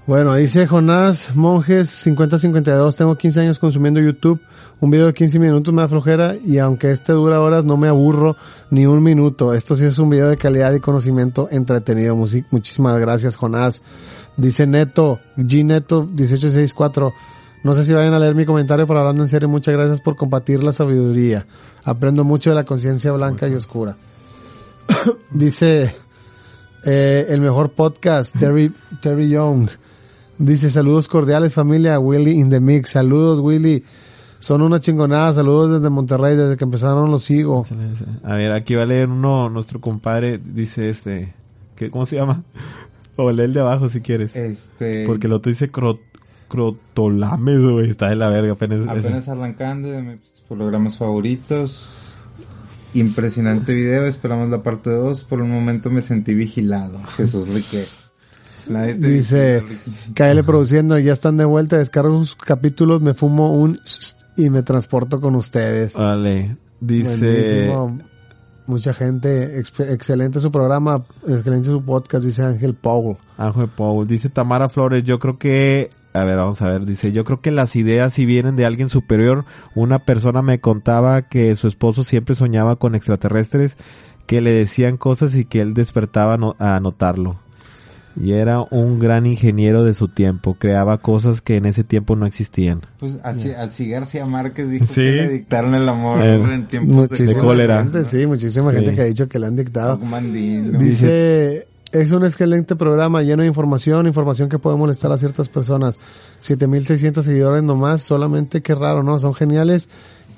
Bueno, dice Jonás Monjes 5052, tengo 15 años consumiendo YouTube, un video de 15 minutos me da flojera y aunque este dura horas no me aburro ni un minuto. Esto sí es un video de calidad y conocimiento entretenido. Muchísimas gracias Jonás. Dice Neto, G Neto 1864, no sé si vayan a leer mi comentario, pero hablando en serio, muchas gracias por compartir la sabiduría. Aprendo mucho de la conciencia blanca y oscura. dice eh, el mejor podcast, Terry, Terry Young. Dice, saludos cordiales familia, Willy in the mix. Saludos Willy. Son una chingonada. Saludos desde Monterrey, desde que empezaron los sigo. A ver, aquí va a leer uno, nuestro compadre, dice este, ¿qué, ¿cómo se llama? O lee el de abajo si quieres. Este, Porque el otro dice cro, crotolames, güey, está de la verga apenas. apenas arrancando de mis programas favoritos. Impresionante video, esperamos la parte 2. Por un momento me sentí vigilado. Jesús Rique. Nadie te Dice, KL produciendo, ya están de vuelta, descargo sus capítulos, me fumo un y me transporto con ustedes. Vale, dice, Buenísimo. Mucha gente, ex- excelente su programa, excelente su podcast, dice Ángel Paul. Ángel Paul, dice Tamara Flores, yo creo que, a ver, vamos a ver, dice, yo creo que las ideas si vienen de alguien superior, una persona me contaba que su esposo siempre soñaba con extraterrestres, que le decían cosas y que él despertaba no- a notarlo. Y era un gran ingeniero de su tiempo, creaba cosas que en ese tiempo no existían. Pues así, así García Márquez dijo Sí. que le dictaron el amor Eh, en tiempos Muchísima de cólera. gente, sí, muchísima Sí. gente que ha dicho que le han dictado. Dice, es un excelente programa lleno de información, información que puede molestar a ciertas personas. 7600 seguidores nomás, solamente qué raro, ¿no? Son geniales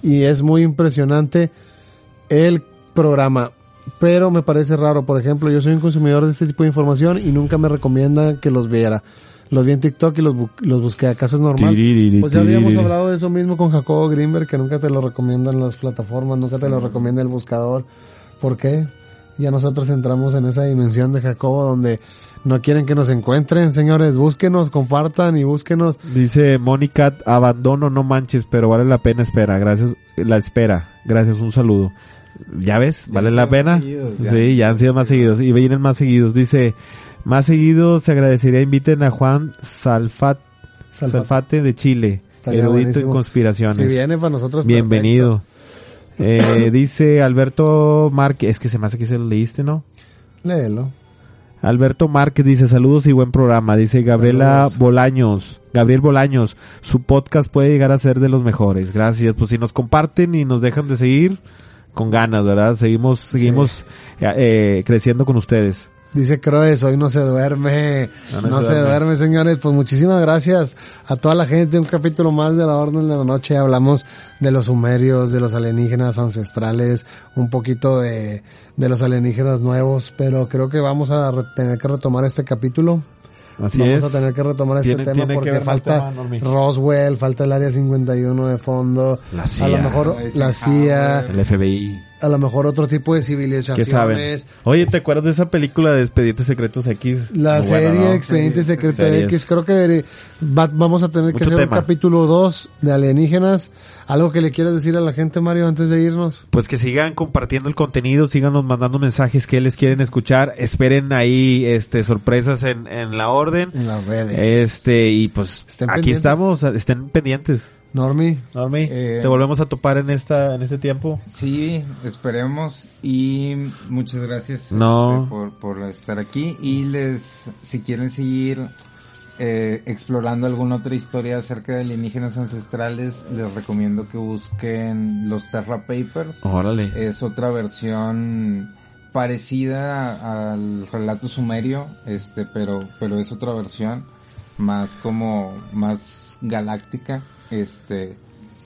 y es muy impresionante el programa. Pero me parece raro, por ejemplo, yo soy un consumidor de este tipo de información y nunca me recomiendan que los viera. Los vi en TikTok y los, bu- los busqué. ¿Acaso es normal? Tiririri, Pues ya habíamos tiririri. hablado de eso mismo con Jacobo Greenberg, que nunca te lo recomiendan las plataformas, nunca te lo recomienda el buscador. ¿Por qué? Ya nosotros entramos en esa dimensión de Jacobo donde no quieren que nos encuentren, señores. Búsquenos, compartan y búsquenos. Dice Mónica, abandono, no manches, pero vale la pena espera. Gracias, la espera. Gracias, un saludo. ¿Ya ves? Ya ¿Vale la pena? seguidos, ya. sí, ya han sido más seguidos. Y vienen más seguidos. Dice, más seguidos se agradecería inviten a Juan Salfat, Salfate. Salfate de Chile. Estaría erudito en conspiraciones. Si viene para nosotros, Bienvenido. Eh, dice Alberto Márquez, es que se me hace que se lo leíste, ¿no? Léelo. Alberto Márquez dice saludos y buen programa. Dice Gabriela Saludos. Bolaños. Gabriel Bolaños, su podcast puede llegar a ser de los mejores. Gracias. Pues si nos comparten y nos dejan de seguir, con ganas, ¿verdad? Seguimos, seguimos eh, eh, creciendo con ustedes. Dice Croes, hoy no se duerme. No, No, no se duerme. duerme. señores. Pues muchísimas gracias a toda la gente. Un capítulo más de la Orden de la Noche. Hablamos de los sumerios, de los alienígenas ancestrales, un poquito de, de los alienígenas nuevos, pero creo que vamos a re- tener que retomar este capítulo. Así vamos es. a tener que retomar este Tiene- tema porque falta tema. Roswell, falta el Área 51 de fondo. La A lo mejor la. CIA, El FBI. A lo mejor otro tipo de ¿Qué civilizaciones. saben? Oye, ¿te acuerdas de esa película de Expedientes Secretos X? La Muy buena, serie ¿no? Expediente Sí, Secreto series. X, creo que va- vamos a tener que hacer tema. un capítulo 2 de alienígenas. ¿Algo que le quieras decir a la gente, Mario, antes de irnos? Pues que sigan compartiendo el contenido, síganos mandando mensajes que les quieren escuchar, esperen ahí este sorpresas en, en la orden. En las redes. Este, y pues Estén aquí pendientes. estamos, estén pendientes. Normi, Normi, Eh, te volvemos a topar en esta, en este tiempo. Sí, esperemos y muchas gracias No. este, por, por estar aquí y les, si quieren seguir eh, explorando alguna otra historia acerca de alienígenas ancestrales, les recomiendo que busquen los Terra Papers. Órale. Es otra versión parecida al relato sumerio, este, pero, pero es otra versión más como, más galáctica, este,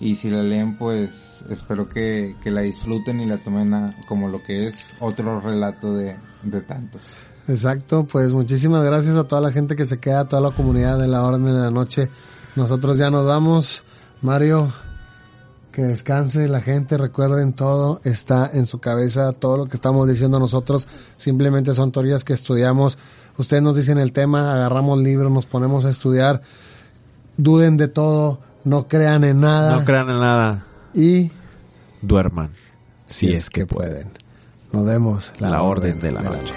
y si la leen pues espero que, que la disfruten y la tomen como lo que es otro relato de, de tantos. exacto, pues muchísimas gracias a toda la gente que se queda, a toda la comunidad de la Orden de la Noche. Nosotros ya nos vamos. Mario, Que descanse la gente, recuerden todo, está en su cabeza, todo lo que estamos diciendo nosotros simplemente son teorías que estudiamos. Ustedes nos dicen el tema, agarramos libros, nos ponemos a estudiar, duden de todo, no crean en nada. No crean en nada. Y Duerman. Si, es que, pueden. Nos vemos La orden de la noche.